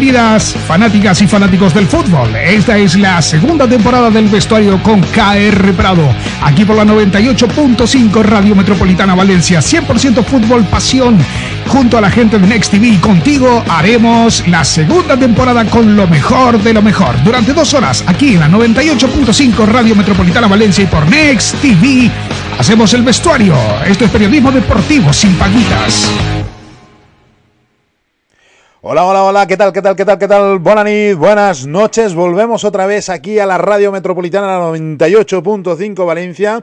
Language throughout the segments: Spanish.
Bienvenidas, fanáticas y fanáticos del fútbol. Esta es la segunda temporada del vestuario con KR Prado. Aquí por la 98.5 Radio Metropolitana Valencia. 100% fútbol, pasión. Junto a la gente de Next TV y contigo haremos la segunda temporada con lo mejor de lo mejor. Durante dos horas, aquí en la 98.5 Radio Metropolitana Valencia y por Next TV, hacemos el vestuario. Esto es periodismo deportivo sin paguitas. ¿Qué tal, qué tal, qué tal, qué tal? Buenas buenas noches. Volvemos otra vez aquí a la Radio Metropolitana 98.5 Valencia.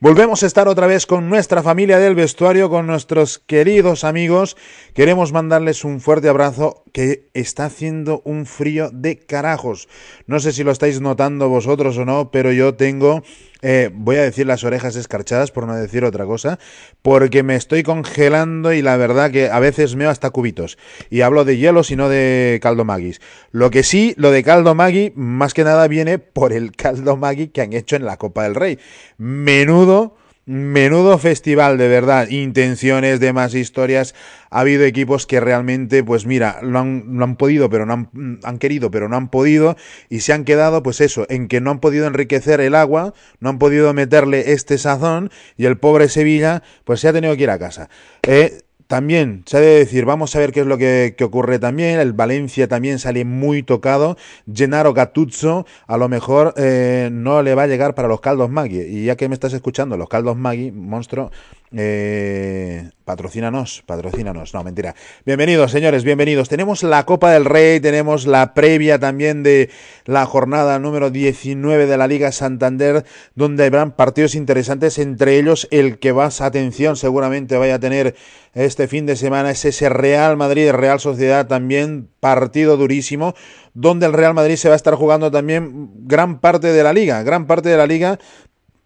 Volvemos a estar otra vez con nuestra familia del vestuario, con nuestros queridos amigos. Queremos mandarles un fuerte abrazo que está haciendo un frío de carajos. No sé si lo estáis notando vosotros o no, pero yo tengo eh, voy a decir las orejas escarchadas, por no decir otra cosa, porque me estoy congelando y la verdad que a veces meo hasta cubitos. Y hablo de hielo, sino de caldo Magis. Lo que sí, lo de caldo Maggi, más que nada viene por el caldo Maggi que han hecho en la Copa del Rey. Menudo Menudo festival, de verdad. Intenciones, demás historias. Ha habido equipos que realmente, pues mira, lo han, han podido, pero no han, han, querido, pero no han podido. Y se han quedado, pues eso, en que no han podido enriquecer el agua, no han podido meterle este sazón. Y el pobre Sevilla, pues se ha tenido que ir a casa. Eh, también se ha de decir, vamos a ver qué es lo que, ocurre también. El Valencia también sale muy tocado. Gennaro Gattuso a lo mejor eh, no le va a llegar para los caldos Maggi. Y ya que me estás escuchando, los caldos Maggi, monstruo, eh, patrocínanos, patrocínanos. No, mentira. Bienvenidos, señores, bienvenidos. Tenemos la Copa del Rey, tenemos la previa también de la jornada número 19 de la Liga Santander, donde habrán partidos interesantes, entre ellos el que vas, atención, seguramente vaya a tener este fin de semana, es ese Real Madrid, Real Sociedad, también partido durísimo, donde el Real Madrid se va a estar jugando también gran parte de la liga, gran parte de la liga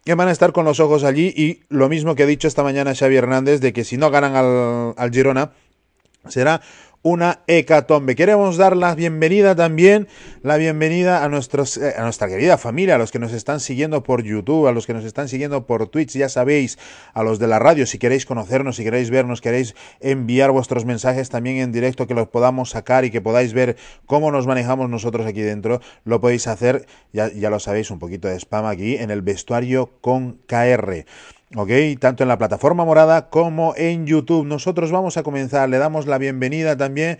que van a estar con los ojos allí y lo mismo que ha dicho esta mañana Xavi Hernández de que si no ganan al, al Girona será una hecatombe. Queremos dar la bienvenida también, la bienvenida a, nuestros, eh, a nuestra querida familia, a los que nos están siguiendo por YouTube, a los que nos están siguiendo por Twitch, ya sabéis, a los de la radio, si queréis conocernos, si queréis vernos, queréis enviar vuestros mensajes también en directo, que los podamos sacar y que podáis ver cómo nos manejamos nosotros aquí dentro, lo podéis hacer, ya, ya lo sabéis, un poquito de spam aquí, en el vestuario con KR. ¿Ok? Tanto en la plataforma morada como en YouTube. Nosotros vamos a comenzar, le damos la bienvenida también,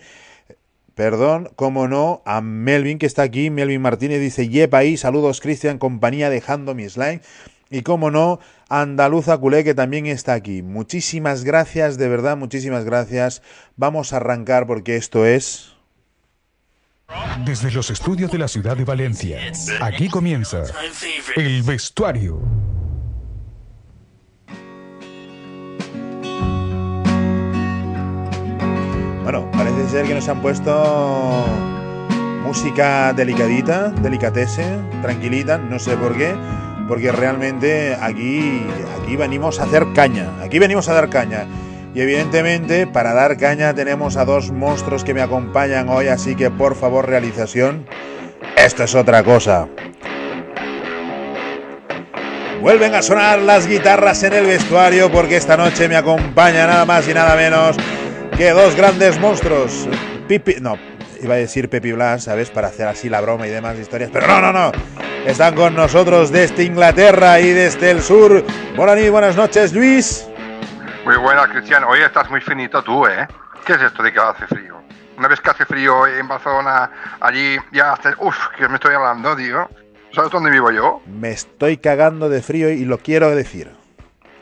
perdón, como no, a Melvin que está aquí. Melvin Martínez dice, yepa ahí, saludos Cristian, compañía dejando mi slime. Y como no, Andaluza Culé que también está aquí. Muchísimas gracias, de verdad, muchísimas gracias. Vamos a arrancar porque esto es... Desde los estudios de la ciudad de Valencia, aquí comienza el vestuario Bueno, parece ser que nos han puesto música delicadita, delicatese, tranquilita, no sé por qué, porque realmente aquí, aquí venimos a hacer caña, aquí venimos a dar caña. Y evidentemente para dar caña tenemos a dos monstruos que me acompañan hoy, así que por favor realización, esto es otra cosa. Vuelven a sonar las guitarras en el vestuario porque esta noche me acompaña nada más y nada menos que dos grandes monstruos. Pipi, no, iba a decir Pepi Blas, ¿sabes? Para hacer así la broma y demás historias. Pero no, no, no. Están con nosotros desde Inglaterra y desde el sur. Buenas buenas noches, Luis. Muy buenas, Cristian. Hoy estás muy finito tú, ¿eh? ¿Qué es esto de que hace frío? Una vez que hace frío en Barcelona, allí ya hace... Uf, que me estoy hablando, digo. ¿Sabes dónde vivo yo? Me estoy cagando de frío y lo quiero decir.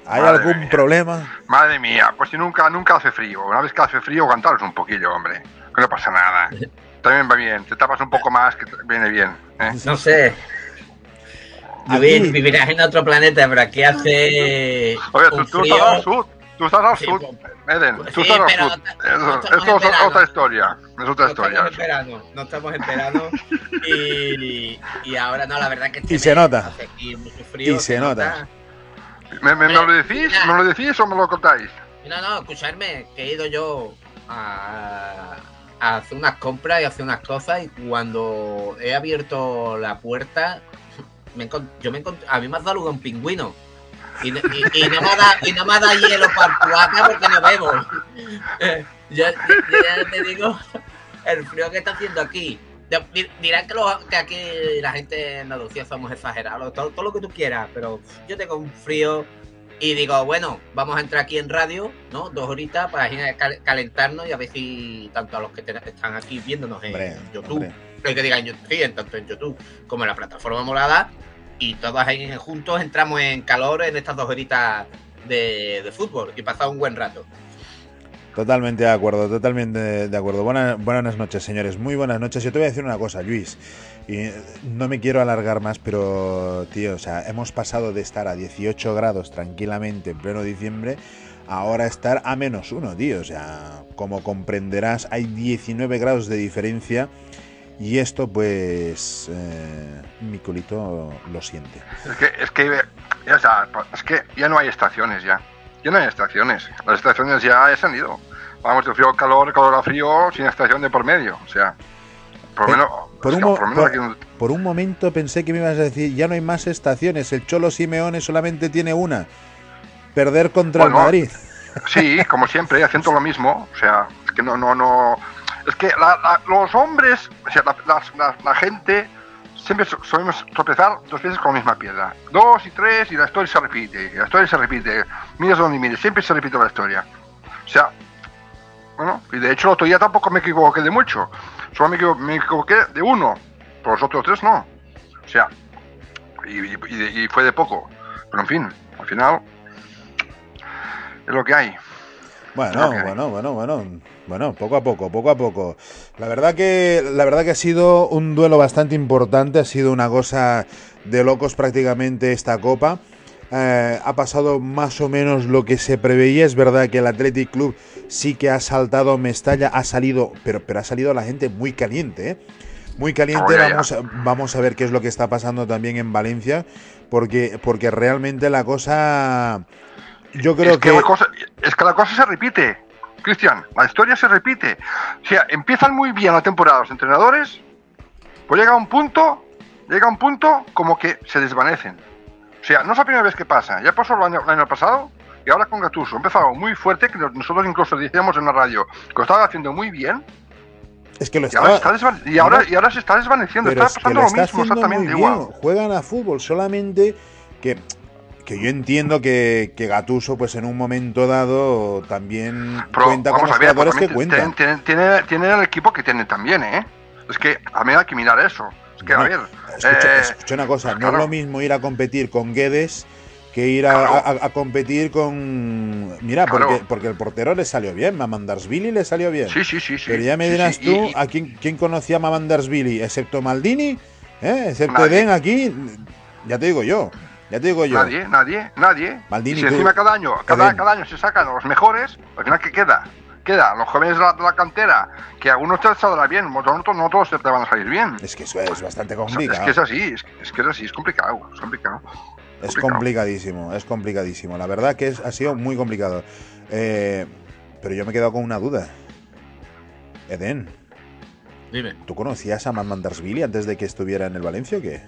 ¿Hay algún problema? Madre mía, pues si nunca, nunca hace frío. Una vez que hace frío, aguantaros un poquillo, hombre. Que no pasa nada. También va bien. Te tapas un poco más, que viene bien. ¿eh? No sé. vivirás en otro planeta, pero aquí hace. Oye, tú, tú estás al sur. Tú estás al sur, Eden. tú estás al sur. esto es otra historia. Es otra no historia. Estamos en verano, no estamos en verano. y, y ahora no, la verdad que. Y se nota. Hace aquí mucho frío, y se, nota. ¿Me, me, lo decís? ¿Me lo decís o me lo contáis? No, no, escuchadme, que he ido yo a, a hacer unas compras y hacer unas cosas y cuando he abierto la puerta, me yo me a mí me ha dado lugar un pingüino. Y, y, y, no me dado, y no me dado hielo para el porque no bebo. ya, ya, te digo, el frío que está haciendo aquí. Dirán que, que, aquí la gente en Andalucía somos exagerados, todo, todo, lo que tú quieras, pero yo tengo un frío y digo, bueno, vamos a entrar aquí en radio, ¿no? Dos horitas para calentarnos y a ver si tanto a los que están aquí viéndonos en YouTube, el que digan sí, tanto en YouTube como en la plataforma morada, y todos ahí juntos entramos en calor en estas dos horitas de, fútbol y pasar un buen rato. Totalmente de acuerdo, totalmente de acuerdo. Buenas, buenas noches, señores. Muy buenas noches. Yo te voy a decir una cosa, Luis. Y no me quiero alargar más, pero, tío, o sea, hemos pasado de estar a 18 grados tranquilamente en pleno diciembre ahora estar a menos uno, tío. O sea, como comprenderás, hay 19 grados de diferencia. Y esto, pues, eh, mi culito lo siente. Es que, es que, es que ya no hay estaciones ya. Ya no hay estaciones. Las estaciones ya se han ido. Vamos de frío a calor, calor a frío, sin estación de por medio. O sea, por lo menos. Por, un, momento pensé que me ibas a decir, ya no hay más estaciones. El Cholo Simeone solamente tiene una. Perder contra el Madrid. Sí, como siempre, haciendo lo mismo. O sea, es que no, no, no. Es que los hombres, o sea, la, gente siempre solemos tropezar dos veces con la misma piedra. Dos y tres y la historia se repite. La historia se repite. Mires donde mires, siempre se repite la historia. O sea, bueno, y de hecho el otro día tampoco me equivoqué de mucho. Solo me equivoqué, de uno. Por los otros tres no. O sea, y, fue de poco. Pero en fin, al final es lo que hay. Bueno, bueno, bueno, bueno, bueno, poco a poco, poco a poco. La verdad que, la verdad que ha sido un duelo bastante importante, ha sido una cosa de locos prácticamente esta copa. Eh, ha pasado más o menos lo que se preveía. Es verdad que el Athletic Club sí que ha saltado Mestalla, ha salido, pero, pero ha salido la gente muy caliente, ¿eh? Muy caliente. Vamos, a, vamos a ver qué es lo que está pasando también en Valencia, porque, porque realmente la cosa. Yo creo es que. La cosa, es que la cosa se repite, Cristian. La historia se repite. O sea, empiezan muy bien la temporada los entrenadores, pues llega un punto, llega un punto como que se desvanecen. O sea, no es la primera vez que pasa. Ya pasó el año, el año pasado, y ahora con Gatuso, empezado muy fuerte, que nosotros incluso decíamos en la radio que lo estaba haciendo muy bien. Es que lo y, ahora y, ahora, y ahora se está desvaneciendo, está pasando lo, mismo, exactamente igual. Juegan a fútbol, solamente que que yo entiendo que, que, Gatuso, pues en un momento dado, también cuenta con los jugadores que cuentan. Tiene, tiene, el equipo que tiene también, ¿eh? Es que a mí hay que mirar eso. Es que, a ver. Escucha, eh, una cosa, no es lo mismo ir a competir con Guedes que ir a, competir con. Mira, porque, porque el portero le salió bien, Mamandarsvili le salió bien. Sí, sí, sí. Pero ya me dirás tú, ¿a quién, quién conocía a Mamandarsvili? Excepto Maldini, ¿eh? excepto Eden aquí, ya te digo yo. Ya te digo yo. Nadie, nadie, nadie. Maldini, si encima cada año, cada, cada, año se sacan los mejores, al final, ¿qué queda? Queda los jóvenes de la, cantera, que algunos te saldrán bien, no todos, no todos te van a salir bien. Es que eso es bastante complicado. Es que es así, es, es que es así, es complicado, es complicado. Es complicadísimo, es complicadísimo. La verdad que es, ha sido muy complicado. Eh, pero yo me he quedado con una duda. Eden. Dime. ¿Tú conocías a Mandarsvili antes de que estuviera en el Valencia o qué?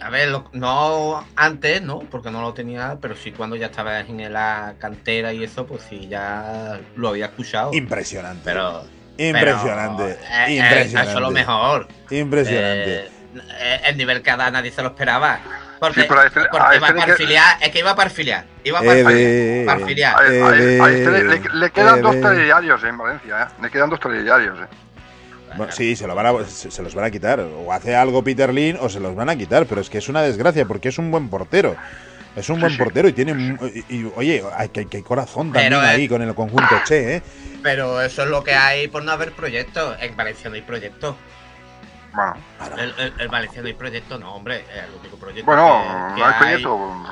A ver, no antes, ¿no? Porque no lo tenía, pero sí cuando ya estaba en la cantera y eso, pues sí, ya lo había escuchado. Impresionante. Pero. Impresionante. impresionante. eso es lo mejor. Impresionante. Eh, el nivel que da nadie se lo esperaba. Porque, sí, este, porque iba para filiar, es que iba para filiar. Iba para, filiar. A, este le, quedan dos telediarios en Valencia, ¿eh? Le quedan dos telediarios, ¿eh? Bueno, sí, se, lo van a, se, los van a quitar. O hace algo Peter Lin o se los van a quitar. Pero es que es una desgracia porque es un buen portero. Es un buen portero y tiene. Y, oye, hay, que hay corazón también ahí con el conjunto Che, ¿eh? Pero eso es lo que hay por no haber proyectos. En Valencia no hay proyectos. Bueno. El, el, el, Valencia no hay proyecto, no, hombre. El único proyecto. Bueno, no hay proyecto.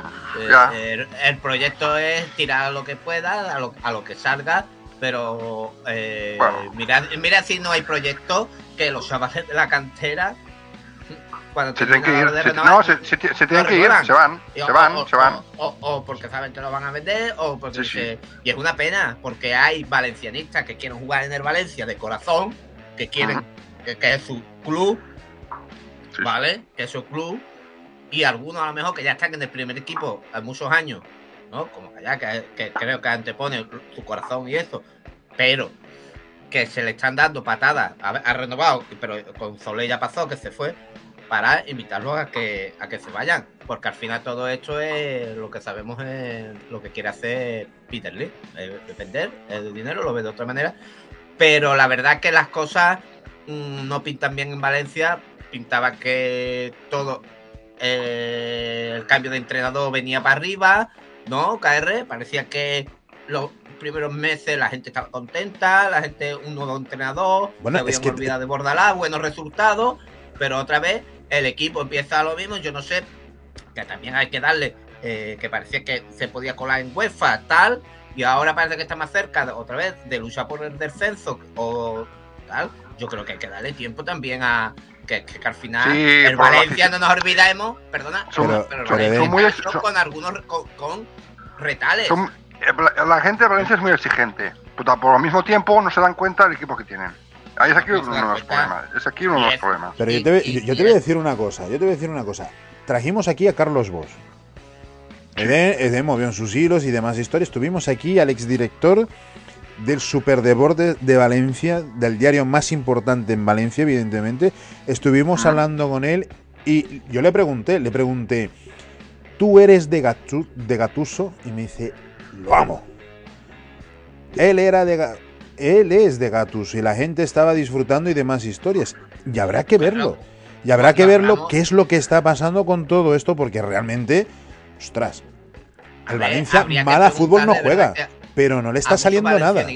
Eh, el, proyecto es tirar lo que pueda, a lo, a lo que salga pero eh, mira, si no hay proyectos que los chavales de la cantera cuando se tienen que ir, se, no, se, tienen que ir, se van, se van, o, se van. O, porque saben que lo van a vender, o porque y es una pena, porque hay valencianistas que quieren jugar en el Valencia de corazón, que quieren, que, es su club, ¿vale? Que es su club, y algunos a lo mejor que ya están en el primer equipo hace muchos años, ¿no? Como allá, que, que creo que antepone su corazón y eso, pero que se le están dando patadas, ha, renovado, pero con Solé ya pasó, que se fue, para invitarlos a que, a que se vayan. Porque al final todo esto es lo que sabemos es lo que quiere hacer Peter Lee. depender el dinero, lo ve de otra manera. Pero la verdad que las cosas mm, no pintan bien en Valencia. Pintaba que todo eh, el cambio de entrenador venía para arriba, ¿no? KR, parecía que los primeros meses la gente estaba contenta, la gente, un nuevo entrenador, bueno, se es que... de Bordalá, buenos resultados, pero otra vez el equipo empieza a lo mismo, yo no sé, que también hay que darle, eh, que parecía que se podía colar en UEFA, tal, y ahora parece que está más cerca otra vez de luchar por el descenso o tal, yo creo que hay que darle tiempo también a, que, que, al final el Valencia no nos olvidemos, perdona, pero, pero, muy con algunos con, retales. Eh, la gente de Valencia es muy exigente, pero por el mismo tiempo no se dan cuenta del equipo que tienen. Ahí es aquí uno de los problemas. Es aquí uno de los problemas. Pero yo te, yo, te voy a decir una cosa, yo te voy a decir una cosa. Trajimos aquí a Carlos Bosch. Eden, movió en sus hilos y demás historias. Tuvimos aquí al exdirector del Superdeborde de Valencia, del diario más importante en Valencia, evidentemente. Estuvimos hablando con él y yo le pregunté, le pregunté, ¿tú eres de, de Gatuso? Y me dice, lo amo. Él era de él es de Gatuso y la gente estaba disfrutando y demás historias. Y habrá que verlo. Y habrá que verlo qué es lo que está pasando con todo esto porque realmente, ostras, el Valencia mala fútbol no juega pero no le está saliendo nada.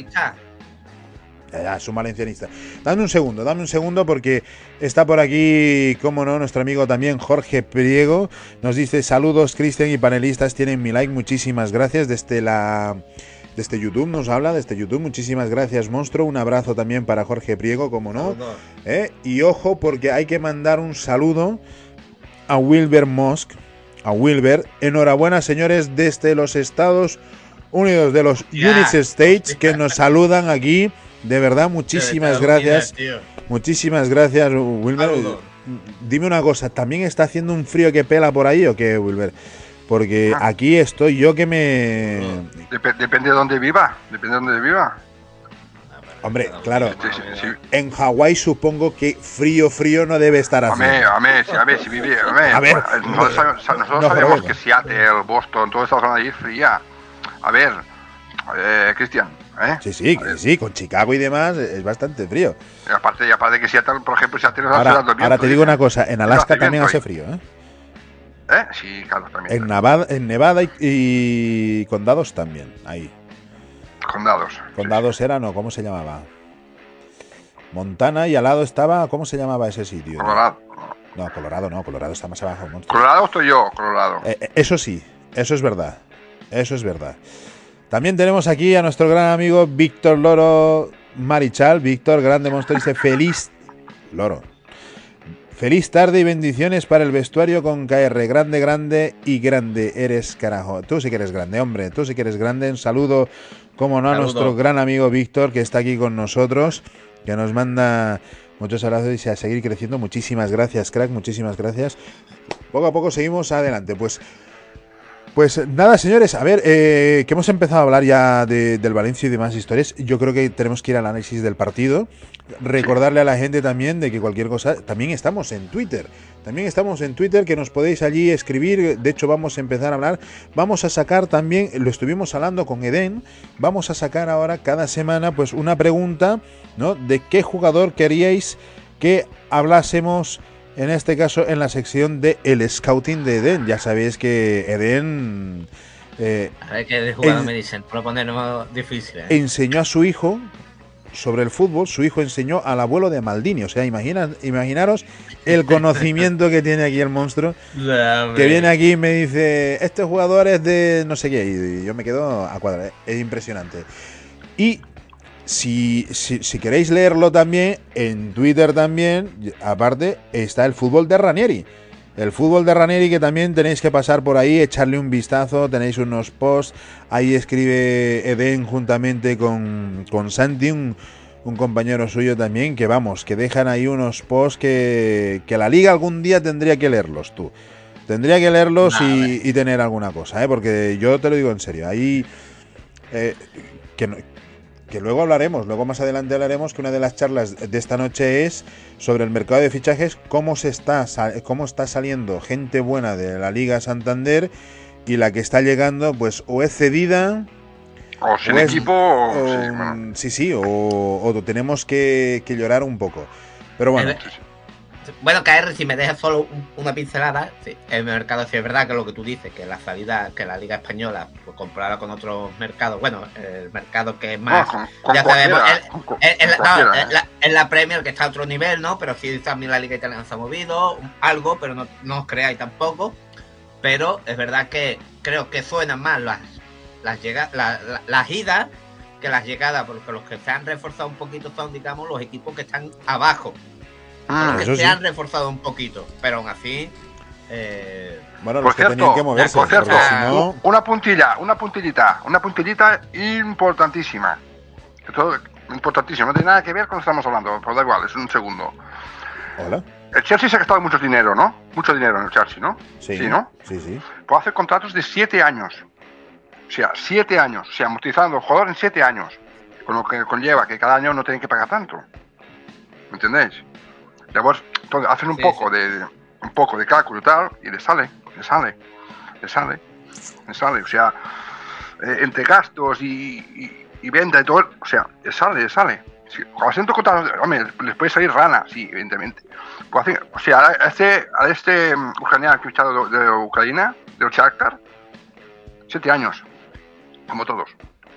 Ya, ya, es un valencianista. Dame un segundo, dame un segundo porque está por aquí, como no, nuestro amigo también Jorge Priego. Nos dice saludos Cristian y panelistas, tienen mi like, muchísimas gracias desde la... Desde YouTube nos habla, desde YouTube. Muchísimas gracias, monstruo. Un abrazo también para Jorge Priego, como no. ¿Eh? Y ojo, porque hay que mandar un saludo a Wilber Mosk. A Wilber. Enhorabuena, señores, desde los Estados Unidos unidos de los United States que nos saludan aquí. De verdad, muchísimas gracias. Muchísimas gracias, Wilmer. Dime una cosa, ¿también está haciendo un frío que pela por ahí o qué, Wilmer? Porque ah. aquí estoy yo que me... depende de dónde viva, depende de dónde viva. Hombre, claro. En Hawái supongo que frío, frío no debe estar así. A ver, a ver, si vive. A ver, nosotros, sabemos que Seattle, Boston, toda esa zona ahí es fría. A ver, eh, Cristian. ¿eh? Sí, sí, sí, con Chicago y demás es bastante frío. Y aparte, y aparte que Seattle, por ejemplo, Seattle ahora, ahora te digo una cosa, en Alaska también hace frío, ¿eh? ¿Eh? Sí, claro, también. En Nevada, en Nevada y, condados también, ahí. Condados. Condados era, no, ¿cómo se llamaba? Montana y al lado estaba, ¿cómo se llamaba ese sitio? Colorado. No, Colorado no, Colorado está más abajo. Colorado estoy yo, Colorado. Eh, eh, eso sí, eso es verdad. Eso es verdad. También tenemos aquí a nuestro gran amigo Víctor Loro Marichal. Víctor, grande monstruo, dice feliz. Loro. Feliz tarde y bendiciones para el vestuario con KR. Grande, grande y grande eres, carajo. Tú sí que eres grande, hombre. Tú sí que eres grande. Un saludo, como no, a nuestro gran amigo Víctor, que está aquí con nosotros, que nos manda muchos abrazos y a seguir creciendo. Muchísimas gracias, crack. Muchísimas gracias. Poco a poco seguimos adelante. Pues pues nada, señores, a ver, eh, que hemos empezado a hablar ya del Valencia y demás historias. Yo creo que tenemos que ir al análisis del partido. Recordarle a la gente también de que cualquier cosa. También estamos en Twitter. También estamos en Twitter, que nos podéis allí escribir. De hecho, vamos a empezar a hablar. Vamos a sacar también, lo estuvimos hablando con Eden. Vamos a sacar ahora cada semana, pues, una pregunta, ¿no? De qué jugador queríais que hablásemos en este caso en la sección de el scouting de Eden. Ya sabéis que Eden... Eh, a ver qué jugador me dicen, difícil. ¿eh? Enseñó a su hijo sobre el fútbol, su hijo enseñó al abuelo de Maldini. O sea, imagina, imaginaros el conocimiento que tiene aquí el monstruo. que viene aquí y me dice, este jugador es de no sé qué. Y yo me quedo a cuadrar. Es impresionante. Y si, si, queréis leerlo también, en Twitter también, aparte, está el fútbol de Ranieri. El fútbol de Ranieri que también tenéis que pasar por ahí, echarle un vistazo, tenéis unos posts, ahí escribe Eden juntamente con, con Santi, un, compañero suyo también, que vamos, que dejan ahí unos posts que, que la liga algún día tendría que leerlos tú. Tendría que leerlos y, tener alguna cosa, ¿eh? porque yo te lo digo en serio, ahí... Eh, que, que luego hablaremos, luego más adelante hablaremos que una de las charlas de esta noche es sobre el mercado de fichajes, cómo se está cómo está saliendo gente buena de la Liga Santander y la que está llegando pues o es cedida o sin equipo o, sí, sí, o, tenemos que, llorar un poco. Pero bueno. Bueno, KR, si me dejas solo una pincelada, sí, el mercado sí es verdad que lo que tú dices, que la salida, que la Liga Española, pues comparada con otros mercados, bueno, el mercado que es más, ya sabemos, en la Premier que está a otro nivel, ¿no? Pero sí también la Liga Italiana se ha movido, algo, pero no, no os creáis tampoco. Pero es verdad que creo que suenan más las, las, las idas que las llegadas, porque los que se han reforzado un poquito son, digamos, los equipos que están abajo. Ah, que se han reforzado un poquito, pero aún así. Eh... Bueno, los que tenían que moverse. Por cierto, una puntilla, una puntillita, una puntillita importantísima. Esto importantísimo, no tiene nada que ver con lo que estamos hablando, pero da igual, es un segundo. Hola. El Chelsea se ha gastado mucho dinero, ¿no? Mucho dinero en el Chelsea, ¿no? Sí, sí ¿no? Sí, sí. Puede hacer contratos de siete años. O sea, siete años. O sea, amortizando el jugador en siete años. Con lo que conlleva que cada año no tienen que pagar tanto. ¿Me entendéis? Hacen un poco de un poco de cálculo y tal, y le sale, le sale, le sale, le sale. O sea, eh, entre gastos y, y, venta y todo, o sea, le sale, le sale. Si, cuando hombre, les puede salir rana, sí, evidentemente. Pues o sea, a este, a este mm, ucraniano que echado de, Ucrania, de Shakhtar, siete años, como todos,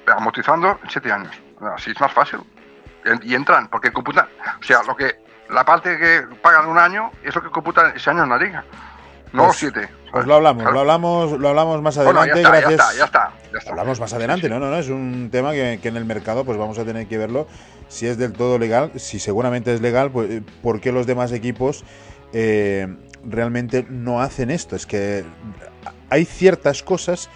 amortizando en siete años. Así es más fácil. Y, entran, porque computan, o sea, lo que la parte que pagan un año es lo que computan ese año en la liga. No pues, siete. Pues lo hablamos, lo hablamos, lo hablamos más adelante. ya, está, ya, está, ya, está, Hablamos más adelante, no, no, no, es un tema que, que, en el mercado pues vamos a tener que verlo si es del todo legal, si seguramente es legal, pues eh, ¿por qué los demás equipos eh, realmente no hacen esto? Es que hay ciertas cosas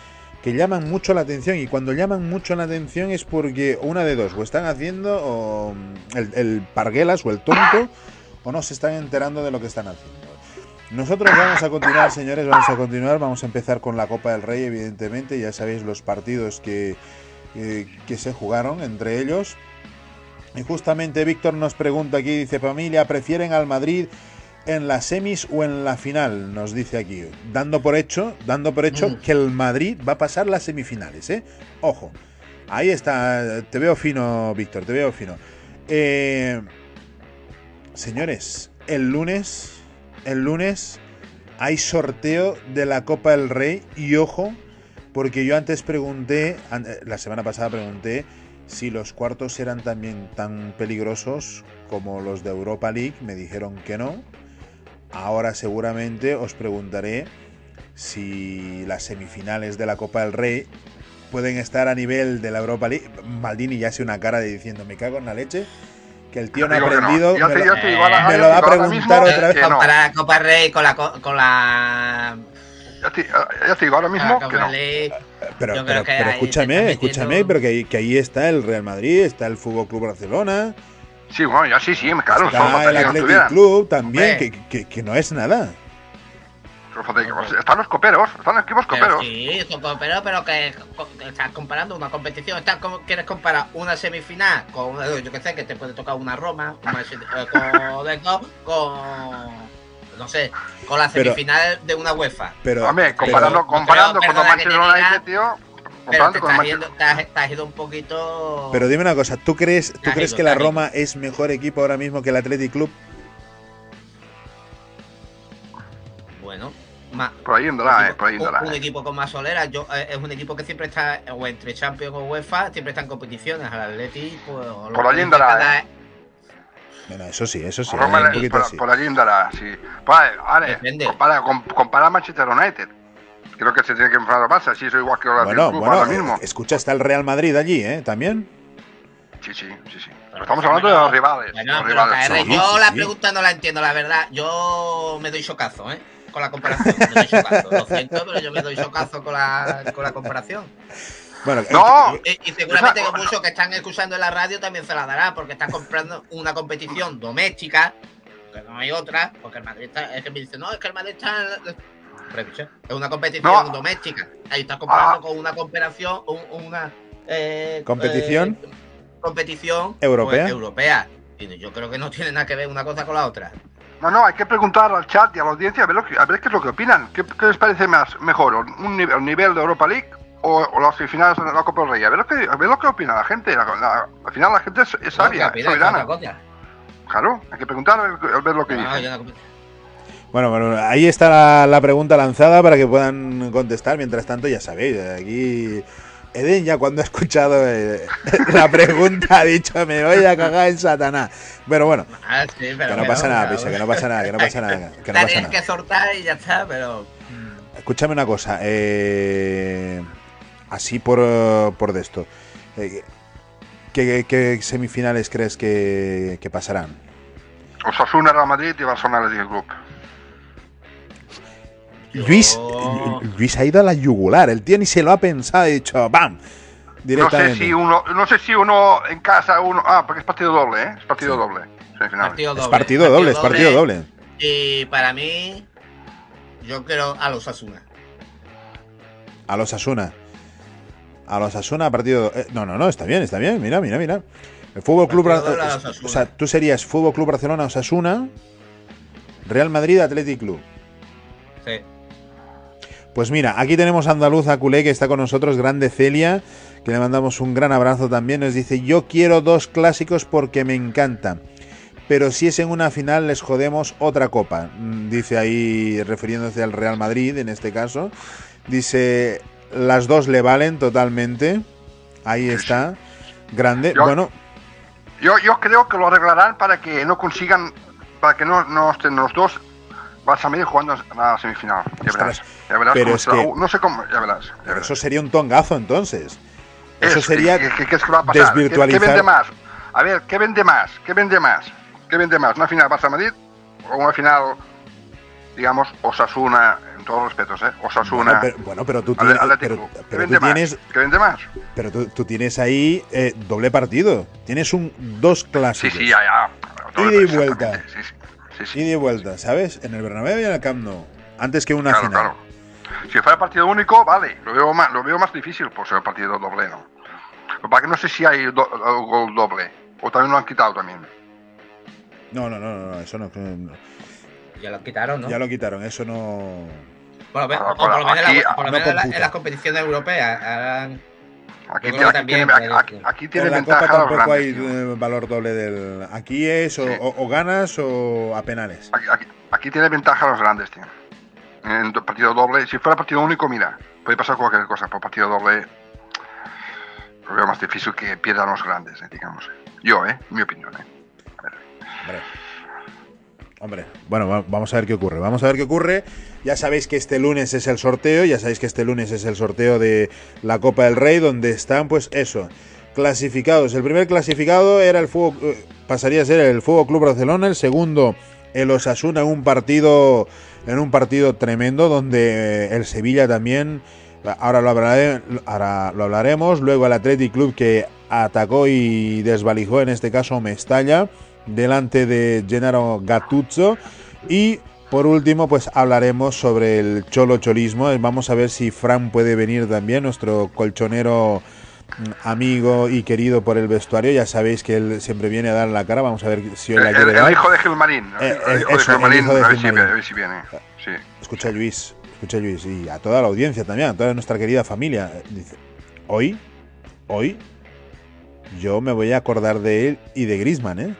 que llaman mucho la atención y cuando llaman mucho la atención es porque una de dos, o están haciendo el, el parguelas o el tonto o no se están enterando de lo que están haciendo. Nosotros vamos a continuar, señores, vamos a continuar, vamos a empezar con la Copa del Rey, evidentemente, ya sabéis los partidos que, eh, que se jugaron entre ellos. Y justamente Víctor nos pregunta aquí, dice familia, ¿prefieren al Madrid en las semis o en la final? Nos dice aquí, dando por hecho, dando por hecho mm. que el Madrid va a pasar las semifinales, ¿eh? Ojo, ahí está, te veo fino, Víctor, te veo fino. Eh, señores, el lunes, el lunes hay sorteo de la Copa del Rey y ojo, porque yo antes pregunté, la semana pasada pregunté si los cuartos eran también tan peligrosos como los de Europa League, me dijeron que no. Ahora seguramente os preguntaré si las semifinales de la Copa del Rey pueden estar a nivel de la Europa League. Maldini ya hace una cara de diciendo, me cago en la leche, que el tío no ha aprendido. Me, lo, va a preguntar otra vez. Para la Copa del Rey con la... Con la ya te, digo ahora mismo que no. Pero, pero, pero escúchame, escúchame, pero que, que, ahí está el Real Madrid, está el Fútbol Club Barcelona. Sí, bueno, ya sí, sí, claro. Está el Athletic Club también, que, que, que, no es nada. Están los coperos, están los equipos coperos. sí, son coperos, pero que, estás comparando una competición. Estás, ¿Quieres comparar una semifinal con, yo que sé, que te puede tocar una Roma, una, eh, con, con no sé, con la semifinal de una UEFA. Pero, Hombre, comparando, comparando con los Manchester United, tío. Pero te estás, yendo, te, has, ido un poquito. Pero dime una cosa, ¿tú crees, ¿tú crees que la Roma es mejor equipo ahora mismo que el Athletic Club? Bueno, por ahí andará, eh, por ahí Un, equipo con más solera, yo, eh, es un equipo que siempre está, o entre Champions o UEFA, siempre está en competiciones. Al Athletic, pues. Por ahí andará. Eh. Bueno, eso sí, eso sí. Por, por, allí andará, sí. Vale, vale. Compara, compara Manchester United. Creo que se tiene que enfrentar a Barça, sí, eso igual que ahora bueno, bueno, ahora mismo. Escucha, está el Real Madrid allí, ¿eh? ¿También? Sí, sí, sí, sí. estamos hablando de los rivales. los rivales. yo la pregunta no la entiendo, la verdad. Yo me doy chocazo, ¿eh? Con la comparación. Me doy chocazo. Lo siento, pero yo me doy chocazo con la, con la comparación. Bueno, no, y, seguramente que muchos que están escuchando en la radio también se la dará, porque están comprando una competición doméstica, que no hay otra, porque el Madrid está, es que me dice, no, es que el Madrid está es una competición doméstica. Ahí estás comprando ah. con una comparación, una eh, competición. Eh, competición europea. Pues, europea. Y yo creo que no tiene nada que ver una cosa con la otra. No, no, hay que preguntar al chat y a la audiencia a ver, lo que, a ver qué es lo que opinan. ¿Qué, qué les parece más mejor? ¿Un nivel, un nivel de Europa League o, o las semifinales de la Copa del Rey? A ver lo que, a ver lo que opina la gente. La- la- al final la gente es, es sabia, es soberana. Claro, hay que preguntar a ver, a ver lo que No, dice. Bueno, bueno, ahí está la, la pregunta lanzada para que puedan contestar. Mientras tanto, ya sabéis, aquí Eden ya cuando ha escuchado eh, la pregunta ha dicho me voy a cagar en Satanás. Pero bueno, Ah, sí, pero que no pasa nada, Pisa, que no pasa nada, que no pasa nada, que no pasa tienes nada. que soltar y ya está, pero. Escúchame una cosa, eh, así por, eh, por de esto. eh, ¿qué, qué semifinales crees que, que pasarán? Osasuna, Real Madrid y Barcelona Athletic Club. Luis, Yo- Luis ha ido a la yugular, el tío ni se lo ha pensado, ha dicho ¡bam! No sé Directamente. si uno, no sé si uno en casa, uno, ah, porque es partido doble, ¿eh? Es partido doble. Partido Es doble. partido doble, es partido doble. Y para mí, yo quiero a los Asuna. A los Asuna. A los Asuna, partido. eh, no, no, no, está bien, está bien. Mira, mira, mira. El Fútbol Club. O sea, tú serías Fútbol Club Barcelona, Osasuna, Real Madrid, Athletic Club. Sí. Pues mira, aquí tenemos a Andaluza Culé que está con nosotros, grande Celia, que le mandamos un gran abrazo también. Nos dice: Yo quiero dos clásicos porque me encanta. Pero si es en una final, les jodemos otra copa. Mm, Dice ahí, refiriéndose al Real Madrid en este caso. Dice: Las dos le valen totalmente. Ahí está. Grande. Yo- Bueno, Yo, yo creo que lo arreglarán para que no consigan, para que no, no estén los dos Barça Madrid jugando a la semifinal. Ya verás. Pero es que- No sé cómo, ya verás. ya pero verás. eso sería un tongazo entonces. Eso Es- sería ¿qué- qué- es que va a pasar? ¿Qué- ¿Qué, desvirtualizar. vende más? A ver, ¿qué vende más? ¿Qué vende más? ¿Qué vende más? ¿Una final Barça-Madrid o una final, digamos, Osasuna, en todos los respetos, ¿eh? Osasuna, Bueno, pero, bueno, pero tú tienes, pero. ¿Qué vende tú más? tienes, ¿Qué vende más? pero tú, tú tienes ahí eh, doble partido. Tienes un dos Sí, clásicos. sí, ya, ya. Ida y vuelta. Sí, sí. sí, sí. Ida y vuelta, ¿sabes? En el Bernabéu y en el Camp Nou. Antes que una Claro, final. claro. Si fuera partido único, vale, lo veo más, lo veo más difícil por ser partido doble, ¿no? Pero para que no sé si hay do- gol doble, o también lo han quitado también. No, no, no, no, no, eso no, no. Ya lo quitaron, ¿no? Ya lo quitaron, eso no. Por lo, menos- Ah, por lo menos, en aquí- la- por lo no menos en las competiciones europeas. harán- Aquí, aquí también, tiene, aquí, aquí- tiene en la ventaja Copa los tampoco hay grandes. tío. eh, valor doble del. Aquí es o, Sí. o- o ganas o a penales. Aquí, aquí- aquí tiene ventaja los grandes, tío. En do- partido doble, si fuera partido único, mira, puede pasar cualquier cosa, por partido doble lo más difícil que pierdan los grandes, eh, digamos. Yo, ¿eh? Mi opinión, ¿eh? Hombre. Hombre, bueno, va- vamos a ver qué ocurre. Vamos a ver qué ocurre. Ya sabéis que este lunes es el sorteo, ya sabéis que este lunes es el sorteo de la Copa del Rey, donde están, pues eso, clasificados. El primer clasificado era el fútbol, eh, pasaría a ser el Fútbol Club Barcelona, el segundo el Osasuna en un partido en un partido tremendo donde el Sevilla también ahora lo hablaré- ahora lo hablaremos, luego el Athletic Club que atacó y desvalijó en este caso Mestalla delante de Gennaro Gattuso. Y por último pues hablaremos sobre el cholo cholismo, vamos a ver si Fran puede venir también, nuestro colchonero amigo y querido por el vestuario, ya sabéis que él siempre viene a dar la cara, vamos a ver si hoy la el- quiere el dar. hijo de Gilmarín. El, Eh, el hijo eso, de Gilmarín, hijo de a, ver si, Gilmarín. a ver si viene. Sí. Escucha Luis, escucha Luis y a toda la audiencia también, a toda nuestra querida familia. Dice, hoy, hoy, yo me voy a acordar de él y de Grisman, ¿eh?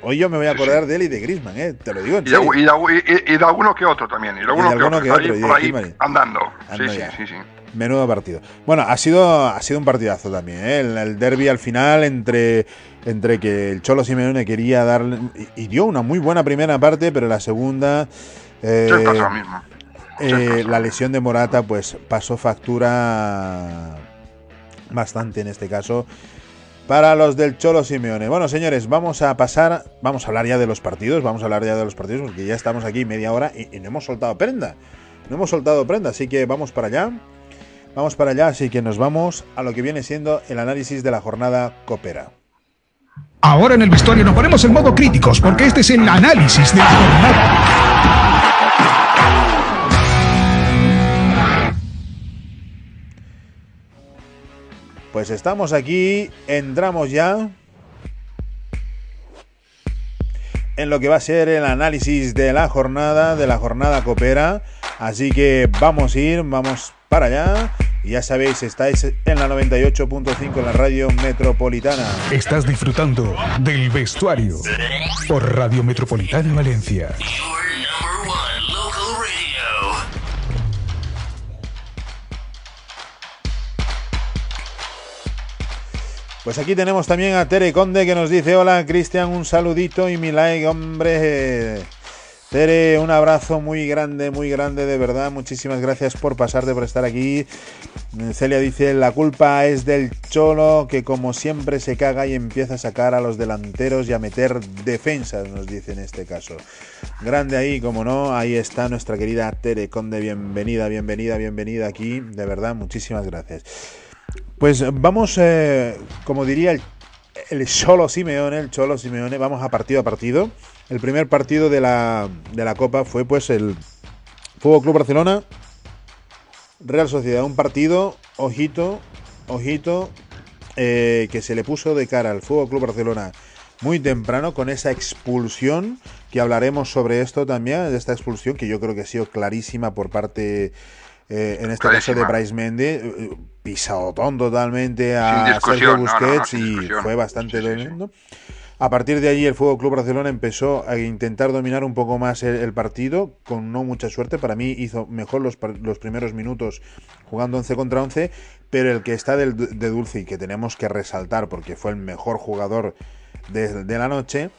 Hoy yo me voy a Sí, acordar de él y de Grisman, ¿eh? Te lo digo en Y de, y, de, y- y de alguno que otro también. Y de alguno, de alguno que otro, ahí por ahí andando. Sí, sí. Menudo partido. Bueno, ha sido, ha sido un partidazo también, ¿eh? El, el derby al final entre, entre que el Cholo Simeone quería darle... Y, y dio una muy buena primera parte, pero la segunda... eh, mismo. Eh, la lesión de Morata pues pasó factura bastante en este caso para los del Cholo Simeone. Bueno, señores, vamos a pasar, vamos a hablar ya de los partidos, vamos a hablar ya de los partidos porque ya estamos aquí media hora y, y no hemos soltado prenda. No hemos soltado prenda, así que vamos para allá. Vamos para allá, así que nos vamos a lo que viene siendo el análisis de la jornada Copera. Ahora en el vestuario nos ponemos en modo críticos porque este es el análisis de la jornada. Pues estamos aquí, entramos ya en lo que va a ser el análisis de la jornada, de la jornada copera. Así que vamos a ir, vamos para allá. Y ya sabéis, estáis en la 98.5 en la radio metropolitana. Estás disfrutando del vestuario por Radio Metropolitana Valencia. Pues aquí tenemos también a Tere Conde que nos dice, hola Cristian, un saludito y mi like, hombre. Tere, un abrazo muy grande, muy grande, de verdad. Muchísimas gracias por pasarte, por estar aquí. Celia dice, la culpa es del Cholo, que como siempre se caga y empieza a sacar a los delanteros y a meter defensas, nos dice en este caso. Grande ahí, como no, ahí está nuestra querida Tere Conde. Bienvenida, bienvenida, bienvenida aquí. De verdad, muchísimas gracias. Pues vamos, eh, como diría el, el, Cholo Simeone, el Cholo Simeone, vamos a partido a partido. El primer partido de la, de la Copa fue pues el Fútbol Club Barcelona, Real Sociedad. Un partido, ojito, ojito, eh, que se le puso de cara al Fútbol Club Barcelona muy temprano con esa expulsión, que hablaremos sobre esto también, de esta expulsión que yo creo que ha sido clarísima por parte eh, en este caso de Bryce Mendy, pisadotón totalmente a Sergio Busquets no, no, y fue bastante sí, sí, sí. A partir de allí el Fútbol Club Barcelona empezó a intentar dominar un poco más el, partido, con no mucha suerte. Para mí hizo mejor los, primeros minutos jugando 11 contra 11, pero el que está del, de Dulce y que tenemos que resaltar porque fue el mejor jugador de, la noche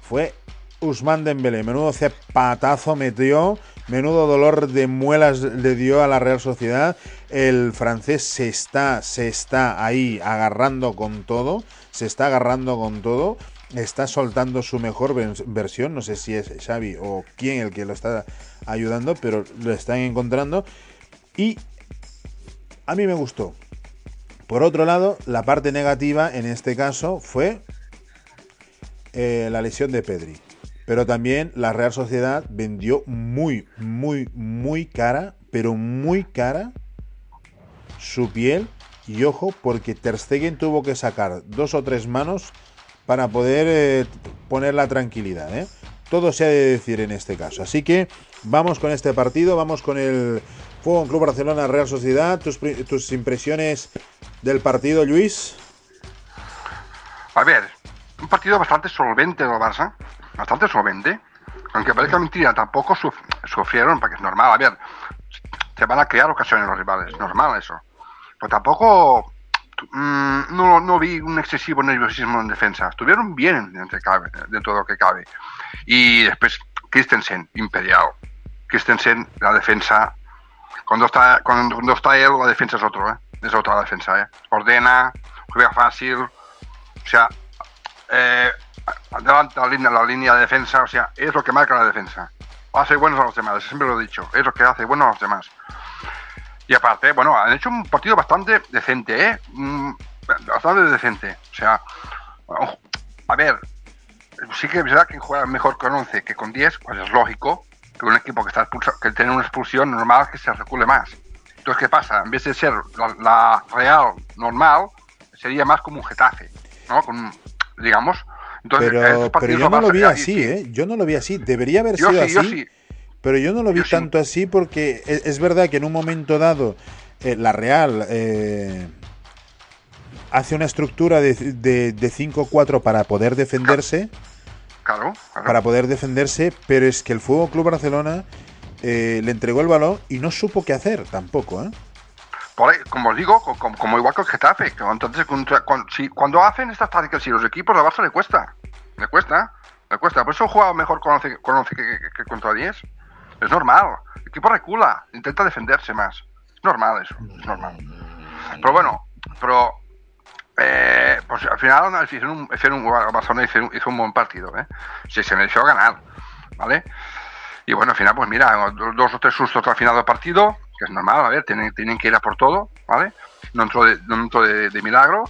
fue Usman Dembélé. Menudo cepatazo metió Menudo dolor de muelas le dio a la Real Sociedad. El francés se está, se está ahí agarrando con todo. Se está agarrando con todo. Está soltando su mejor versión. No sé si es Xavi o quién el que lo está ayudando, pero lo están encontrando. Y a mí me gustó. Por otro lado, la parte negativa en este caso fue eh, la lesión de Pedri. Pero también la Real Sociedad vendió muy, muy, muy cara, pero muy cara su piel. Y ojo, porque Ter Stegen tuvo que sacar dos o tres manos para poder eh, poner la tranquilidad. ¿eh? Todo se ha de decir en este caso. Así que vamos con este partido, vamos con el Fuego Club Barcelona Real Sociedad. Tus, tus impresiones del partido, Luis. A ver, un partido bastante solvente del Barça bastante solvente. Aunque parezca mentira, tampoco suf sufrieron, porque es normal, a ver, se van a crear ocasiones los rivales, es normal eso. Pero tampoco mmm, no, no, vi un excesivo nerviosismo en defensa. Estuvieron bien dentro, de lo que cabe. Y después Christensen, imperial. Christensen, la defensa, cuando está, cuando, cuando está él, la defensa es otro, ¿eh? es otra defensa. ¿eh? Ordena, juega fácil, o sea, eh, adelanta la línea, la línea de defensa, o sea, es lo que marca la defensa. Hace buenos a los demás, siempre lo he dicho, es lo que hace bueno a los demás. Y aparte, bueno, han hecho un partido bastante decente, ¿eh? Mm, bastante decente. O sea, a ver, sí que es verdad que juega mejor con 11 que con 10, pues es lógico que un equipo que está expulsado, que tiene una expulsión normal que se recule más. Entonces, ¿qué pasa? En vez de ser la, la real normal, sería más como un Getafe, ¿no? Con, digamos, entonces, pero, pero yo no lo vi así, sí. ¿eh? Yo no lo vi así. Debería haber yo sido sí, así. Sí. Pero yo no lo vi tanto así porque es, es, verdad que en un momento dado eh, la Real eh, hace una estructura de, de, de 5-4 para poder defenderse. Claro, claro, Para poder defenderse, pero es que el Fútbol Club Barcelona eh, le entregó el balón y no supo qué hacer tampoco, ¿eh? Por ahí, como os digo, como, como, igual que el Getafe, entonces cuando, si, cuando hacen estas tácticas y los equipos, a Barça le cuesta, le cuesta, le cuesta. Por eso juega mejor con 11, con 11 que, que, que, contra 10. Es normal. El equipo recula, intenta defenderse más. Es normal eso, es normal. Pero bueno, pero eh, pues al final hicieron un, hicieron un, Barcelona hizo hizo un buen partido, ¿eh? Sí, se mereció ganar, ¿vale? Y bueno, al final, pues mira, dos o tres sustos al final del partido, que es normal, a ver, tienen, tienen que ir a por todo, ¿vale? No entró de, no entró de, de milagro,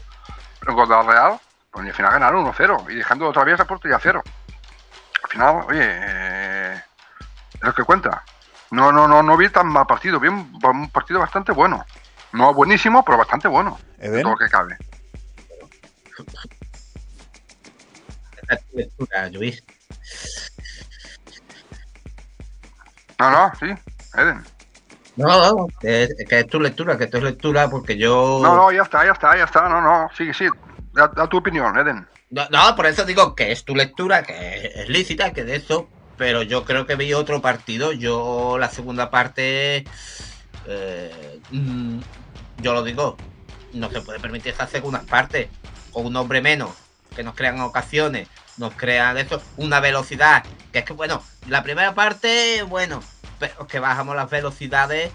el gol de la Real, pues al final ganaron 1-0 y dejando otra vez a portería cero. Al final, oye, eh, es lo que cuenta. No, no, no, no vi tan mal partido, vi un, un partido bastante bueno. No buenísimo, pero bastante bueno. ¿Eden? Todo lo que cabe. No, no, sí, Eden. No, no, que, que es tu lectura, que esto es lectura porque yo... No, no, ya está, ya está, ya está, no, no, sí, sí, da, da tu opinión, Eden. No, no, por eso digo que es tu lectura, que es lícita, que de eso, pero yo creo que vi otro partido. Yo la segunda parte, eh, mm, yo lo digo, no se puede permitir esas segundas partes con un hombre menos, que nos crean ocasiones, nos crean eso, una velocidad, que es que bueno, la primera parte, bueno, pero que bajamos las velocidades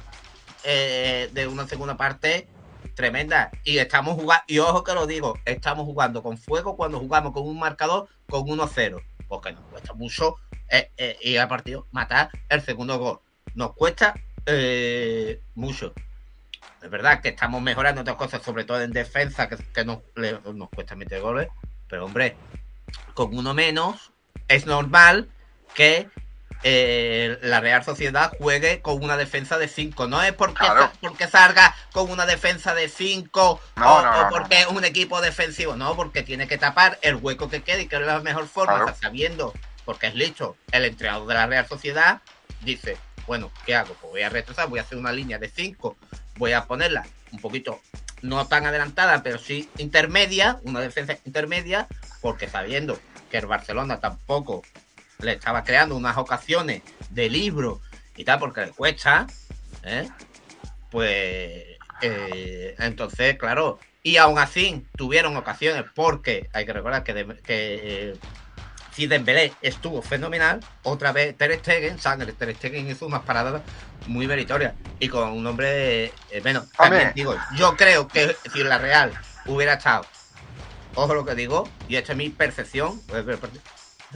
eh, de una segunda parte tremenda. Y estamos jugando, y ojo que lo digo, estamos jugando con fuego cuando jugamos con un marcador con 1-0. Porque nos cuesta mucho eh, eh, ir al partido, matar el segundo gol. Nos cuesta eh, mucho. Es verdad que estamos mejorando otras cosas, sobre todo en defensa, que, que nos, le- nos cuesta meter goles. Pero hombre, con uno menos, es normal que eh, la Real Sociedad juegue con una defensa de 5. No es porque, Claro. sa- porque salga con una defensa de 5 No, o, no, o no, porque es un equipo defensivo. No, porque tiene que tapar el hueco que quede y que es la mejor forma, Claro. sabiendo, porque es listo, el entrenador de la Real Sociedad dice, bueno, ¿qué hago? Pues voy a retrasar, voy a hacer una línea de 5, voy a ponerla un poquito, no tan adelantada, pero sí intermedia, una defensa intermedia, porque sabiendo que el Barcelona tampoco le estaba creando unas ocasiones de libro y tal, porque le cuesta, ¿eh? pues eh, entonces, claro, y aún así tuvieron ocasiones, porque hay que recordar que, eh, si Dembélé estuvo fenomenal, otra vez Ter Stegen, sangre, Ter Stegen hizo unas paradas muy meritorias y con un nombre eh, menos. También Hombre. digo, yo creo que si la Real hubiera estado, ojo lo que digo, y esta es mi percepción,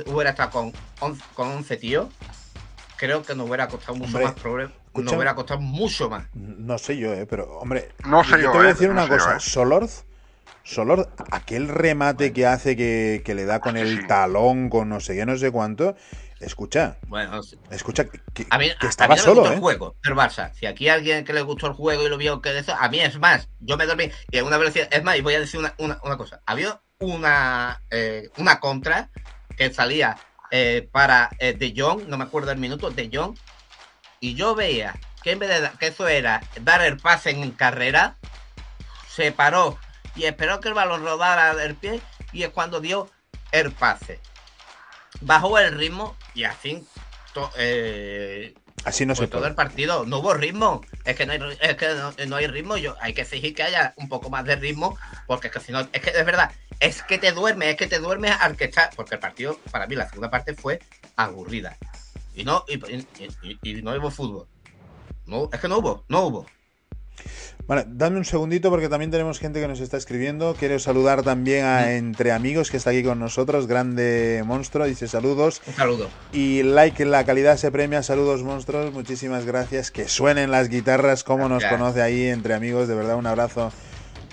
hubiera estado con 11, con 11 tíos, creo que nos hubiera costado mucho Hombre, más problemas, nos hubiera costado mucho más. No sé yo, eh, pero hombre, No sé yo, te voy a eh, decir no una cosa. eh. Solorz, Solorz, aquel remate que hace que, que le da con el talón, con no sé qué, no sé cuánto. Escucha, Bueno, escucha, que, a mí, que estaba a mí no solo, me gustó ¿eh? el juego, el Barça. Si aquí hay alguien que le gustó el juego y lo vio que de eso, a mí es más, yo me dormí y en una velocidad, es más, y voy a decir una, una, una cosa. Había una, eh, una contra que salía eh, para eh, De Jong, no me acuerdo el minuto, De Jong, y yo veía que en vez de que eso era dar el pase en carrera, se paró y esperó que el balón rodara del pie y es cuando dio el pase. Bajó el ritmo y así to- eh, Así no fue se todo puede. el partido. No hubo ritmo. Es que no hay, es que no, no hay ritmo. Yo, hay que exigir que haya un poco más de ritmo porque es que si no, es que es verdad, es que te duermes, es que te duermes al que está. Porque el partido, para mí, la segunda parte fue aburrida. Y no, y, y- y- y no hubo fútbol. No, es que no hubo, no hubo. Vale, dame un segundito porque también tenemos gente que nos está escribiendo. Quiero saludar también a Entre Amigos que está aquí con nosotros. Grande monstruo, dice saludos. Un saludo. Y like, la calidad se premia. Saludos monstruos, muchísimas gracias. Que suenen las guitarras como nos conoce ahí Entre Amigos. De verdad, un abrazo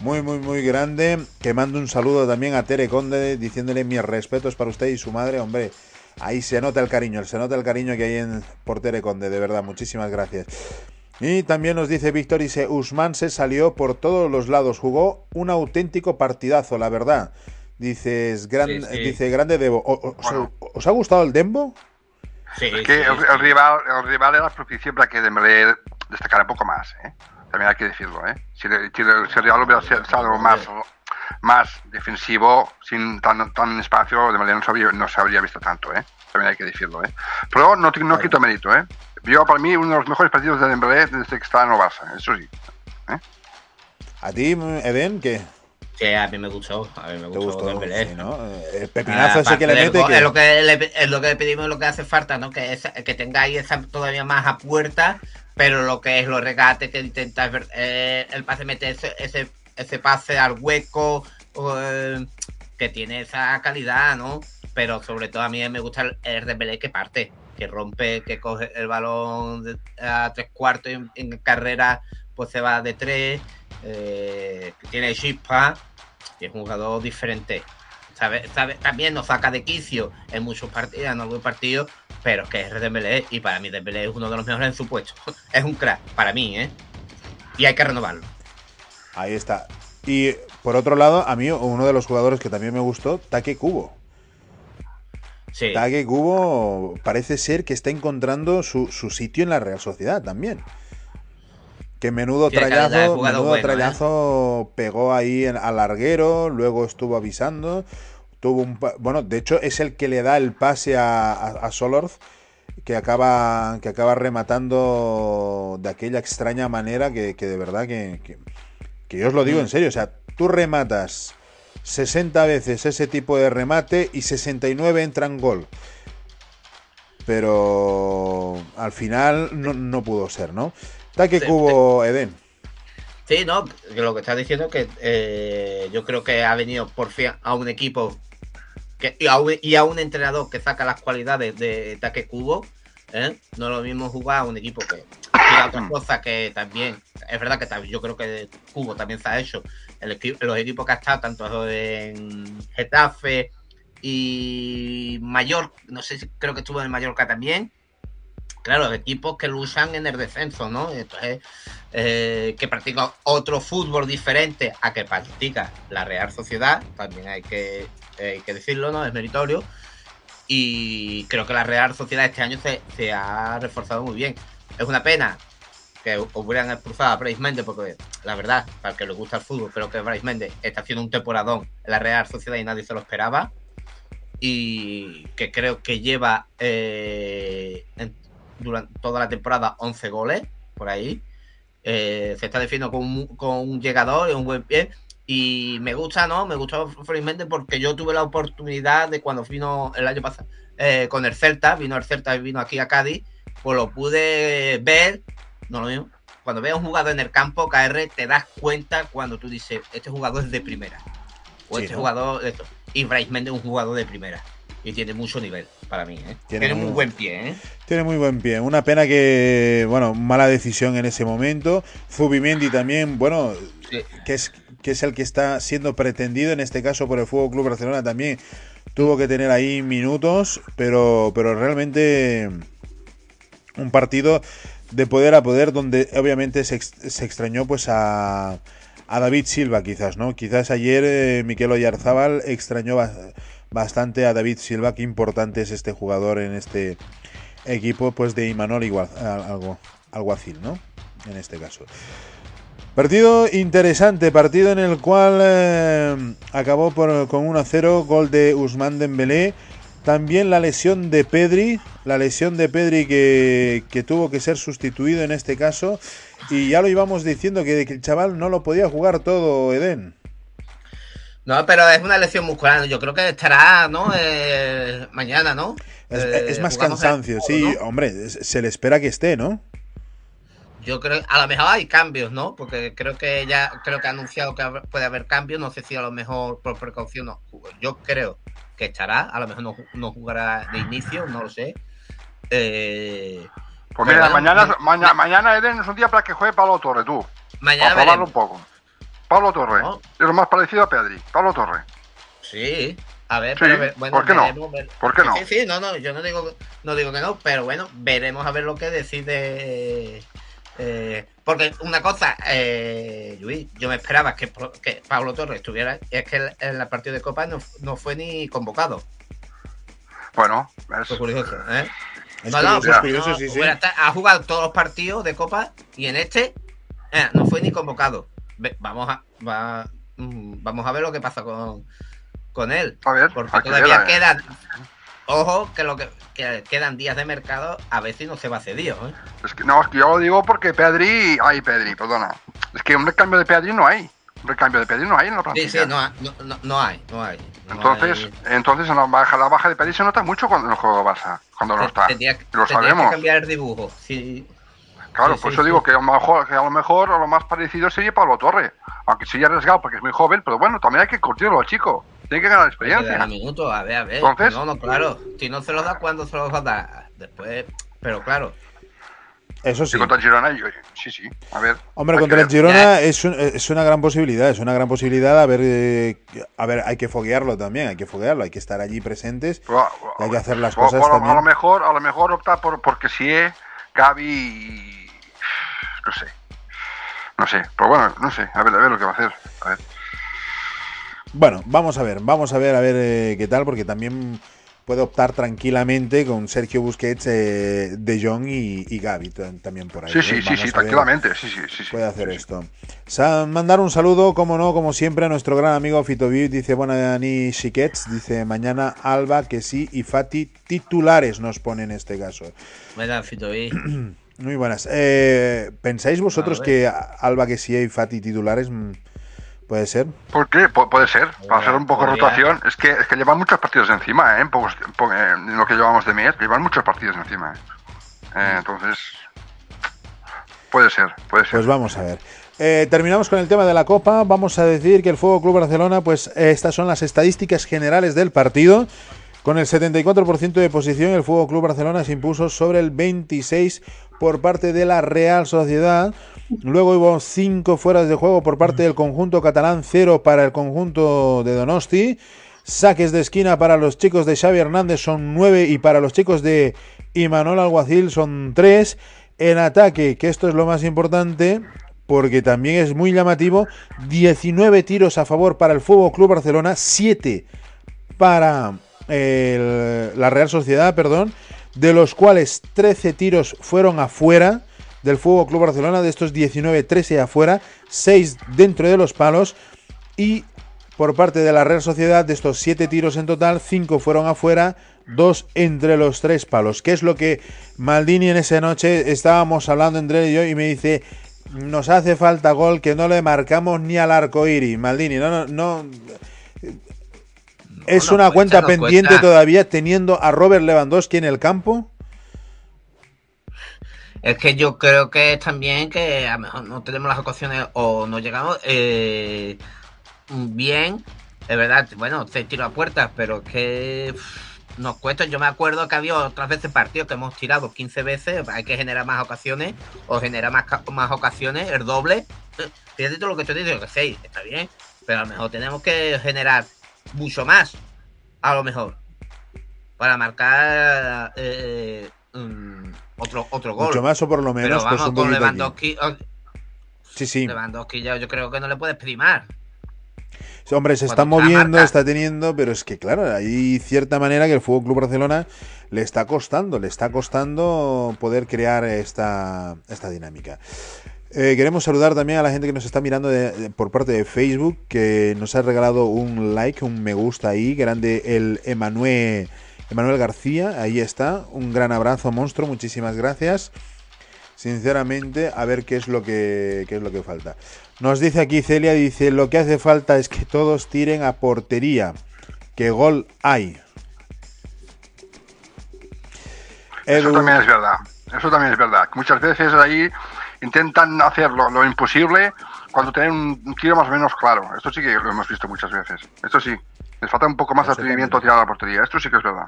muy, muy, muy grande. Que mando un saludo también a Tere Conde diciéndole mis respetos para usted y su madre. Hombre, ahí se nota el cariño, se nota el cariño que hay en, por Tere Conde. De verdad, muchísimas gracias. Y también nos dice Víctor dice Usman se salió por todos los lados, jugó un auténtico partidazo, la verdad. Dices, gran, Sí, sí. dice grande Debo. ¿O- o- ¿Os, Bueno. os ha gustado el Dembo? Sí, Es sí, que el, sí. el rival, el rival era propicio para que Dembélé destacara un poco más, ¿eh? También hay que decirlo, ¿eh? Si, si el, si el rival hubiera sido más, más defensivo, sin tan, tan espacio, Dembélé no se, habría, no se habría visto tanto, ¿eh? También hay que decirlo, ¿eh? Pero no, no quito mérito, ¿eh? Yo, para mí, uno de los mejores partidos de Dembélé desde que está en el Barça, eso sí. ¿A ti, Eden, qué? Sí, a mí me gustó. A mí me ¿Te gustó gustó? Dembélé. Sí, ¿no? Eh, El pepinazo Ah, ese que le mete. del gol, que- Es, lo que le, es lo que le pedimos, lo que hace falta, ¿no? Que, esa- que tenga ahí esa todavía más a puerta, pero lo que es los regates, que intenta ver, eh, el pase, mete ese, ese, ese pase al hueco, eh, que tiene esa calidad, ¿no? Pero sobre todo a mí me gusta el, el Dembélé que parte, que rompe, que coge el balón a tres cuartos en, en carrera, pues se va de tres, eh, que tiene chispa, y es un jugador diferente sabe, sabe- también nos saca de quicio en muchos partidos, en algunos partidos, pero que es Dembélé y para mí Dembélé es uno de los mejores en su puesto. Es un crack, para mí, ¿eh? Y hay que renovarlo. Ahí está. Y por otro lado, a mí uno de los jugadores que también me gustó, Take Cubo. Sí. Taque Cubo parece ser que está encontrando su, sitio en la Real Sociedad también. Que menudo trayazo, menudo ¿eh? pegó ahí en, al larguero, luego estuvo avisando. Tuvo un, bueno, de hecho es el que le da el pase a, a, Solorz, que acaba, que acaba rematando de aquella extraña manera que, de verdad que, que, que, yo os lo digo en mm. serio. O sea, tú rematas 60 veces ese tipo de remate y 69 entran gol. Pero al final no, pudo ser, ¿no? Taque Cubo Eden. Sí, no, lo que estás diciendo es que eh, yo creo que ha venido por fin a un equipo que, y, a un, entrenador que saca las cualidades de Taque Cubo. ¿eh? No es lo mismo jugar a un equipo que tiene otras cosas que también, es verdad que yo creo que Cubo también se ha hecho los equipos que ha estado, tanto en Getafe y Mallorca, no sé si creo que estuvo en Mallorca también. Claro, equipos que luchan en el descenso, ¿no? Entonces, eh, que practican otro fútbol diferente a que practica la Real Sociedad, también hay que, que decirlo, ¿no? Es meritorio. Y creo que la Real Sociedad este año se, se ha reforzado muy bien. Es una pena que hubieran expulsado a Bryce Méndez, porque la verdad, para el que le gusta el fútbol, creo que Bryce Méndez está haciendo un temporadón en la Real Sociedad y nadie se lo esperaba. Y que creo que lleva eh, durante toda la temporada 11 goles por ahí. Eh, se está definiendo con con un llegador y un buen pie. Y me gusta, ¿no? Me gusta Bryce Méndez porque yo tuve la oportunidad de cuando vino el año pasado eh, con el Celta, vino el Celta y vino aquí a Cádiz, pues lo pude ver no lo mismo. Cuando veas un jugador en el campo, KR, te das cuenta cuando tú dices, este jugador es de primera. O este jugador. Esto. Y Bryce Méndez es un jugador de primera. Y tiene mucho nivel para mí. ¿eh? Tiene, muy buen pie. ¿eh? Tiene muy buen pie. Una pena que, bueno, mala decisión en ese momento. Zubimendi también, bueno, que, es, que es el que está siendo pretendido en este caso por el Fútbol Club Barcelona también. Tuvo que tener ahí minutos, pero, pero realmente un partido de poder a poder, donde obviamente se, se extrañó pues a, a, David Silva quizás, ¿no? Quizás ayer eh, Miquel Oyarzábal extrañó bastante a David Silva, qué importante es este jugador en este equipo pues de Imanol igual, algo, alguacil, ¿no? En este caso. Partido interesante, partido en el cual eh, acabó por, con 1-0, gol de Usman Dembélé. También la lesión de Pedri, la lesión de Pedri que, tuvo que ser sustituido en este caso. Y ya lo íbamos diciendo que, el chaval no lo podía jugar todo, Eden. No, pero es una lesión muscular. Yo creo que estará, ¿no? Eh, mañana, ¿no? Es, eh, más cansancio, sí, hombre, se le espera que esté, ¿no? Yo creo, a lo mejor hay cambios, ¿no? Porque creo que ya, creo que ha anunciado que puede haber cambios. No sé si a lo mejor por precaución no. Yo creo que estará, a lo mejor no, jugará de inicio, no lo sé. Eh, pues mira, mañana, mañana, Eden es un día para que juegue Pablo Torre, tú. Mañana. Para probarlo un poco. Pablo Torre. Es lo más parecido a Pedri. Pablo Torre. Sí. A ver, bueno, ¿por qué no? ¿Por qué no? Sí, sí, no, no, yo no digo, no digo que no, pero bueno, veremos a ver lo que decide eh, porque una cosa, eh, Luis, yo me esperaba que, que, Pablo Torres estuviera, es que en la partida de Copa no, fue ni convocado. Bueno, es curioso, ¿eh? curioso, sí, sí. ha jugado todos los partidos de Copa y en este eh, no fue ni convocado. vamos a mm, vamos a ver lo que pasa con, con él. A ver, porque todavía quedan Ojo, que lo que, quedan días de mercado, a ver si no se va cedido. ¿eh? Es que no, es que yo lo digo porque Pedri. Ay, Pedri, perdona. Es que un recambio de Pedri no hay. Un recambio de Pedri no hay en la plantilla. Sí, sí, no, no, hay, no hay. entonces, entonces en la baja, la baja de Pedri se nota mucho cuando el juego pasa, cuando no está. lo sabemos. Que cambiar el dibujo. Sí. Claro, por eso digo que a, lo mejor, que a lo mejor lo más parecido sería Pablo Torre. Aunque sería arriesgado porque es muy joven, pero bueno, también hay que curtirlo al chico. Tiene que ganar experiencia. Minuto, a ver, a ver. Entonces, no, no, claro. Si no se lo da, ¿cuándo se lo va a dar? Después, pero claro. Eso sí. contra el Girona, sí, sí. A ver. Hombre, contra el Girona es, es, una gran posibilidad, es una gran posibilidad. A ver, eh, a ver, hay que foguearlo también, hay que foguearlo, hay que estar allí presentes. hay que hacer las cosas también. A lo mejor, a lo mejor optar por porque si es Gaby, no sé, no sé, pero bueno, no sé, a ver, a ver lo que va a hacer. Bueno, vamos a ver, vamos a ver, a ver eh, qué tal, porque también puede optar tranquilamente con Sergio Busquets, eh, De Jong y, y Gaby también por ahí. Sí, sí, sí, sí, tranquilamente, sí, sí, sí, Puede hacer esto. mandar un saludo, como no, como siempre, a nuestro gran amigo Fito dice, bueno, Dani Chiquets, dice, mañana Alba, que sí, y Fati titulares nos pone en este caso. Buenas, Fito Muy buenas. Eh, ¿Pensáis vosotros que Alba, que sí, y Fati titulares... ¿Puede ser? ¿Por qué? puede ser. Para hacer un poco de rotación. Es que, es que llevan muchos partidos encima, ¿eh? En, pocos, en lo que llevamos de mes, llevan muchos partidos encima. ¿eh? Eh, entonces, puede ser, puede ser. Pues vamos a ver. Eh, terminamos con el tema de la Copa. Vamos a decir que el Fuego Club Barcelona, pues estas son las estadísticas generales del partido. Con el 74% de posición, el Fuego Club Barcelona se impuso sobre el 26% por parte de la Real Sociedad. Luego hubo cinco fueras de juego por parte del conjunto catalán, cero para el conjunto de Donosti. Saques de esquina para los chicos de Xavi Hernández son nueve y para los chicos de Imanol Alguacil son tres. En ataque, que esto es lo más importante, porque también es muy llamativo, 19 tiros a favor para el Fútbol Club Barcelona, 7 para la Real Sociedad, perdón, de los cuales 13 tiros fueron afuera del Fútbol Club Barcelona, de estos 19, 13 afuera, 6 dentro de los palos y por parte de la Real Sociedad, de estos 7 tiros en total, 5 fueron afuera, 2 entre los 3 palos. ¿Qué es lo que Maldini en esa noche estábamos hablando entre él y yo y me dice, nos hace falta gol que no le marcamos ni al arco iris, Maldini, no, no, no. ¿Es una cuenta pendiente todavía teniendo a Robert Lewandowski en el campo? Es que yo creo que es también que a lo mejor no tenemos las ocasiones o no llegamos eh, bien. Es verdad, bueno, se tiro a puertas, pero es que nos cuesta. Yo me acuerdo que había otras veces partidos que hemos tirado 15 veces. Hay que generar más ocasiones o generar más, más ocasiones, el doble. Fíjate todo lo que estoy diciendo, que 6, está bien. Pero a lo mejor tenemos que generar mucho más. A lo mejor. Para marcar eh, otro, otro gol. Mucho más o por lo menos. Pero vamos, con Lewandowski. Oh, sí, sí. Lewandowski ya yo creo que no le puedes primar. Hombre, se está moviendo, está teniendo, pero es que claro, hay cierta manera que el Fútbol Club Barcelona le está costando, le está costando poder crear esta, esta dinámica. Eh, queremos saludar también a la gente que nos está mirando por parte de Facebook, que nos ha regalado un like, un me gusta ahí, grande el Emanuel, Emanuel García, ahí está, un gran abrazo monstruo, muchísimas gracias. Sinceramente, a ver qué es lo que qué es lo que falta. Nos dice aquí Celia, dice, lo que hace falta es que todos tiren a portería, que gol hay. Eso también es verdad, eso también es verdad. Muchas veces ahí intentan hacer lo, imposible cuando tienen un tiro más o menos claro. Esto sí que lo hemos visto muchas veces. Esto sí, les falta un poco más de atrevimiento a tirar a la portería. Esto sí que es verdad.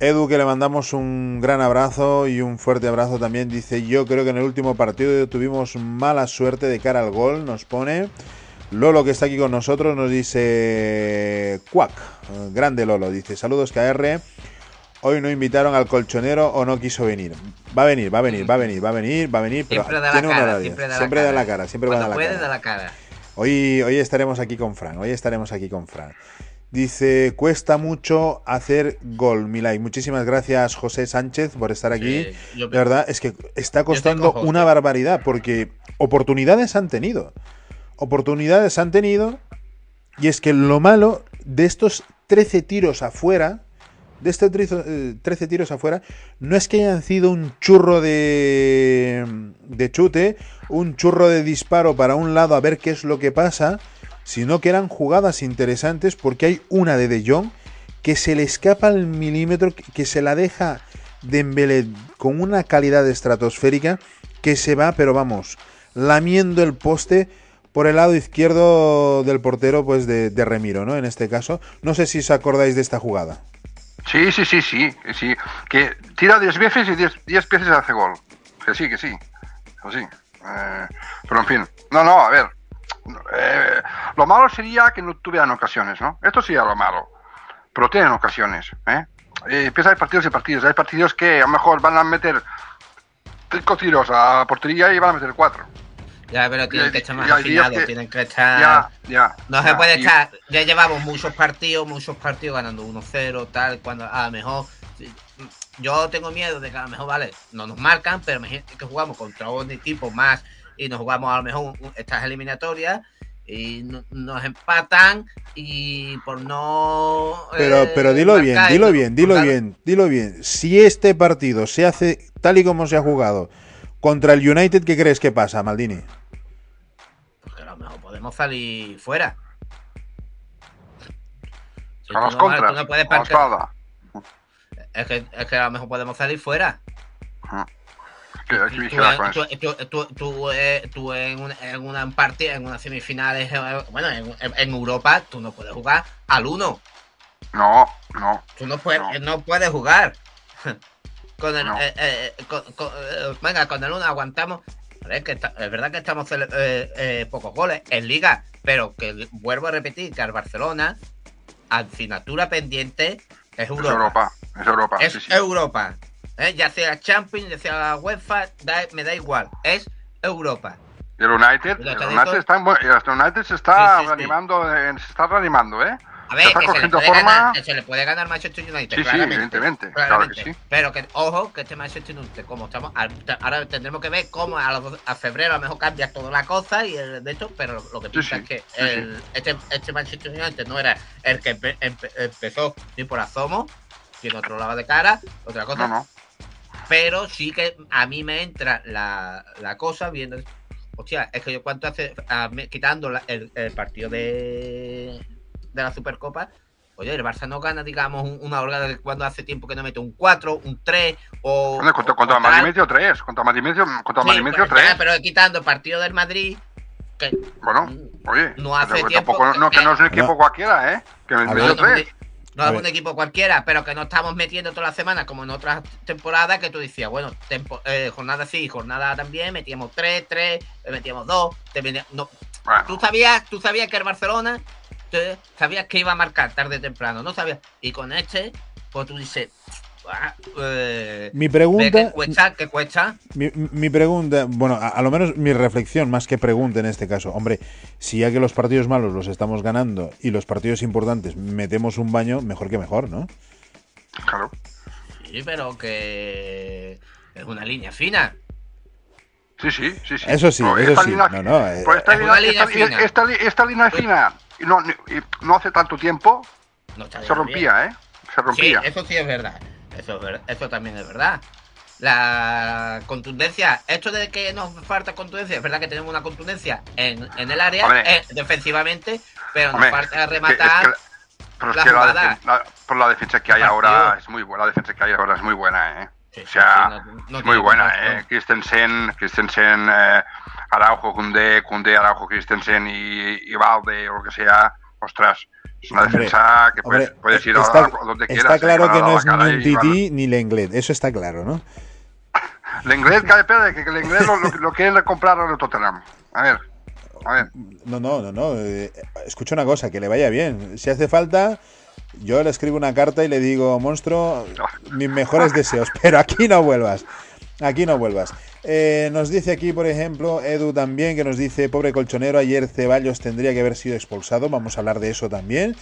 Edu, que le mandamos un gran abrazo y un fuerte abrazo también. Dice, yo creo que en el último partido tuvimos mala suerte de cara al gol, nos pone. Lolo, que está aquí con nosotros, nos dice, cuac, grande Lolo, dice, saludos KR. Hoy no invitaron al colchonero o no quiso venir. Va a venir, va a venir, va a venir, va a venir, va a venir. Pero siempre da la cara, siempre da la cara. Siempre da la cara. Hoy, hoy estaremos aquí con Fran, hoy estaremos aquí con Fran. Dice, cuesta mucho hacer gol, Milay. Muchísimas gracias, José Sánchez, por estar aquí. de verdad, es que está costando una barbaridad, porque oportunidades han tenido. Oportunidades han tenido. Y es que lo malo de estos 13 tiros afuera, de estos 13 eh, tiros afuera, no es que hayan sido un churro de, de chute, un churro de disparo para un lado a ver qué es lo que pasa sino que eran jugadas interesantes porque hay una de De Jong que se le escapa al milímetro, que se la deja Dembélé con una calidad estratosférica que se va, pero vamos, lamiendo el poste por el lado izquierdo del portero pues de, Remiro, ¿no? En este caso, no sé si os acordáis de esta jugada. Sí, sí, sí, sí, sí, que tira 10 veces y 10 veces hace gol. Que sí, que sí, sí. Eh, pero en fin, no, no, a ver, eh, lo malo sería que no tuvieran ocasiones, ¿no? Esto sería lo malo. Pero tienen ocasiones, ¿eh? eh empieza hay partidos y partidos. Hay partidos que a lo mejor van a meter cinco tiros a portería y van a meter cuatro. Ya, pero tienen que estar más afinados, tienen que estar. Ya, ya. No se puede estar. Ya llevamos muchos partidos, muchos partidos ganando 1-0, tal, cuando a lo mejor. Yo tengo miedo de que a lo mejor, vale, no nos marcan, pero imagínate que jugamos contra un equipo más y nos jugamos a lo mejor estas eliminatorias y nos empatan y por no pero pero eh, dilo bien dilo bien dilo bien dilo bien si este partido se hace tal y como se ha jugado contra el United qué crees que pasa Maldini pues que a lo mejor podemos salir fuera si no, no puedes es que, es que a lo mejor podemos salir fuera Tú, eh, tú, en, una, en una partida, en una semifinales, eh, bueno, en, Europa, tú no puedes jugar al 1. No, no. Tú no puedes, no. puedes jugar. con el, eh, venga, con el 1 aguantamos. Es, que es verdad que estamos pocos goles en liga, pero que vuelvo a repetir que al Barcelona, asignatura pendiente, es Europa. Es Europa, es Europa. Es Europa. ¿eh? ya sea Champions, ya sea la UEFA, me da igual, es Europa. el United, el United, está, el United se está reanimando, se está reanimando, ¿eh? A ver, se, le puede ganar, se le puede ganar Manchester United, sí, sí, evidentemente, Claro que sí. Pero que, ojo, que este Manchester United, como estamos, ahora tendremos que ver cómo a, a febrero a lo mejor cambia toda la cosa y el, de hecho, pero lo que piensa es que el, este, este Manchester United no era el que empezó ni por asomo, tiene otro lado de cara, otra cosa. No, no. Pero sí que a mí me entra la, cosa viendo. Hostia, es que yo cuánto hace. quitando el, partido de, de la Supercopa. Oye, el Barça no gana, digamos, una holgada de cuando hace tiempo que no mete un 4, un 3 o. contra, contra Madrid metió 3. Contra Madrid metió, contra Madrid metió 3. Pues, pero quitando el partido del Madrid. Que bueno, oye. No hace tiempo. no, que no es un equipo cualquiera, ¿eh? Que metió 3. No es un equipo cualquiera, pero que no estamos metiendo todas las semanas como en otras temporadas que tú decías, bueno, eh, jornada sí, jornada también, metíamos tres, tres, metíamos dos. no. ¿Tú, sabías, tú sabías que el Barcelona, sabías que iba a marcar tarde o temprano, no sabías. Y con este, pues tú dices, eh, mi pregunta. ¿Qué cuesta? Mi, pregunta, bueno, a, lo menos mi reflexión, más que pregunta en este caso. Hombre, si ya que los partidos malos los estamos ganando y los partidos importantes metemos un baño, mejor que mejor, ¿no? Claro. Sí, pero que es una línea fina. Sí, sí, sí, sí. Eso sí, eso sí. no, no, eh, pues esta, línea, fina. Esta, línea fina no, no hace tanto tiempo se rompía, ¿eh? Se rompía. Sí, eso sí es verdad. Eso, eso también es verdad. La contundencia, esto de que nos falta contundencia, es verdad que tenemos una contundencia en, en el área eh, defensivamente, pero nos falta rematar. la, por la defensa que hay ahora es muy buena, la defensa que hay ahora es muy buena, ¿eh? o sea, es muy buena, ¿eh? Christensen, Christensen, eh, Araujo, Kunde, Kunde, Araujo, Christensen y, y Valde o lo que sea, ostras, es una defensa que puedes, puedes ir está, a, donde quieras. Está claro que no es ni un Titi ni Lenglet, eso está claro, ¿no? Lenglet, espera, que Lenglet lo, lo, lo quiere comprar a Tottenham. A ver, a ver. No, no, no, no. Eh, escucha una cosa, que le vaya bien. Si hace falta, yo le escribo una carta y le digo, monstruo, mis mejores deseos, pero aquí no vuelvas. Aquí no vuelvas. Eh, nos dice aquí, por ejemplo, Edu también, que nos dice, pobre colchonero, ayer Ceballos tendría que haber sido expulsado. Vamos a hablar de eso también.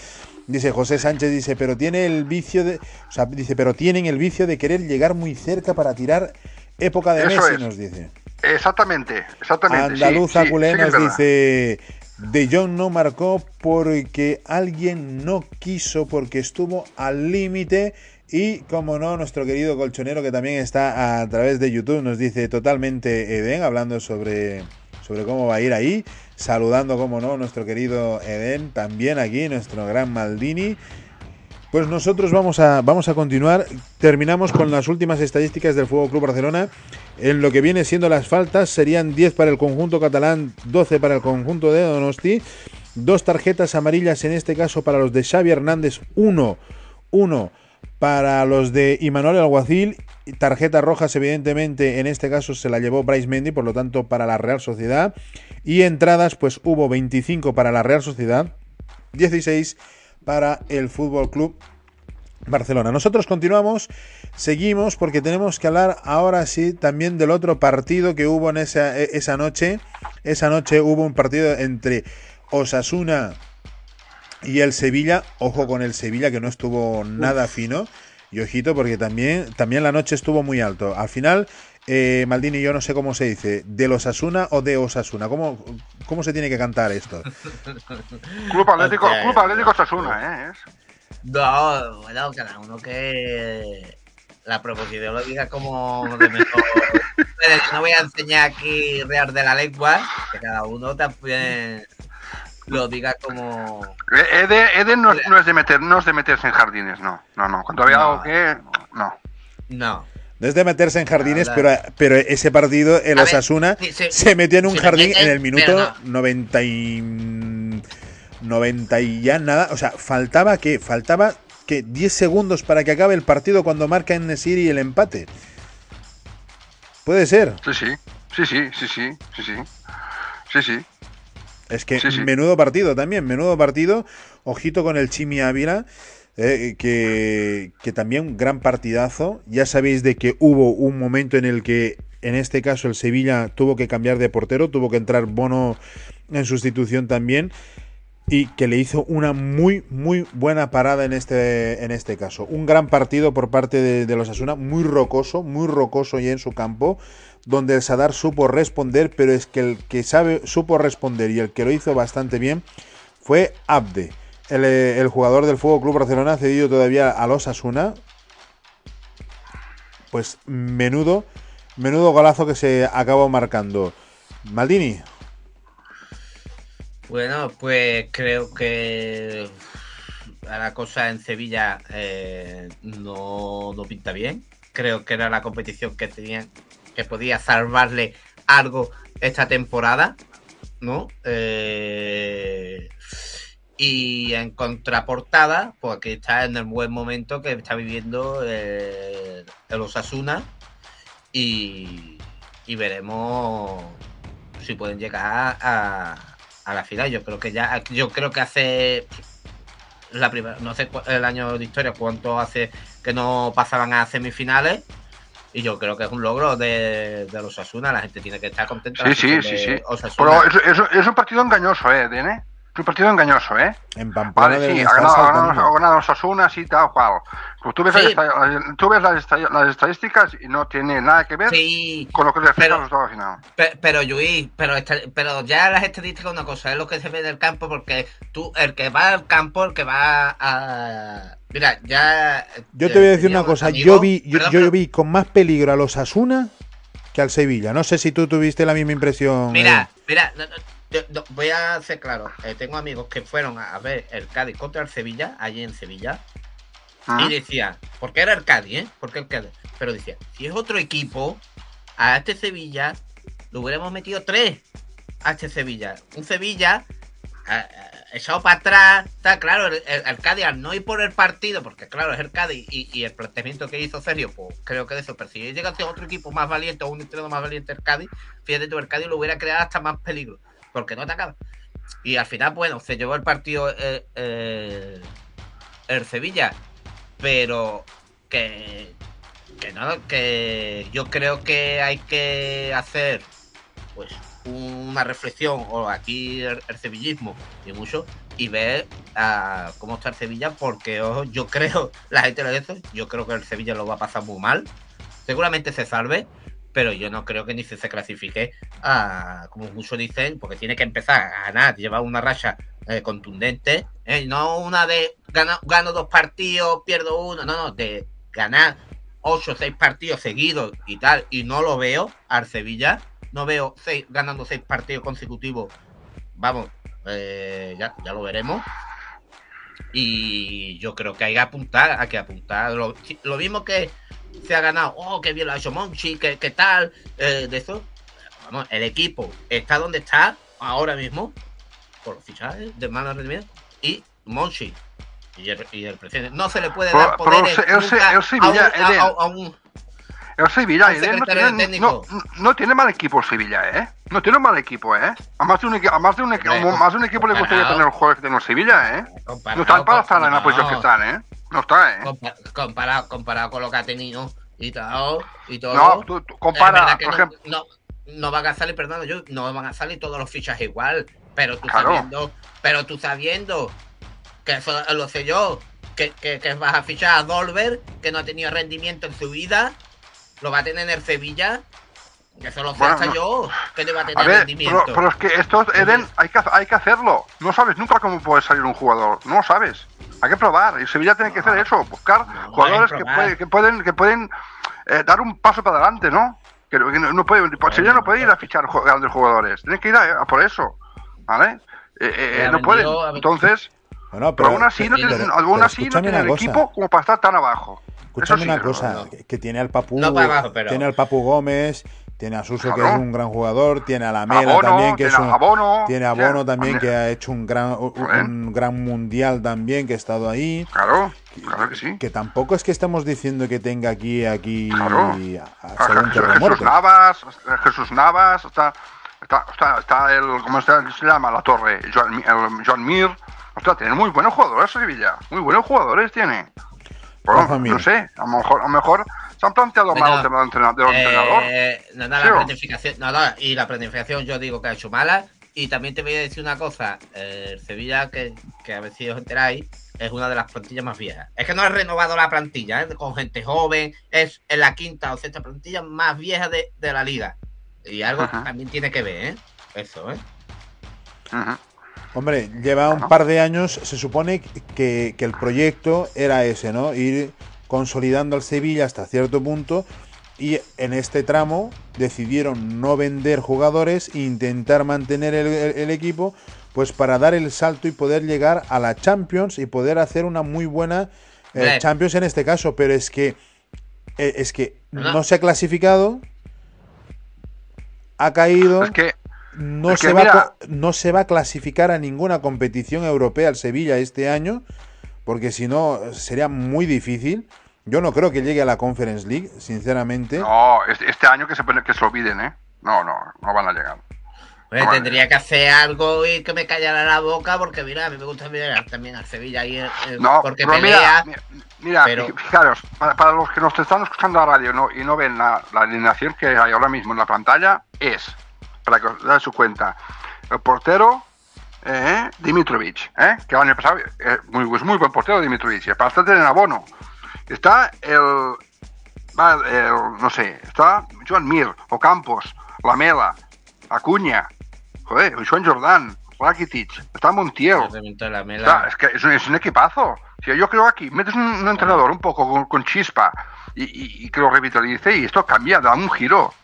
Dice José Sánchez, dice, pero tiene el vicio de. O sea, dice, pero tienen el vicio de querer llegar muy cerca para tirar época de Messi, nos dice. Exactamente, exactamente. Andaluz sí, nos dice. De Jong no marcó porque alguien no quiso, porque estuvo al límite y, como no, nuestro querido colchonero que también está a través de YouTube nos dice totalmente Eden, hablando sobre, sobre cómo va a ir ahí. Saludando, como no, nuestro querido Eden, también aquí, nuestro gran Maldini. Pues nosotros vamos a, vamos a continuar. Terminamos con las últimas estadísticas del Fútbol Club Barcelona. En lo que viene siendo las faltas, serían 10 para el conjunto catalán, 12 para el conjunto de Donosti. Dos tarjetas amarillas, en este caso para los de Xavi Hernández, 1, 1 para los de Imanuel Alguacil, tarjetas rojas, evidentemente, en este caso se la llevó Bryce Mendy, por lo tanto, para la Real Sociedad. Y entradas, pues hubo 25 para la Real Sociedad, 16 para el Fútbol Club Barcelona. Nosotros continuamos, seguimos porque tenemos que hablar ahora sí también del otro partido que hubo en esa, e, esa noche. Esa noche hubo un partido entre Osasuna y el Sevilla. Ojo con el Sevilla que no estuvo nada fino. Y ojito porque también, también la noche estuvo muy alto. Al final, eh, Maldini, yo no sé cómo se dice, de los Osasuna o de Osasuna. ¿Cómo, cómo se tiene que cantar esto? Club Atlético, Club Atlético Osasuna, ¿eh? No, bueno, cada uno que la proposición lo diga como de mejor. Pero yo no voy a enseñar aquí real de la lengua, que cada uno también lo diga como. Eden, Eden no, no, es de meter, no es de meterse en jardines, no. No, no. Cuando había No. algo que. No. No. No es de meterse en jardines, No, pero, pero ese partido, el A Osasuna, se metió en un jardín meten, en el minuto pero 90 y, 90 y ya nada. O sea, faltaba que faltaba que 10 segundos para que acabe el partido cuando marca en Nesiri el empate. Puede ser. Sí, sí. Sí, sí, sí, sí. Sí, sí. Sí, sí. Es que Sí, sí. menudo partido también, menudo partido. Ojito con el Chimi Ávila, eh, que, que también un gran partidazo. Ya sabéis de que hubo un momento en el que, en este caso, el Sevilla tuvo que cambiar de portero, tuvo que entrar Bono en sustitución también. Y que le hizo una muy, muy buena parada en este, en este caso. Un gran partido por parte de, de los Asuna, muy rocoso, muy rocoso ya en su campo donde el Sadar supo responder, pero es que el que sabe supo responder y el que lo hizo bastante bien fue Abde, el, eh, jugador del Fuego Club Barcelona cedido todavía a los Asuna. Pues menudo, menudo golazo que se acabó marcando. Maldini, Bueno, pues creo que la cosa en Sevilla eh, no, no pinta bien. Creo que era la competición que tenían que podía salvarle algo esta temporada, ¿no? Eh, y en contraportada, pues aquí está en el buen momento que está viviendo eh, el Osasuna y, y veremos si pueden llegar a, a la final. Yo creo que ya, yo creo que hace la primera, no sé el año de historia cuánto hace que no pasaban a semifinales. Y yo creo que es un logro de, de los Osasuna. La gente tiene que estar contenta. Sí, sí, sí, sí. Pero es, es- es un partido engañoso, ¿eh, Dene? Un partido engañoso, ¿eh? en Pamplona Vale, sí, ha ganado, ha ganado, ha ganado sí, tal cual. Pues tú ves, Sí. las, esta- tú ves las, esta- las estadísticas y no tiene nada que ver Sí, con lo que refleja Pero- el resultado final. Pe- Pero, Luis, pero, esta- pero ya las estadísticas una cosa, es lo que se ve en el campo, porque tú, el que va al campo, el que va a... Mira, ya... Yo te voy a decir una cosa, yo vi, yo, Perdón, yo pero- vi con más peligro a los Asuna que al Sevilla. No sé si tú tuviste la misma impresión. Mira, eh. mira, yo- voy a ser claro, eh, tengo amigos que fueron a, a ver el Cádiz contra el Sevilla, allí en Sevilla, ¿Mm? y decía, porque era el Cádiz, ¿eh? Porque el Cádiz, pero decía, si es otro equipo, a este Sevilla le hubiéramos metido tres a este Sevilla. Un Sevilla a- a- echado para atrás, está claro, el, el- el Cádiz al no ir por el partido, porque claro, es el Cádiz y, y el planteamiento que hizo Sergio, pues creo que de eso, pero si llega a ser otro equipo más valiente o un entrenador más valiente el Cádiz, fíjate tú, el Cádiz lo hubiera creado hasta más peligro, porque no atacaba. Y al final, bueno, se llevó el partido eh, eh, el Sevilla, pero que, que no, que yo creo que hay que hacer pues una reflexión o aquí el, el sevillismo y mucho y ver ah, cómo está el Sevilla porque ojo, yo creo la gente lo dice yo creo que el Sevilla lo va a pasar muy mal seguramente se salve pero yo no creo que ni se, se clasifique a, como muchos dicen porque tiene que empezar a ganar llevar una racha eh, contundente eh, no una de gano, dos partidos pierdo uno no no de ganar ocho o seis partidos seguidos y tal y no lo veo al Sevilla no veo seis, ganando seis partidos consecutivos. Vamos, eh, ya, ya lo veremos. Y yo creo que hay que apuntar, hay que apuntar. Lo, lo mismo que se ha ganado, oh, qué bien lo ha hecho Monchi, qué, qué tal, eh, de eso. Vamos, el equipo está donde está ahora mismo, por los fichajes de mano rendimiento, y Monchi. Y el, y el presidente. No se le puede dar pero poderes a un- a- a- a no, tiene, técnico. no, no tiene mal equipo el Sevilla, ¿eh? No tiene mal equipo, ¿eh? A más de un, a más de un, más de un equipo le gustaría tener el juego que tiene el Sevilla, ¿eh? No están para estar en la posición que están, ¿eh? No está, ¿eh? comparado, comparado con lo que ha tenido y todo. Y todo no, tú, compara, por no, ejemplo. No, no, van a salir, perdón, yo, no van a salir todos los fichas igual. Pero tú sabiendo, pero tú sabiendo que eso lo sé yo, que, que, vas a fichar a Dolber, que no ha tenido rendimiento en su vida, lo va a tener en el Sevilla. Eso lo sé hasta yo, que le va a tener rendimiento. Pero, es que esto, Eden, hay que, hay que hacerlo. No sabes nunca cómo puede salir un jugador. No lo sabes. Hay que probar. Y Sevilla tiene que hacer eso, buscar jugadores que, que, pueden, que pueden eh, dar un paso para adelante, ¿no? Que, no, puede, Sevilla no puede ir a fichar grandes jugadores. Tiene que ir a, por eso, ¿vale? Eh, eh, no puede. Entonces, pero, aún así no tiene, aún así no tiene el equipo como para estar tan abajo. Escúchame una cosa, que tiene al Papu, tiene al Papu Gómez, tiene a Suso, que es un gran jugador. Tiene a la Mela también, que es un. tiene a Bono también, que ha hecho un gran, un, gran mundial también, que ha estado ahí. Claro, claro que sí. Que tampoco es que estamos diciendo que tenga aquí, aquí claro. a, Jesús Navas, Jesús Navas, está, está, está, el, ¿cómo se llama? La torre, Joan, Mir. Ostras, tiene muy buenos jugadores Sevilla, muy buenos jugadores tiene. Bueno, no sé, a lo mejor, a lo mejor ¿Se han planteado mal el tema del entrenador? Eh, no, no, la planificación, no, no, y la planificación yo digo que ha hecho mala. Y también te voy a decir una cosa, Sevilla, que, que, a ver si os enteráis, es una de las plantillas más viejas. Es que no he renovado la plantilla, ¿eh? con gente joven, es en la quinta o sexta plantilla más vieja de, de la liga. Y algo también tiene que ver, ¿eh? Eso, ¿eh? Hombre, lleva un par de años, se supone que, que, el proyecto era ese, ¿no? Ir consolidando al Sevilla hasta cierto punto y en este tramo decidieron no vender jugadores e intentar mantener el, equipo pues para dar el salto y poder llegar a la Champions y poder hacer una muy buena eh, Champions en este caso. Pero es que eh, es que no. se ha clasificado ha caído no, se va no se va a clasificar a ninguna competición europea el Sevilla este año porque si no sería muy difícil. Yo no creo que llegue a la Conference League, sinceramente. No, este, año que se, que se olviden, ¿eh? No, no, no van a llegar. Tendría que hacer algo y que me callara la boca, porque mira, a mí me gusta mirar también al Sevilla y no, porque pelea. Mira, mira fijaros, para, los que nos están escuchando a radio ¿no? y no ven la, alineación que hay ahora mismo en la pantalla, es, para que os den su cuenta, el portero eh, Dimitrovic, ¿eh? que el año pasado eh, muy, es muy buen portero Dimitrovic, y aparte en abono. Está el, no sé, está Joan Mir, Ocampos, Lamela, Acuña, joder, Joan Jordán, Rakitic, está Montiel. es que es un, equipazo. Si yo creo aquí, metes un, entrenador un poco con, chispa y, que lo revitalice y esto cambia, da un giro.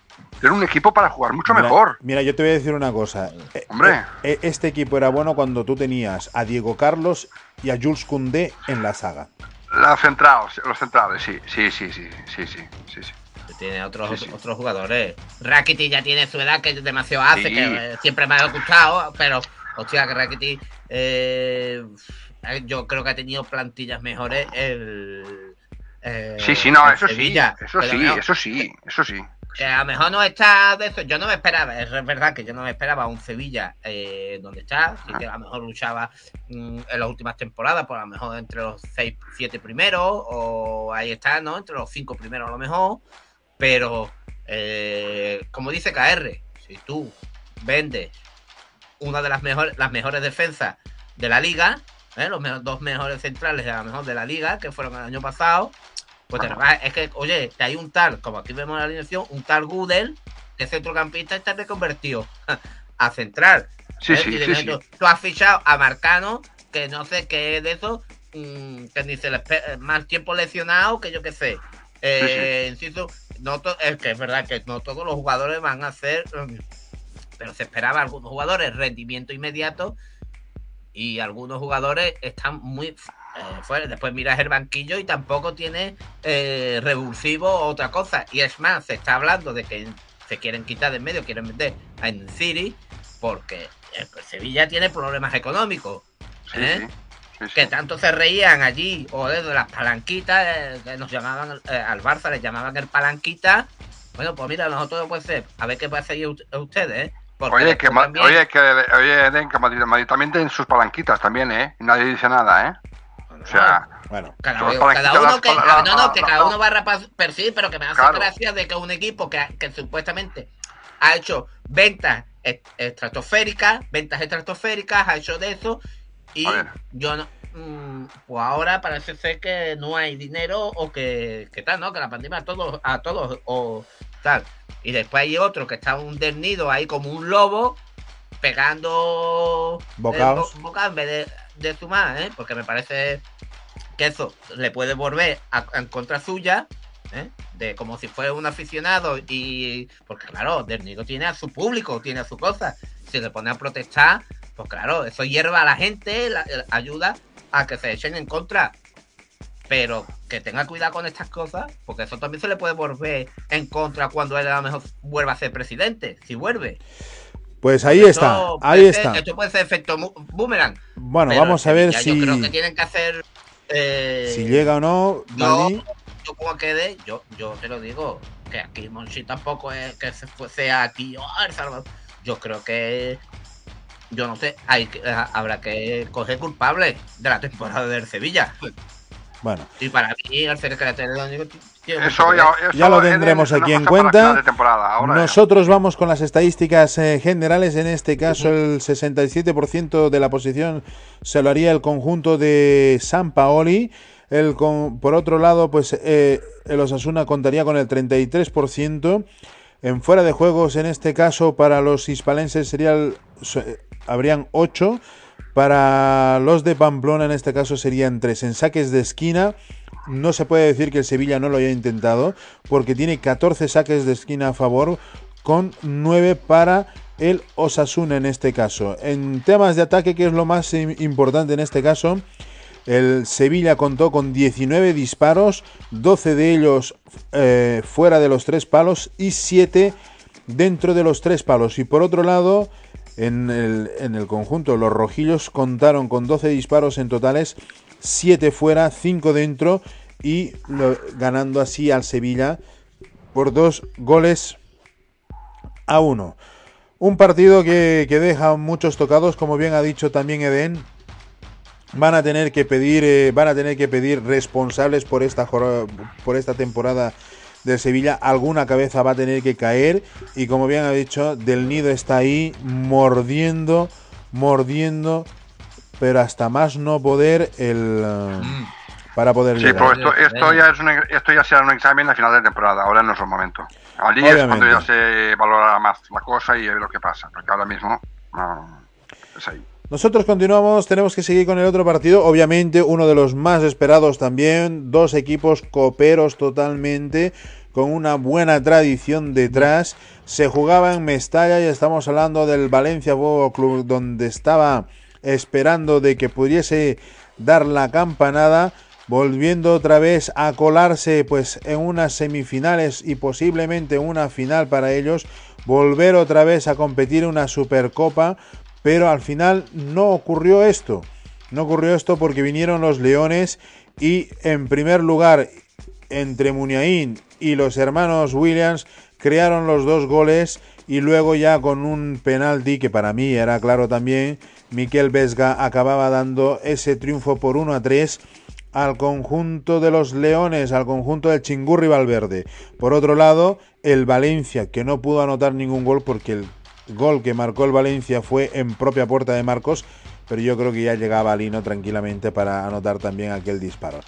Tiene un equipo para jugar mucho mejor. Mira, yo te voy a decir una cosa. Eh, Hombre. Eh, este equipo era bueno cuando tú tenías a Diego Carlos y a Jules Koundé en la saga. La central, los centrales, sí, sí, sí, sí, sí, sí, sí. sí. Tiene otros, otros jugadores. Rakitic ya tiene su edad, que demasiado hace, que siempre me ha gustado, pero, hostia, que Rakitic, eh, yo creo que ha tenido plantillas mejores el. sí, sí, no, eso sí, eso sí, eso sí, eso sí. Que a lo mejor no está de eso. Yo no me esperaba, es verdad que yo no me esperaba un Sevilla eh, donde está. Sí que a lo mejor luchaba mm, en las últimas temporadas, por a lo mejor entre los seis, siete primeros, o ahí está, ¿no? Entre los cinco primeros a lo mejor. Pero, eh, como dice KR, si tú vendes una de las mejores, las mejores defensas de la liga, ¿eh? los dos mejores centrales a lo mejor de la liga, que fueron el año pasado, pues es que, oye, que hay un tal, como aquí vemos en la alineación, un tal Google, de centrocampista, está reconvertido a central. Sí, ¿eh? sí, sí, Tú has fichado a Marcano, que no sé qué es de eso, mm, que ni se le más tiempo lesionado que yo qué sé. Eh, no es que es verdad que no todos los jugadores van a hacer, mm, pero se esperaba algunos jugadores rendimiento inmediato y algunos jugadores están muy eh, después miras el banquillo y tampoco tiene eh, revulsivo o otra cosa. Y es más, se está hablando de que se quieren quitar de en medio, quieren meter a City porque eh, pues, Sevilla tiene problemas económicos. ¿eh? que tanto se reían allí, o de las palanquitas, que nos llamaban, al Barça les llamaban el palanquita. Bueno, pues mira, nosotros puede ser, a ver qué pasa ahí ustedes, oye, que, oye, que, oye, que Madrid, también tienen sus palanquitas también, ¿eh? Nadie dice nada, ¿eh? O sea, Bueno, Cada, uno que, para- no, no, que la- cada uno va a rapar perfil, pero que me hace Claro. gracia de que un equipo que, que supuestamente ha hecho ventas est- estratosféricas, ventas estratosféricas, ha hecho de eso, y yo no, mm, pues ahora parece ser que no hay dinero o que, que tal, ¿no? Que la pandemia a todos, a todos, o tal. Y después hay otro que está un desnido ahí como un lobo, pegando Bocaos. eh, bo- bocaos en vez de, de sumar, ¿eh? Porque me parece que eso le puede volver en contra suya, ¿eh? de como si fuera un aficionado y porque claro, Dernigo tiene a su público, tiene a su cosa. Si le pone a protestar, pues claro, eso hierva a la gente, ayuda a que se echen en contra. Pero que tenga cuidado con estas cosas, porque eso también se le puede volver en contra cuando él a lo mejor vuelva a ser presidente, si vuelve. Pues ahí Esto está, ahí ser- está. Esto puede ser efecto boomerang. Bueno, vamos a ver ya si, Yo creo que tienen que hacer. eh, si llega o no. yo, yo como quede, yo, yo te lo digo, que aquí Monchi tampoco es que se fue- sea aquí oh, El Salvador. Yo creo que yo no sé, hay que, ha- habrá que coger culpable de la temporada del Sevilla. Bueno, Y para mí de Dónigo tiene mucho Eso ya, ver. eso Ya lo tendremos aquí en cuenta. ya. Nosotros vamos con las estadísticas eh, generales. En este caso, el 67% de la posición se lo haría el conjunto de San Paoli. El con- por otro lado, pues eh, el Osasuna contaría con el 33%. En fuera de juegos, en este caso, para los hispalenses sería el- so- eh, habrían 8. Para los de Pamplona, en este caso, serían 3. En saques de esquina, no se puede decir que el Sevilla no lo haya intentado, porque tiene 14 saques de esquina a favor, con 9 para el Osasuna en este caso. En temas de ataque, que es lo más im- importante en este caso, el Sevilla contó con 19 disparos, 12 de ellos eh, fuera de los tres palos y 7 dentro de los tres palos. Y por otro lado, en el, en el conjunto, los rojillos contaron con 12 disparos en totales, 7 fuera, 5 dentro y ganando así al Sevilla por dos goles a uno. Un partido que, que deja muchos tocados, como bien ha dicho también Eden. Van a tener que pedir, eh, van a tener que pedir responsables por esta por esta temporada del Sevilla. Alguna cabeza va a tener que caer y como bien ha dicho, Del Nido está ahí mordiendo, mordiendo, pero hasta más no poder el eh, para poder Sí, llegar. pero esto, esto, ya es un, esto ya será un examen a final de temporada, ahora no es el momento. Allí es cuando ya se valorará más la cosa y a ver lo que pasa, porque ahora mismo no, es ahí. Nosotros continuamos, tenemos que seguir con el otro partido, obviamente uno de los más esperados también, dos equipos coperos totalmente, con una buena tradición detrás. Se jugaba en Mestalla y estamos hablando del Valencia Fútbol Club, donde estaba esperando de que pudiese dar la campanada, volviendo otra vez a colarse pues en unas semifinales y posiblemente una final para ellos, volver otra vez a competir una Supercopa, pero al final no ocurrió esto. No ocurrió esto porque vinieron los Leones y en primer lugar entre Muniain y los hermanos Williams crearon los dos goles y luego ya con un penalti que para mí era claro también, Miquel Vesga acababa dando ese triunfo por 1 a 3 al conjunto de los Leones, al conjunto del Chingurri Valverde. Por otro lado, el Valencia, que no pudo anotar ningún gol porque el gol que marcó el Valencia fue en propia puerta de Marcos, pero yo creo que ya llegaba Lino tranquilamente para anotar también aquel disparo.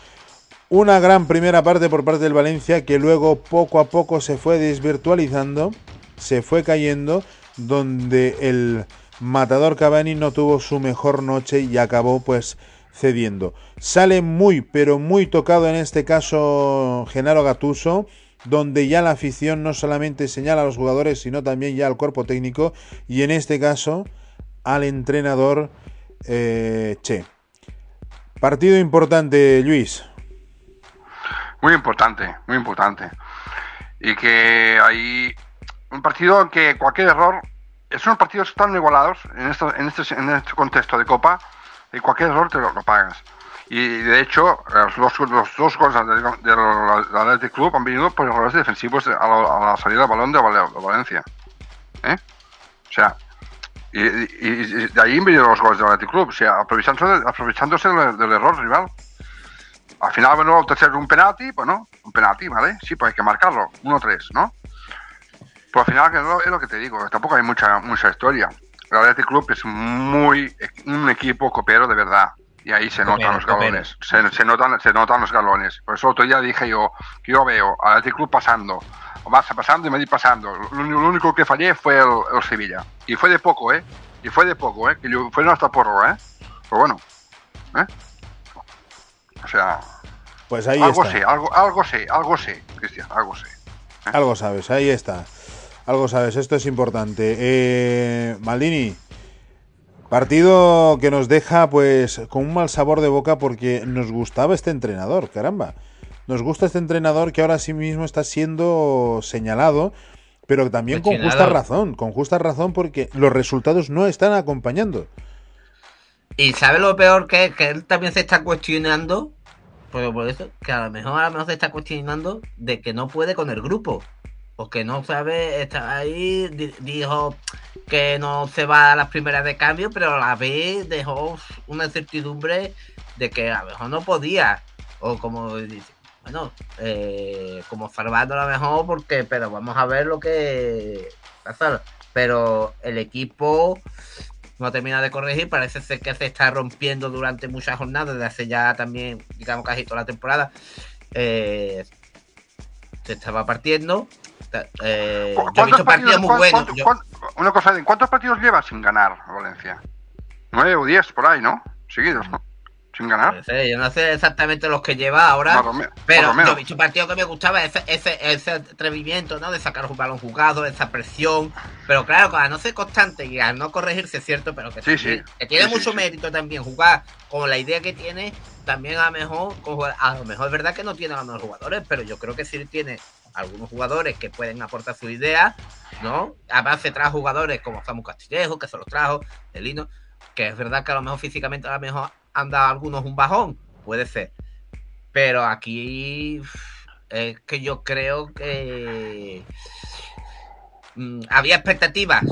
Una gran primera parte por parte del Valencia que luego poco a poco se fue desvirtualizando, se fue cayendo, donde el matador Cavani no tuvo su mejor noche y acabó pues cediendo. Sale muy pero muy tocado en este caso Genaro Gatuso, donde ya la afición no solamente señala a los jugadores, sino también ya al cuerpo técnico y en este caso al entrenador eh, Che. Partido importante, Luis. Muy importante, muy importante. Y que hay un partido que cualquier error, son partidos tan igualados en, esto, en, este, en este contexto de Copa, y cualquier error te lo, pagas. Y de hecho, los, dos- goles del, del Athletic Club han venido por errores defensivos a la, salida del balón de, Val- de Valencia. ¿Eh? O sea, y, de ahí han venido los goles del Athletic Club, o sea, aprovechándose, aprovechándose del, del error rival. Al final, bueno, el tercero un penalti, pues no, un penalti, ¿vale? Sí, pues hay que marcarlo, 1-3, ¿no? Pues al final es lo que te digo, tampoco hay mucha mucha historia. El Athletic Club es muy un equipo copero de verdad. Y ahí se notan los galones. Se, se, notan, se notan los galones. Por eso otro día dije yo que yo veo al Athletic Club pasando. O vas pasando y me di pasando. Lo, lo, único que fallé fue el, el, Sevilla. Y fue de poco, ¿eh? Y fue de poco, ¿eh? Que yo, fue hasta porro, ¿eh? Pero bueno. ¿eh? O sea. Pues ahí algo está. sé, algo, algo sé, algo sé, Cristian, algo sé. ¿eh? Algo sabes, ahí está. Algo sabes, esto es importante. Eh, Maldini, partido que nos deja pues con un mal sabor de boca porque nos gustaba este entrenador, caramba. Nos gusta este entrenador que ahora sí mismo está siendo señalado, pero también con justa razón, con justa razón porque los resultados no están acompañando. Y sabe lo peor que es que él también se está cuestionando, por eso, que a lo mejor a lo mejor se está cuestionando de que no puede con el grupo porque no sabe, está ahí, dijo que no se va a las primeras de cambio, pero a la vez dejó una incertidumbre de que a lo mejor no podía, o como dice, bueno, eh, como salvando a lo mejor, porque, pero vamos a ver lo que pasa. Pero el equipo no termina de corregir, parece ser que se está rompiendo durante muchas jornadas, desde hace ya también, digamos, casi toda la temporada. Eh, se estaba partiendo eh, yo he visto partidos muy buenos. ¿cuánto, ¿cuánto, una cosa, ¿en cuántos partidos lleva sin ganar Valencia? Nueve o diez por ahí, ¿no? Seguidos, ¿no? Sin ganar. Sé, yo no sé exactamente los que lleva ahora, pero yo he visto partidos que me gustaba ese, ese, ese atrevimiento, ¿no? De sacar un balón jugado, esa presión. Pero claro, a no ser constante y a no corregirse, es cierto, pero que, sí, también, sí. que tiene sí, mucho mérito también jugar con la idea que tiene. También a lo mejor, a lo mejor es verdad que no tiene a los mejores jugadores, pero yo creo que sí tiene algunos jugadores que pueden aportar su idea, ¿no? Además se trae jugadores como Samu Castillejo, que se los trajo, Elino, que es verdad que a lo mejor físicamente a lo mejor han dado algunos un bajón, puede ser. Pero aquí es que yo creo que mm, había expectativas.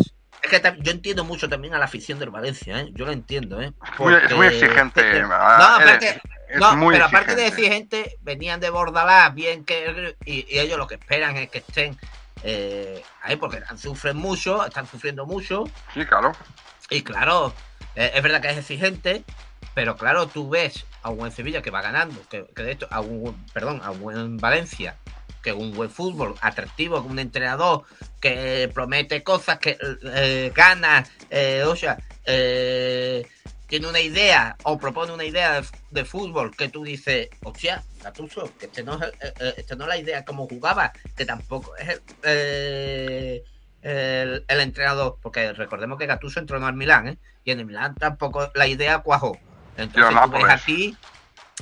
Es que yo entiendo mucho también a la afición del Valencia, ¿eh? Yo lo entiendo, ¿eh? Porque... Es, muy, exigente. no, aparte, es no muy pero aparte exigente. de exigente, venían de Bordalás, bien que. Y, y, ellos lo que esperan es que estén eh, ahí, porque sufren mucho, están sufriendo mucho. Sí, claro. Y claro, eh, es verdad que es exigente, pero claro, tú ves a un buen Sevilla que va ganando, que, que de hecho, a un, perdón, a un buen Valencia, que un buen fútbol atractivo, con un entrenador que promete cosas, que eh, gana, o sea, tiene una idea o propone una idea de, de fútbol que tú dices, hostia, Gattuso, que este no, es, eh, este no es la idea como jugaba, que tampoco es el, el, el, entrenador, porque recordemos que Gattuso entrenó al Milán, ¿eh? y en el Milán tampoco la idea cuajó. Entonces tú ves aquí,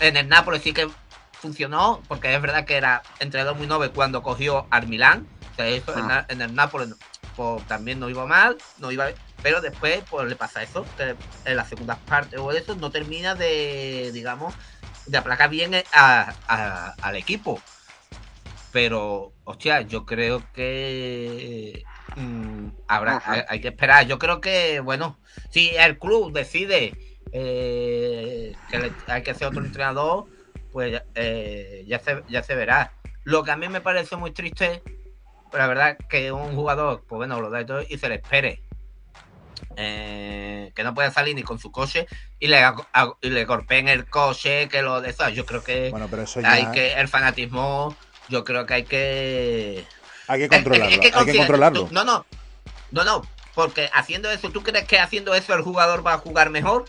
en el Nápoles sí que funcionó, porque es verdad que era entrenador muy noble cuando cogió al Milán, o sea, eso ah. en, en, el Nápoles pues, también no iba mal, no iba pero después pues le pasa eso, que en las segundas partes o eso no termina de, digamos, de aplacar bien a, a, al equipo. Pero, hostia, yo creo que mmm, habrá, hay, hay, que esperar. Yo creo que, bueno, si el club decide eh, que le, hay que hacer otro entrenador, pues eh, ya, se, ya se verá. Lo que a mí me parece muy triste, la verdad, que un jugador, pues bueno, lo da y todo y se le espere. Eh, que no puede salir ni con su coche y le, a, y le golpeen el coche, que lo de eso. Yo creo que bueno, pero eso ya... hay que el fanatismo, yo creo que hay que hay que controlarlo. Que hay que controlarlo. No, no, no, no, porque haciendo eso, ¿tú crees que haciendo eso el jugador va a jugar mejor?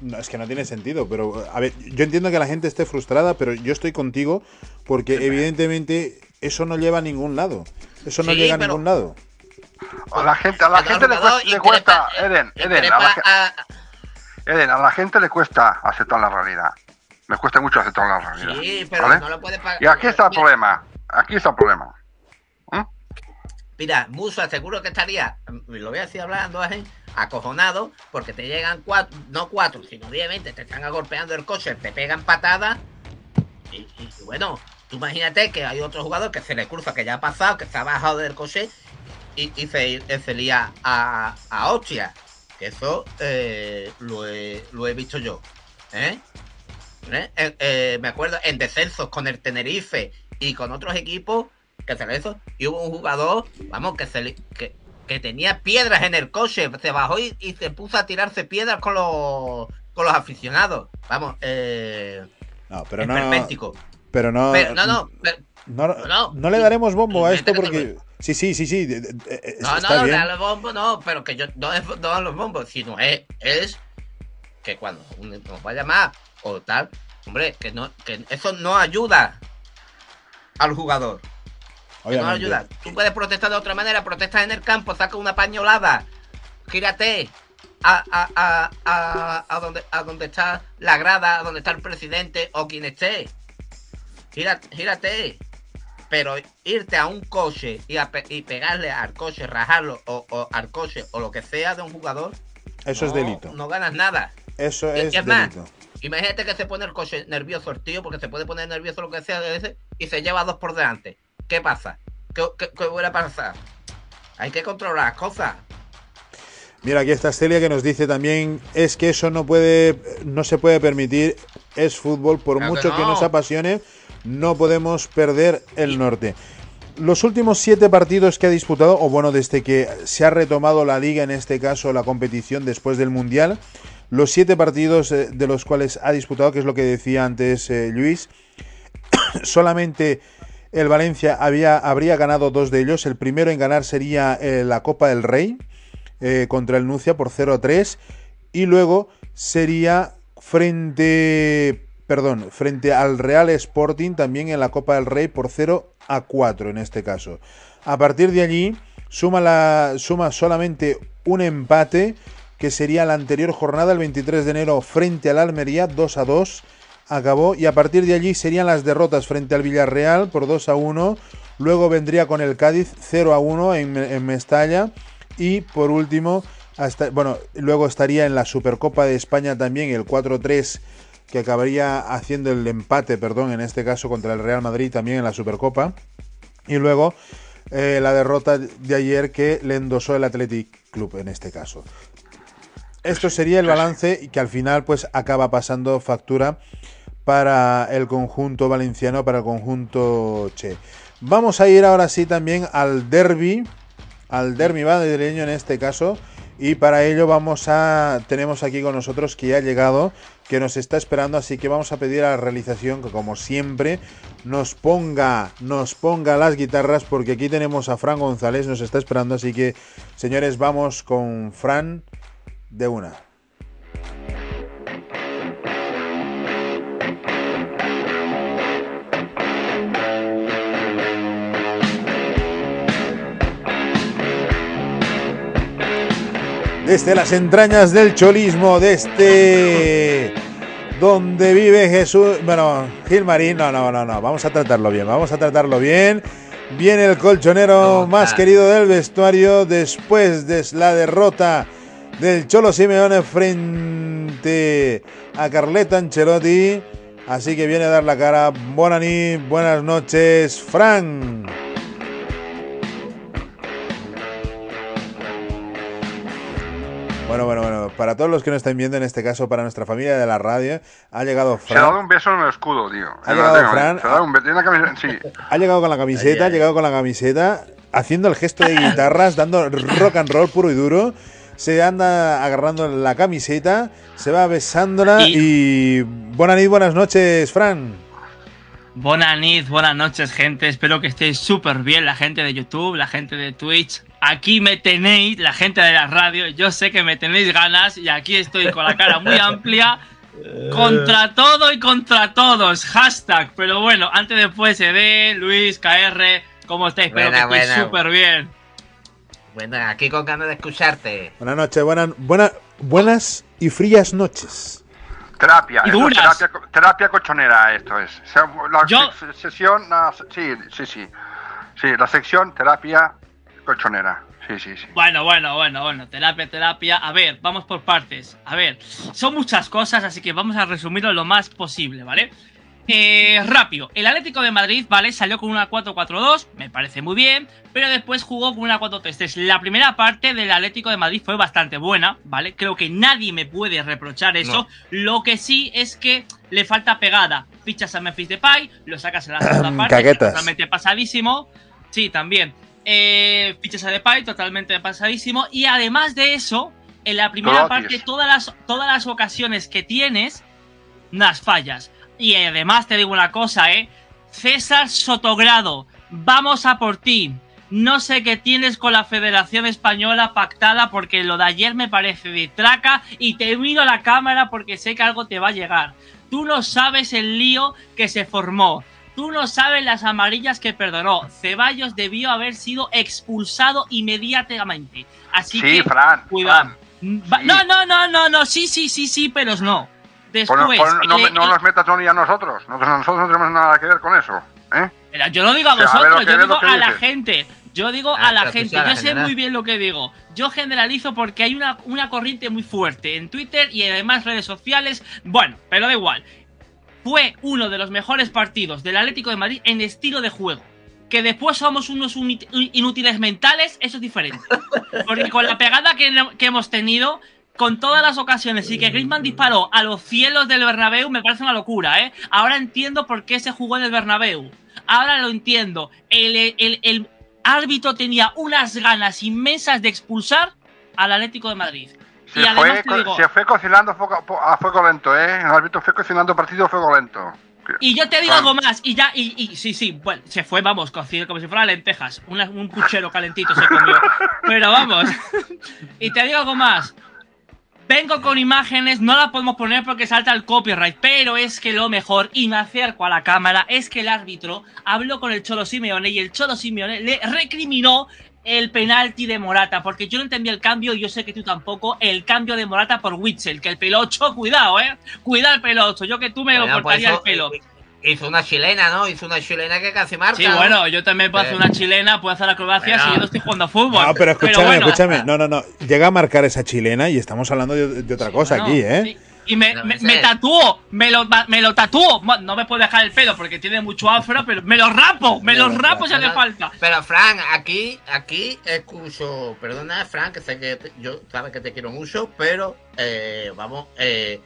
No, es que no tiene sentido, pero a ver, yo entiendo que la gente esté frustrada, pero yo estoy contigo porque evidentemente eso no lleva a ningún lado. Eso no sí, llega a ningún lado. A la gente, a la gente le cuesta, le cuesta Eden, Eden, a la, a... Eden, a la gente le cuesta aceptar la realidad. Me cuesta mucho aceptar la realidad. Sí, pero ¿vale? no lo puede pagar. Y aquí está el Mira. problema. Aquí está el problema. ¿Mm? Mira, Musa seguro que estaría, lo voy a decir hablando así, acojonado, porque te llegan cuatro, no cuatro, sino diez, veinte, te están agolpeando el coche, te pegan patadas. Y, y, bueno, tú imagínate que hay otro jugador que se le cruza, que ya ha pasado, que se ha bajado del coche y, y se, se, lía a, a hostia. Que eso eh, lo, he, lo, he, visto yo. ¿eh? ¿eh? Me acuerdo en descensos con el Tenerife y con otros equipos que se eso. Y hubo un jugador, vamos, que se que, que tenía piedras en el coche, se bajó y, y, se puso a tirarse piedras con los con los aficionados. Vamos, eh, no, pero no. Pero no, Pero, no, no, pero- no, no, no le daremos bombo a esto porque sí, sí, sí, sí, de- de- de- eh, No, está no, bien. bombo, no, pero que yo no es no a los bombos, sino es, es que cuando nos vaya más o tal, hombre, que no, que eso no ayuda al jugador. Que no ayuda. Tú puedes protestar de otra manera, protestas en el campo, saca una pañolada, gírate a, a, a, a, a donde, a donde está la grada, a donde está el presidente o quien esté. Gírate, gírate. Pero irte a un coche y, a pe- y pegarle al coche, rajarlo o, o al coche o lo que sea de un jugador, Eso es no- delito. No ganas nada. Eso Y- es y es más, delito. Imagínate que se pone el coche nervioso el tío, porque se puede poner nervioso lo que sea de ese, y se lleva dos por delante. ¿Qué pasa? ¿Qué, qué, qué puede pasar? Hay que controlar las cosas. Mira, aquí está Celia que nos dice también es que eso no puede no se puede permitir, es fútbol, por Claro mucho que, no. nos apasione, no podemos perder el norte. Los últimos siete partidos que ha disputado, o bueno, desde que se ha retomado la liga, en este caso la competición después del Mundial, los siete partidos eh, de los cuales ha disputado, que es lo que decía antes eh, Luis, solamente el Valencia había, habría ganado dos de ellos. El primero en ganar sería eh, la Copa del Rey contra el Nucia por 0 a 3. Y luego sería frente, perdón, frente al Real Sporting también en la Copa del Rey por 0 a 4 en este caso. A partir de allí suma, la, suma solamente un empate que sería la anterior jornada el 23 de enero frente al Almería 2 a 2 acabó. Y a partir de allí serían las derrotas frente al Villarreal por 2 a 1, luego vendría con el Cádiz 0 a 1 en, en Mestalla. Y por último hasta bueno, luego estaría en la Supercopa de España también el 4-3 que acabaría haciendo el empate, perdón, en este caso contra el Real Madrid también en la Supercopa y luego eh, la derrota de ayer que le endosó el Athletic Club en este caso. Esto sería el balance y que al final pues acaba pasando factura para el conjunto valenciano, para el conjunto Che. Vamos a ir ahora sí también al derby, al derby madrileño en este caso, y para ello vamos a tenemos aquí con nosotros que ya ha llegado, que nos está esperando, así que vamos a pedir a la realización que como siempre nos ponga nos ponga las guitarras porque aquí tenemos a Fran González, nos está esperando, así que señores, vamos con Fran de una. Desde las entrañas del cholismo, desde donde vive Jesús. Bueno, Gilmarín, no, no, no, no. Vamos a tratarlo bien, vamos a tratarlo bien. Viene el colchonero No, más querido del vestuario después de la derrota del Cholo Simeone frente a Carleta Ancelotti. Así que viene a dar la cara. Bonani, buenas noches, Fran. Bueno, bueno, bueno. Para todos los que nos están viendo, en este caso para nuestra familia de la radio, ha llegado Se ha dado Fran. un beso en el escudo, tío. Ha llegado tengo, Fran. Se ha dado un beso. Tiene una camiseta- Sí. Ha llegado con la camiseta, ha llegado con la camiseta, haciendo el gesto de guitarras, dando rock and roll puro y duro. Se anda agarrando la camiseta, se va besándola y. Buenas noches, buenas noches, Fran. Buenas noches, buenas noches, gente. Espero que estéis súper bien, la gente de YouTube, la gente de Twitch. Aquí me tenéis, la gente de la radio. Yo sé que me tenéis ganas y aquí estoy con la cara muy amplia. Contra todo y contra todos. Hashtag. Pero bueno, antes después se ve Luis, KR. ¿Cómo estáis? Espero Buena, que estéis súper bien. Bueno, aquí con ganas de escucharte. Buenas noches, buenas, buenas, buenas y frías noches. Terapia. Y duras. terapia, terapia colchonera, esto es. La Yo- se- sesión. la- sí, sí, sí. Sí, la sección terapia colchonera. Sí, sí, sí. Bueno, bueno, bueno, bueno, terapia, terapia. A ver, vamos por partes. A ver, son muchas cosas, así que vamos a resumirlo lo más posible, ¿vale? Eh, rápido, el Atlético de Madrid, ¿vale? Salió con una 4-4-2, me parece muy bien, pero después jugó con una 4-3-3. La primera parte del Atlético de Madrid fue bastante buena, ¿vale? Creo que nadie me puede reprochar eso. Lo que sí es que le falta pegada. Fichas a Memphis Depay, lo sacas en la segunda parte, Caquetas. totalmente pasadísimo. Sí, también. Eh, fichas a Depay, totalmente pasadísimo. Y además de eso, en la primera parte, todas las, todas las ocasiones que tienes, las fallas. Y además te digo una cosa, ¿eh? César Sotogrado, vamos a por ti. No sé qué tienes con la Federación Española pactada porque lo de ayer me parece de traca y te miro a la cámara porque sé que algo te va a llegar. Tú no sabes el lío que se formó. Tú no sabes las amarillas que perdonó. Ceballos debió haber sido expulsado inmediatamente. Así Sí, que Fran. cuidado. Fran. Sí. No, no, no, no, no, sí, sí, sí, sí, pero no. Después, Pon- pon- no, le- no nos metas ni a nosotros. Nosotros, nosotros no tenemos nada que ver con eso. ¿eh? Mira, yo no digo a O sea, a vosotros, que- yo digo a la gente. Yo digo Ah, a la gente. a Yo sé muy bien lo que digo. Yo generalizo porque hay una, una corriente muy fuerte en Twitter y además redes sociales. Bueno, pero da igual. Fue uno de los mejores partidos del Atlético de Madrid en estilo de juego. Que después somos unos inútiles mentales, eso es diferente. Porque con la pegada que, que hemos tenido, con todas las ocasiones y que Griezmann disparó a los cielos del Bernabéu, me parece una locura, ¿eh? Ahora entiendo por qué se jugó en el Bernabéu. Ahora lo entiendo. El, el- el árbitro tenía unas ganas inmensas de expulsar al Atlético de Madrid. Se, y además fue, digo, se fue cocinando a fuego lento, ¿eh? El árbitro fue cocinando partido a fuego lento. y yo te digo Ah. algo más, y ya, y, y sí, sí, bueno, se fue, vamos, cocido como si fueran lentejas. Una- un puchero calentito se comió. Pero vamos. y te digo algo más. Vengo con imágenes, no la podemos poner porque salta el copyright, pero es que lo mejor, y me acerco a la cámara, es que el árbitro habló con el Cholo Simeone y el Cholo Simeone le recriminó el penalti de Morata, porque yo no entendí el cambio y yo sé que tú tampoco, el cambio de Morata por Witzel, que el pelocho, cuidado, eh, cuidado el pelocho, yo que tú me Bueno, lo cortaría el pelo. Hizo una chilena, ¿no? Hizo una chilena que casi marca. Sí, ¿no? bueno, yo también puedo hacer una chilena, puedo hacer acrobacias Bueno. y yo no estoy jugando a fútbol. No, pero escúchame, bueno, escúchame. No, no, no. Llega a marcar esa chilena y estamos hablando de, de otra cosa bueno, aquí, ¿eh? sí. Y me, No, me, me es. tatúo, me lo, me lo No me puedo dejar el pelo porque tiene mucho afro, pero me lo rapo, me lo rapo si hace falta. Pero Fran, aquí, aquí escucho, perdona Fran, que sé que te- yo sabes que te quiero mucho, pero eh, vamos, eh,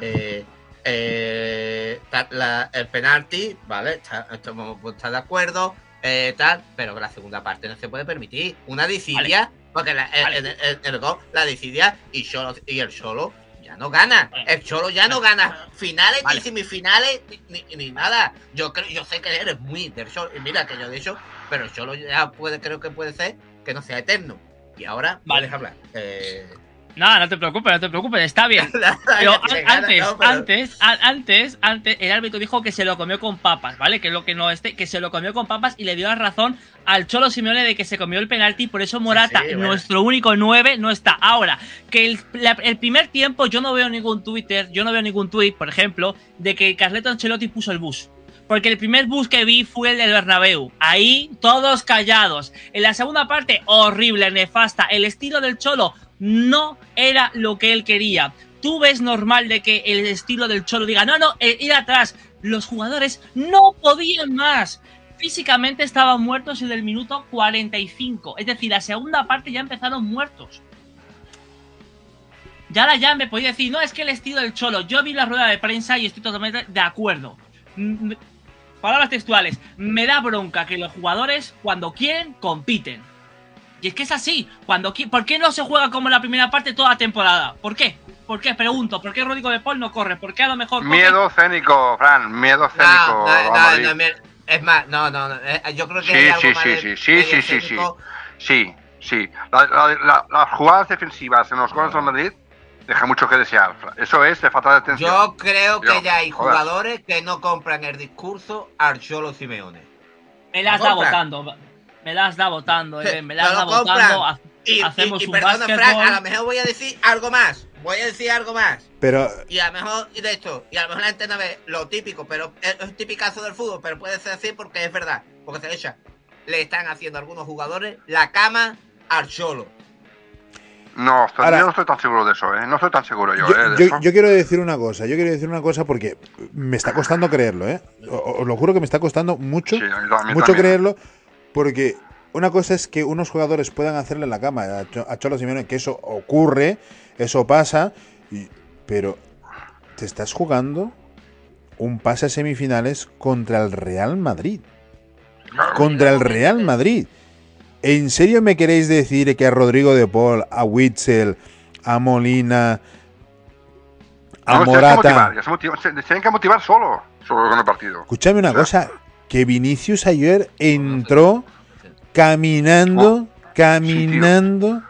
eh, eh, la- el penalti, vale, está, estamos está de acuerdo, eh, tal, pero la segunda parte no se puede permitir. Una disidia, porque la, el- Vale. el, el- el gol, la disidia y, Cholo- y el solo ya no gana. El Cholo ya no gana finales Vale. ni semifinales ni, ni- ni nada. Yo creo, yo sé que eres muy del Cholo. Y mira que yo de hecho, pero el Cholo ya puede, creo que puede ser que no sea eterno. Y ahora Vale. hablar. Eh, No, no te preocupes, no te preocupes, está bien. Pero antes, ¿no? Pero- antes, antes, antes, el árbitro dijo que se lo comió con papas, ¿vale? Que es lo que no este, que se lo comió con papas y le dio la razón al Cholo Simeone de que se comió el penalti por eso Morata, sí, bueno. nuestro único 9, no está. Ahora, que el, la- el primer tiempo yo no veo ningún Twitter, yo no veo ningún tweet, por ejemplo, de que Carleto Ancelotti puso el bus. Porque el primer bus que vi fue el del Bernabéu. Ahí, todos callados. En la segunda parte, horrible, nefasta. El estilo del Cholo no era lo que él quería. Tú ves normal de que el estilo del Cholo diga, no, no, eh, ir atrás. Los jugadores no podían más. Físicamente estaban muertos en el minuto 45. Es decir, la segunda parte ya empezaron muertos. Ya ahora ya me podía decir, no, es que el estilo del Cholo. Yo vi la rueda de prensa y estoy totalmente de acuerdo. Palabras textuales. Me da bronca que los jugadores, cuando quieren, compiten. Y es que es así. Cuando qui- ¿Por qué no se juega como en la primera parte toda la temporada? ¿Por qué? ¿Por qué? Pregunto. ¿Por qué Rodrigo de Paul no corre? ¿Por qué a lo mejor Miedo cénico, Fran, miedo cénico. No, no, no, es más, no, no, no, eh, yo creo que Sí, hay algo sí, más sí, de- sí, sí, sí, sí, sí. escénico. Sí, sí. La- la- la- las jugadas defensivas en los goles del Madrid deja mucho que desear. Eso es de falta de atención. Yo creo que Yo, ya hay joder. jugadores que no compran el discurso al Cholo Simeone. Me las ¿Lo da votando. Me las da votando, eh. Me las No da votando. Y, Hacemos y- y un perdona. Frank, a lo mejor voy a decir algo más. Voy a decir algo más. Pero Y a lo mejor, y de esto, y a lo mejor la gente no ve lo típico, pero es es tipicazo del fútbol, pero puede ser así porque es verdad. Porque se le echa. Le están haciendo a algunos jugadores la cama al Cholo. No, Ahora- yo no estoy tan seguro de eso, ¿eh? No estoy tan seguro yo, yo, ¿eh? de yo- eso. yo quiero decir una cosa, yo quiero decir una cosa porque me está costando creerlo, ¿eh? Os lo juro que me está costando mucho, Sí, también, mucho también. creerlo, porque una cosa es que unos jugadores puedan hacerle la cama a, Cho- a Cholo Simeone, que eso ocurre, eso pasa, y- pero te estás jugando un pase a semifinales contra el Real Madrid. Contra el Real Madrid. ¿En serio me queréis decir que a Rodrigo de Paul, a Witzel, a Molina, a No, se tienen que Morata... motivar, se tienen que motivar solo, solo con el partido. Escúchame una cosa, que Vinicius ayer entró caminando, caminando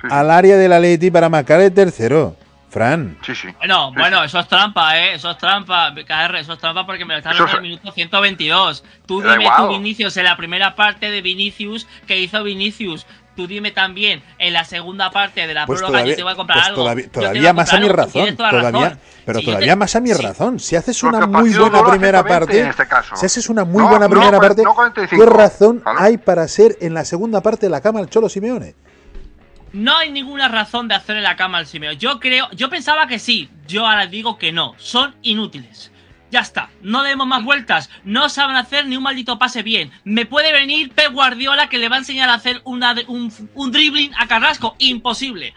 Sí, sí. al área del Atleti para marcar el tercero. Fran, Sí, sí. Bueno, Sí, bueno, sí. eso es trampa, ¿eh? Eso es trampa, KR, eso es trampa porque me lo están dando en el es- minuto 122. Tú Da dime igual. tú, Vinicius, en la primera parte de Vinicius, que hizo Vinicius. Tú dime también en la segunda parte de la pues prórroga, todavía, yo te voy a comprar pues algo. todavía, más a comprar mi algo, razón, todavía, razón. pero Si todavía te- más a mi razón. Si haces una muy buena primera 120 parte, en este caso. si haces una muy No, buena no, primera no, parte, no 45. ¿qué razón Claro. hay para ser en la segunda parte de la cama el Cholo Simeone? No hay ninguna razón de hacerle la cama al Simeone. Yo creo, yo pensaba que sí, yo ahora digo que no, son inútiles. Ya está, no demos más vueltas, no saben hacer ni un maldito pase bien. Me puede venir Pep Guardiola que le va a enseñar a hacer una, un, un dribbling a Carrasco, imposible.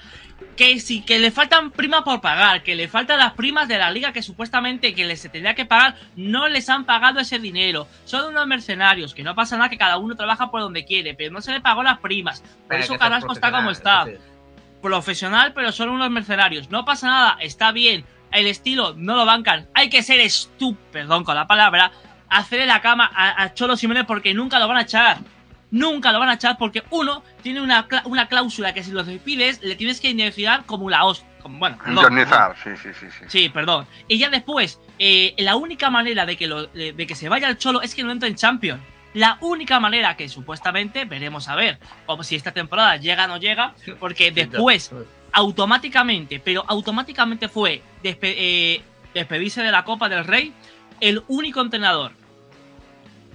Que sí, que le faltan primas por pagar, que le faltan las primas de la liga que supuestamente que les se tendría que pagar, no les han pagado ese dinero. Son unos mercenarios, que no pasa nada, que cada uno trabaja por donde quiere, pero no se le pagó las primas. Por Hay eso Carrasco está como está profesional, sí. profesional, pero son unos mercenarios. No pasa nada, está bien. El estilo no lo bancan. Hay que ser estúpido, perdón con la palabra, hacerle la cama a, a Cholo Simeone porque nunca lo van a echar. Nunca lo van a echar porque uno tiene una, una cláusula que si lo despides le tienes que indemnizar como la hostia. Como, bueno, perdón, perdón. Indemnizar, sí, sí, sí. sí. Sí, perdón. Y ya después, eh, la única manera de que, lo, de, de que se vaya el Cholo es que no entre en Champions. La única manera que supuestamente veremos a ver, como si esta temporada llega o no llega, porque después automáticamente, pero automáticamente fue despe- eh, despedirse de la Copa del Rey, el único entrenador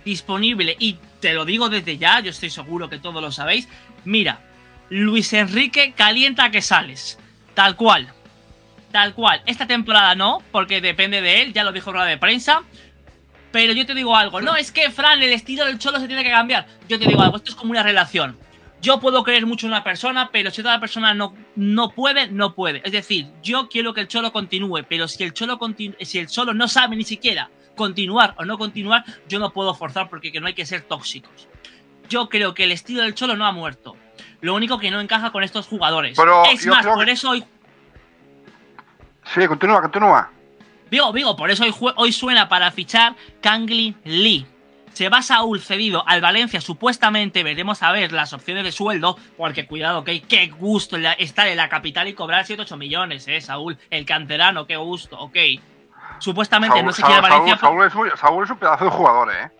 disponible, y te lo digo desde ya, yo estoy seguro que todos lo sabéis, mira, Luis Enrique calienta que sales, tal cual, tal cual. Esta temporada no, porque depende de él, ya lo dijo en rueda de prensa. Pero yo te digo algo, no es que Fran, el estilo del cholo se tiene que cambiar. Yo te digo algo, esto es como una relación. Yo puedo creer mucho en una persona, pero si otra persona no, no puede, no puede. Es decir, yo quiero que el cholo continúe, pero si el cholo, si el cholo no sabe ni siquiera continuar o no continuar, yo no puedo forzar porque que no hay que ser tóxicos. Yo creo que el estilo del cholo no ha muerto. Lo único que no encaja con estos jugadores. Pero es más, por que- eso hoy Sí, continúa, continúa. Digo, digo, por eso hoy, hoy suena para fichar Kangli Lee. Se va Saúl cedido al Valencia, supuestamente veremos a ver las opciones de sueldo, porque cuidado, que qué gusto estar en la capital y cobrar 7-8 millones, eh, Saúl, el canterano, qué gusto, ok. Supuestamente Saúl, no se quiere Valencia. Saúl- Saúl es muy- Saúl es un pedazo de jugador, ¿eh?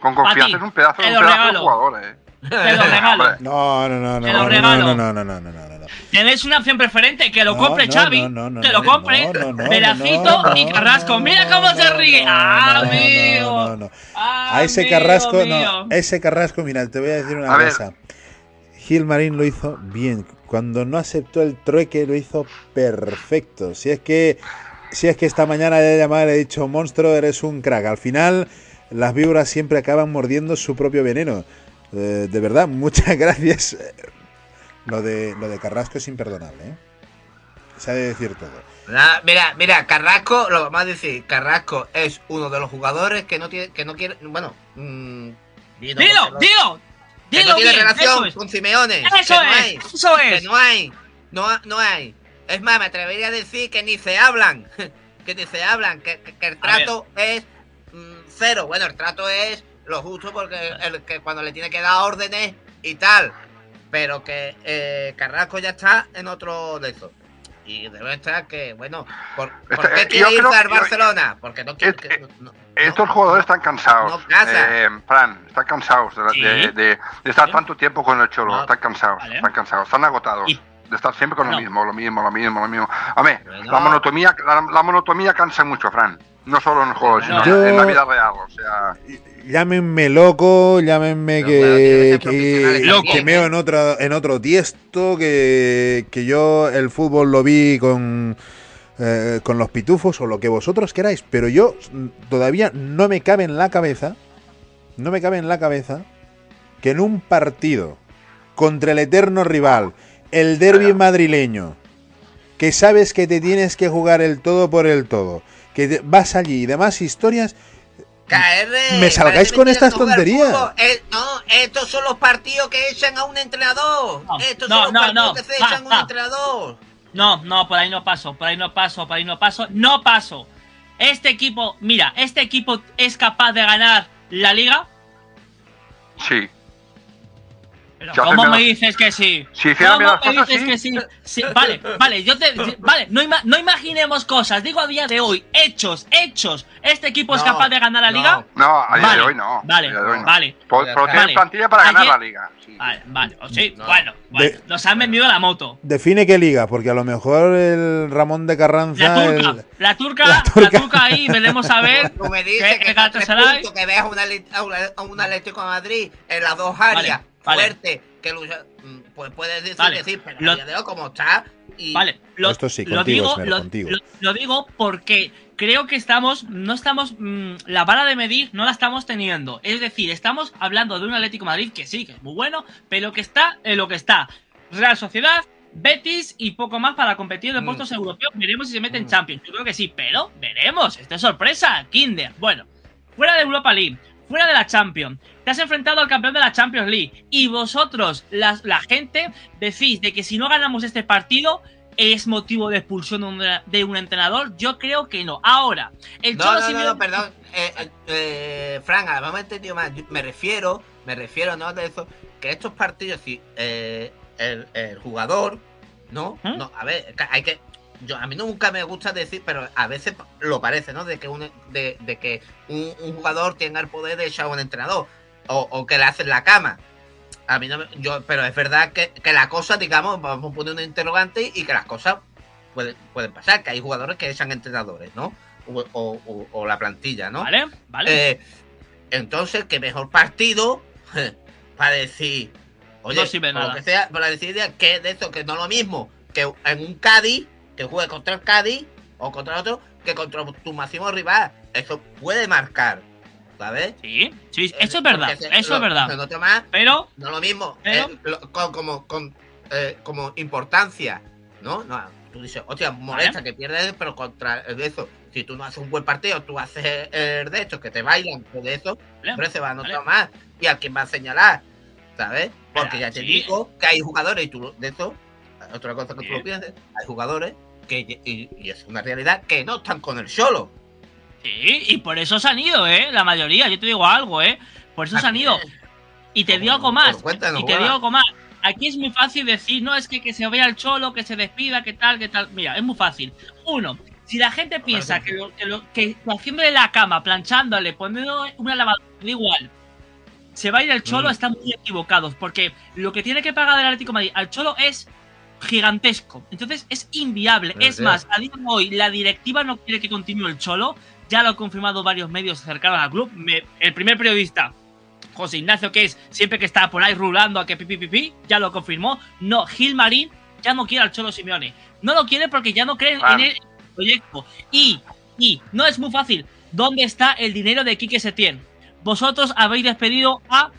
Con confianza ti, es un pedazo, te un lo pedazo de regalo. jugador, ¿eh? Te lo regalo. No, no, no, no, Te lo no, regalo. no, no, no, no, no, no, no, no. Tenéis una opción preferente, que lo No, compre no, Xavi, no, no, no, que lo no, compre no, no, no, Velacito no, y no, Carrasco. no, Mira no, cómo no, se no, ríe. no, ¡Ah, no, no, amigo! no, no. Ah, A ese Carrasco, mío. no, ese Carrasco, mira, te voy a decir una cosa. Gil Marín lo hizo bien. Cuando no aceptó el trueque lo hizo perfecto. Si es que si es que esta mañana le he llamado y le he dicho, monstruo, eres un crack. Al final, las víboras siempre acaban mordiendo su propio veneno. Eh, de verdad, muchas gracias. Lo de, lo de Carrasco es imperdonable, ¿eh? Se ha de decir todo. Mira, mira, Carrasco, lo vamos a decir, Carrasco es uno de los jugadores que no tiene, que no quiere, bueno, mm, dilo, Dilo, dilo. que Dilo no tiene bien, relación eso es. con Simeone. Eso que no es, hay, eso que es. no hay, no, ha- no hay. Es más, me atrevería a decir que ni se hablan, que ni se hablan, que, que- que el trato es mm, cero. Bueno, el trato es lo justo porque el, que cuando le tiene que dar órdenes y tal, pero que eh, Carrasco ya está en otro de esos. Y demuestra que, bueno, ¿por, por Este, qué eh, quiere irse al yo- Barcelona? Porque no quiere. Este- que- no- no- Estos jugadores están cansados. No. Eh, Fran, están cansados de, Sí. de- de- de estar Sí. tanto tiempo con el Cholo. No. Están cansados, Vale. están cansados, están agotados. Y- De estar siempre con No. lo mismo, lo mismo, lo mismo, lo mismo. A ver, Bueno. la monotomía, la, la monotomía cansa mucho, Fran. No solo en el juego, sino Yo- en la vida real. O sea, Llámenme loco, llámenme Pero, bueno, tiene que que, que, meo ¿eh? en otro, en otro tiesto, que, que yo el fútbol lo vi con, eh, con los pitufos o lo que vosotros queráis, pero yo todavía no me cabe en la cabeza, no me cabe en la cabeza que en un partido contra el eterno rival, el derby Claro. madrileño, que sabes que te tienes que jugar el todo por el todo, que vas allí y demás historias, KR, Me salgáis con estas tonterías. Eh, no, estos son los partidos que echan a un entrenador. No, estos no, son los no, partidos no. que se echan a un va. entrenador. No, no, por ahí no paso, por ahí no paso, por ahí no paso, no paso. Este equipo, mira, este equipo es capaz de ganar la liga. Sí. Pero Si hacen ¿cómo me dices que sí? Si ¿Cómo me cosas, dices sí. que sí? Sí, Vale, vale, yo te. Vale, no, ima- no imaginemos cosas. Digo a día de hoy, hechos, hechos. ¿Este equipo es capaz de ganar la liga? No, a día Vale, de hoy no. vale, a día de hoy no. vale. Tienen Vale. plantilla para ganar la liga. sí. Vale, vale, o sí, No. bueno, bueno, De- nos han vendido la moto. define qué liga, porque a lo mejor el Ramón de Carranza... La turca, el- la turca, la la turca. ahí, veremos a ver. Tú me dices que, que veas un Atlético de Madrid en las dos áreas vale. fuerte que lucha, mm, pues puedes decir, Vale. decir pero Lo- a día de hoy como está y Vale, lo, Esto sí, lo contigo, digo, Esmero, lo, contigo. lo- lo digo porque creo que estamos, no estamos, mm, la vara de medir no la estamos teniendo. Es decir, estamos hablando de un Atlético de Madrid que sí, que es muy bueno, pero que está en lo que está. Real Sociedad, Betis y poco más para competir en Mm. puestos europeos. Veremos si se mete en Mm. Champions. Yo creo que sí, pero veremos. Esto es sorpresa, Kinder. Bueno, fuera de Europa League, fuera de la Champions, te has enfrentado al campeón de la Champions League y vosotros, la, la gente, decís de que si no ganamos este partido es motivo de expulsión de un, de un entrenador. Yo creo que no. Ahora, el No, Cholo no, Simeone- no, perdón. Eh, eh, eh, Fran, a lo mejor me he entendido mal. Me refiero, me refiero, ¿no? De eso, que estos partidos, si eh, el, el jugador, ¿no? ¿Eh? No, a ver, hay que. Yo, a mí nunca me gusta decir, pero a veces lo parece, ¿no? De que un, de, de que un, un jugador tenga el poder de echar a un entrenador o, o que le hacen la cama. A mí no me, yo, pero es verdad que, que la cosa, digamos, vamos a poner un interrogante y que las cosas pueden, pueden pasar, que hay jugadores que echan entrenadores, ¿no? O, o- o- o la plantilla, ¿no? Vale, vale. Eh, entonces, qué mejor partido para decir, oye, No sirve por lo nada. que sea, para decir que de eso, que no lo mismo que en un Cádiz, que juegue contra el Cádiz o contra otro, que contra tu máximo rival. Eso puede marcar, ¿sabes? sí, sí, eso es verdad. Porque Eso lo- es verdad. más, Pero, no lo mismo, Pero- eh, lo- con- como, con, eh, como importancia, ¿no? No, tú dices, hostia, molesta que pierdes, pero contra el de eso, si tú no haces un buen partido, tú haces el de estos que te bailan, de eso, vale, hombre, se va a notar Vale. más. ¿Y a quién va a señalar? ¿Sabes? Porque ya te sí. digo que hay jugadores, y tú de eso, otra cosa que tú Sí. lo pienses, hay jugadores que, y, y es una realidad, que no están con el solo. sí, y por eso se han ido, ¿eh? La mayoría, yo te digo algo, ¿eh? Por eso se han ido. Y te digo algo más. cuéntanos, Y te digo algo más. Aquí es muy fácil decir, no, es que, que se vaya el cholo, que se despida, que tal, que tal. Mira, es muy fácil. Uno, si la gente piensa que, lo, que, lo, que haciéndole la cama, planchándole, poniendo una lavadora, da igual, se va a ir el cholo, Mm. están muy equivocados. Porque lo que tiene que pagar el Atlético de Madrid al cholo es gigantesco. Entonces es inviable. Puede es más, a día de hoy la directiva no quiere que continúe el cholo. Ya lo han confirmado varios medios cercanos al club. Me- el primer periodista, José Ignacio, que es siempre que está por ahí rulando a que pipi pipi, ya lo confirmó. No, Gil Marín ya no quiere al Cholo Simeone. No lo quiere porque ya no cree Claro. en el proyecto. Y, y, no es muy fácil. ¿Dónde está el dinero de Quique Setién? Vosotros habéis despedido a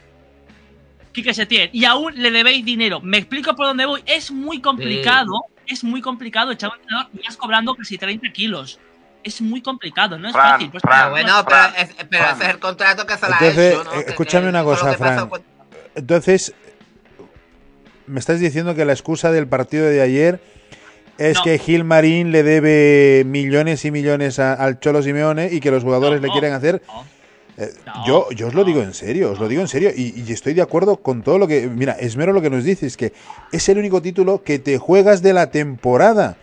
Quique Setién y aún le debéis dinero. Me explico por dónde voy. Es muy complicado, es muy complicado echar un entrenador y vas cobrando casi 30 kilos. Es muy complicado, no es Fran, fácil. Pues, Fran, Pero bueno, pero, Fran, es- pero ese es el contrato que se la Entonces, ha hecho, ¿no? eh, escúchame una cosa, Fran. Entonces, me estás diciendo que la excusa del partido de ayer es No. que Gil Marín le debe millones y millones a- al Cholo Simeone y que los jugadores No, le quieren hacer. No. Eh, No, yo, yo os lo no. digo en serio, os lo digo en serio y, y estoy de acuerdo con todo lo que... Mira, Esmero lo que nos dice es que es el único título que te juegas de la temporada,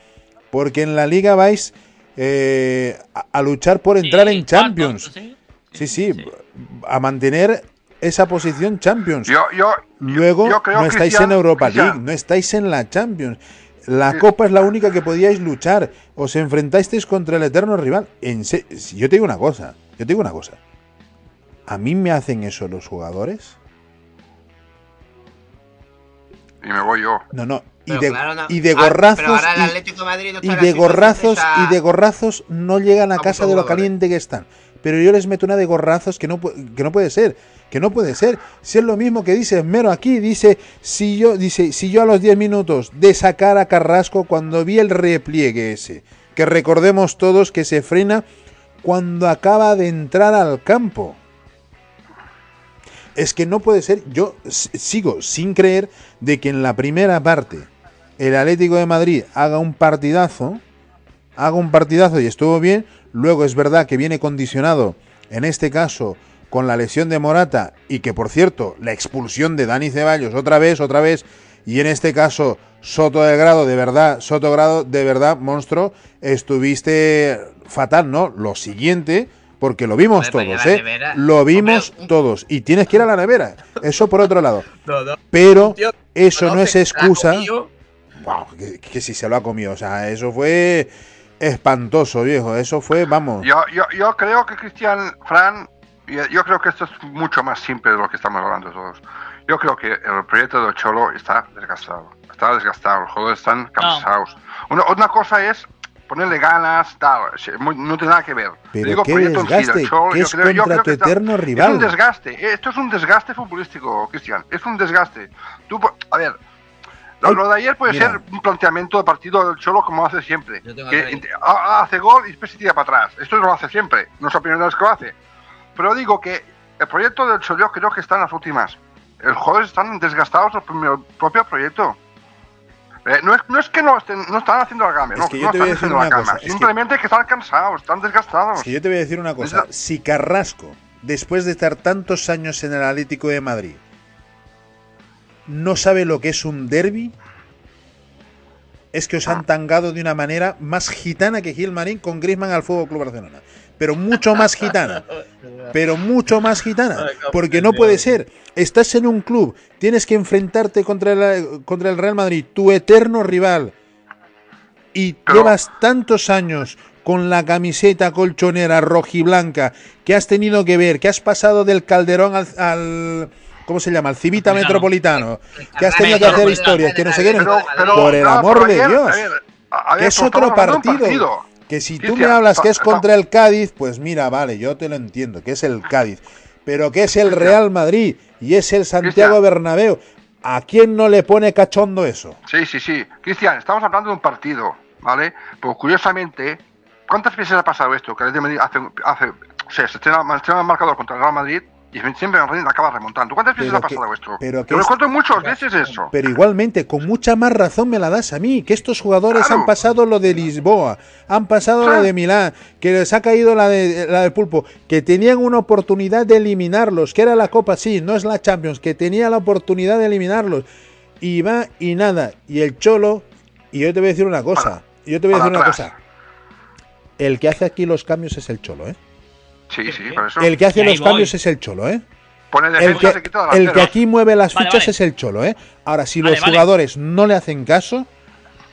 porque en la liga vais eh, a, a luchar por entrar Sí, en Champions. sí, Sí, sí, a mantener esa posición Champions. Yo, yo, Luego yo creo, no estáis Cristian, en Europa Cristian, League, no estáis en la Champions. La Sí. Copa es la única que podíais luchar. Os enfrentasteis contra el eterno rival. En se- si yo te digo una cosa, yo te digo una cosa. ¿A mí me hacen eso los jugadores? Y me voy yo. No, no. Y de, claro, no. y de Ah, gorrazos pero ahora el y- Atlético de Madrid no está y de gorrazos esa- y de gorrazos no llegan a a casa de lo caliente que están. Pero yo les meto una de gorrazos que no, que no puede ser. Que no puede ser. Si es lo mismo que dice Mero aquí, dice si yo, dice, si yo a los 10 minutos de sacar a Carrasco cuando vi el repliegue ese, que recordemos todos que se frena cuando acaba de entrar al campo. Es que no puede ser, yo sigo sin creer de que en la primera parte el Atlético de Madrid haga un partidazo, haga un partidazo y estuvo bien, luego es verdad que viene condicionado, en este caso, con la lesión de Morata y que por cierto, la expulsión de Dani Ceballos otra vez, otra vez, y en este caso Soto del Grado, de verdad, Soto Grado, de verdad, monstruo, estuviste fatal, ¿no? Lo siguiente, porque lo vimos todos, ¿eh? Lo vimos todos. Y tienes que ir a la nevera. Eso por otro lado. Pero eso no es excusa. Wow, que, si se lo ha comido. O sea, eso fue espantoso, viejo. Eso fue, vamos. Yo, yo, yo creo que Cristian, Fran, yo creo que esto es mucho más simple de lo que estamos hablando todos. Yo creo que el proyecto de Cholo está desgastado. Está desgastado, los jugadores están cansados. Una, una cosa es ponerle ganas, tal, no tiene nada que ver. Pero Digo, qué desgaste, es creo, contra tu eterno rival. Es un desgaste, esto es un desgaste futbolístico, Cristian, es un desgaste. Tú, a ver, lo, de ayer puede ser un planteamiento de partido del Cholo como hace siempre. Que hace gol y después se tira para atrás. Esto lo hace siempre, no es la primera vez que lo hace. Pero digo que el proyecto del Cholo creo que está en las últimas los jugadores están desgastados del propio proyecto. Eh, no, es, no, es, que no, estén, no están haciendo la cama, no, no están haciendo la cama. Simplemente que... están cansados, están desgastados. Es que yo te voy a decir una cosa. Si Carrasco, después de estar tantos años en el Atlético de Madrid, no sabe lo que es un derby, es que os han tangado de una manera más gitana que Gilmarín con Griezmann al Fútbol Club Barcelona pero mucho más gitana. Pero mucho más gitana. Porque no puede ser. Estás en un club, tienes que enfrentarte contra el, contra el Real Madrid, tu eterno rival. Y llevas tantos años con la camiseta colchonera rojiblanca que has tenido que ver, que has pasado del Calderón al, ¿cómo se llama? Al Civita Metropolitano, que has tenido que hacer historias, que no se quieren. Por el amor de Dios, que es otro partido. Que si tú me hablas que es contra el Cádiz, pues mira, vale, yo te lo entiendo, que es el Cádiz. Pero que es el Real Madrid y es el Santiago Bernabéu. ¿A quién no le pone cachondo eso? Sí, sí, sí. Cristian, estamos hablando de un partido, ¿vale? Pues curiosamente, ¿cuántas veces ha pasado esto? Que el Madrid hace, hace o sea, se estrena, el marcador contra el Real Madrid y siempre acaba remontando. ¿Cuántas veces ha pasado esto? Pero que Yo muchas veces eso. Pero igualmente, con mucha más razón me la das a mí, que estos jugadores han pasado lo de Lisboa, han pasado lo de Milán, que les ha caído la, de, la del pulpo, que tenían una oportunidad de eliminarlos, que era la Copa, sí, no es la Champions, que tenía la oportunidad de eliminarlos. Y va y nada. Y el Cholo, y yo te voy a decir una cosa, yo te voy a decir una cosa. El que hace aquí los cambios es el Cholo, ¿eh? Sí, sí, por eso. El que hace los cambios es el Cholo, ¿eh? el, que, el que aquí mueve las fichas es el Cholo, ¿eh? Ahora, si los jugadores no le hacen caso,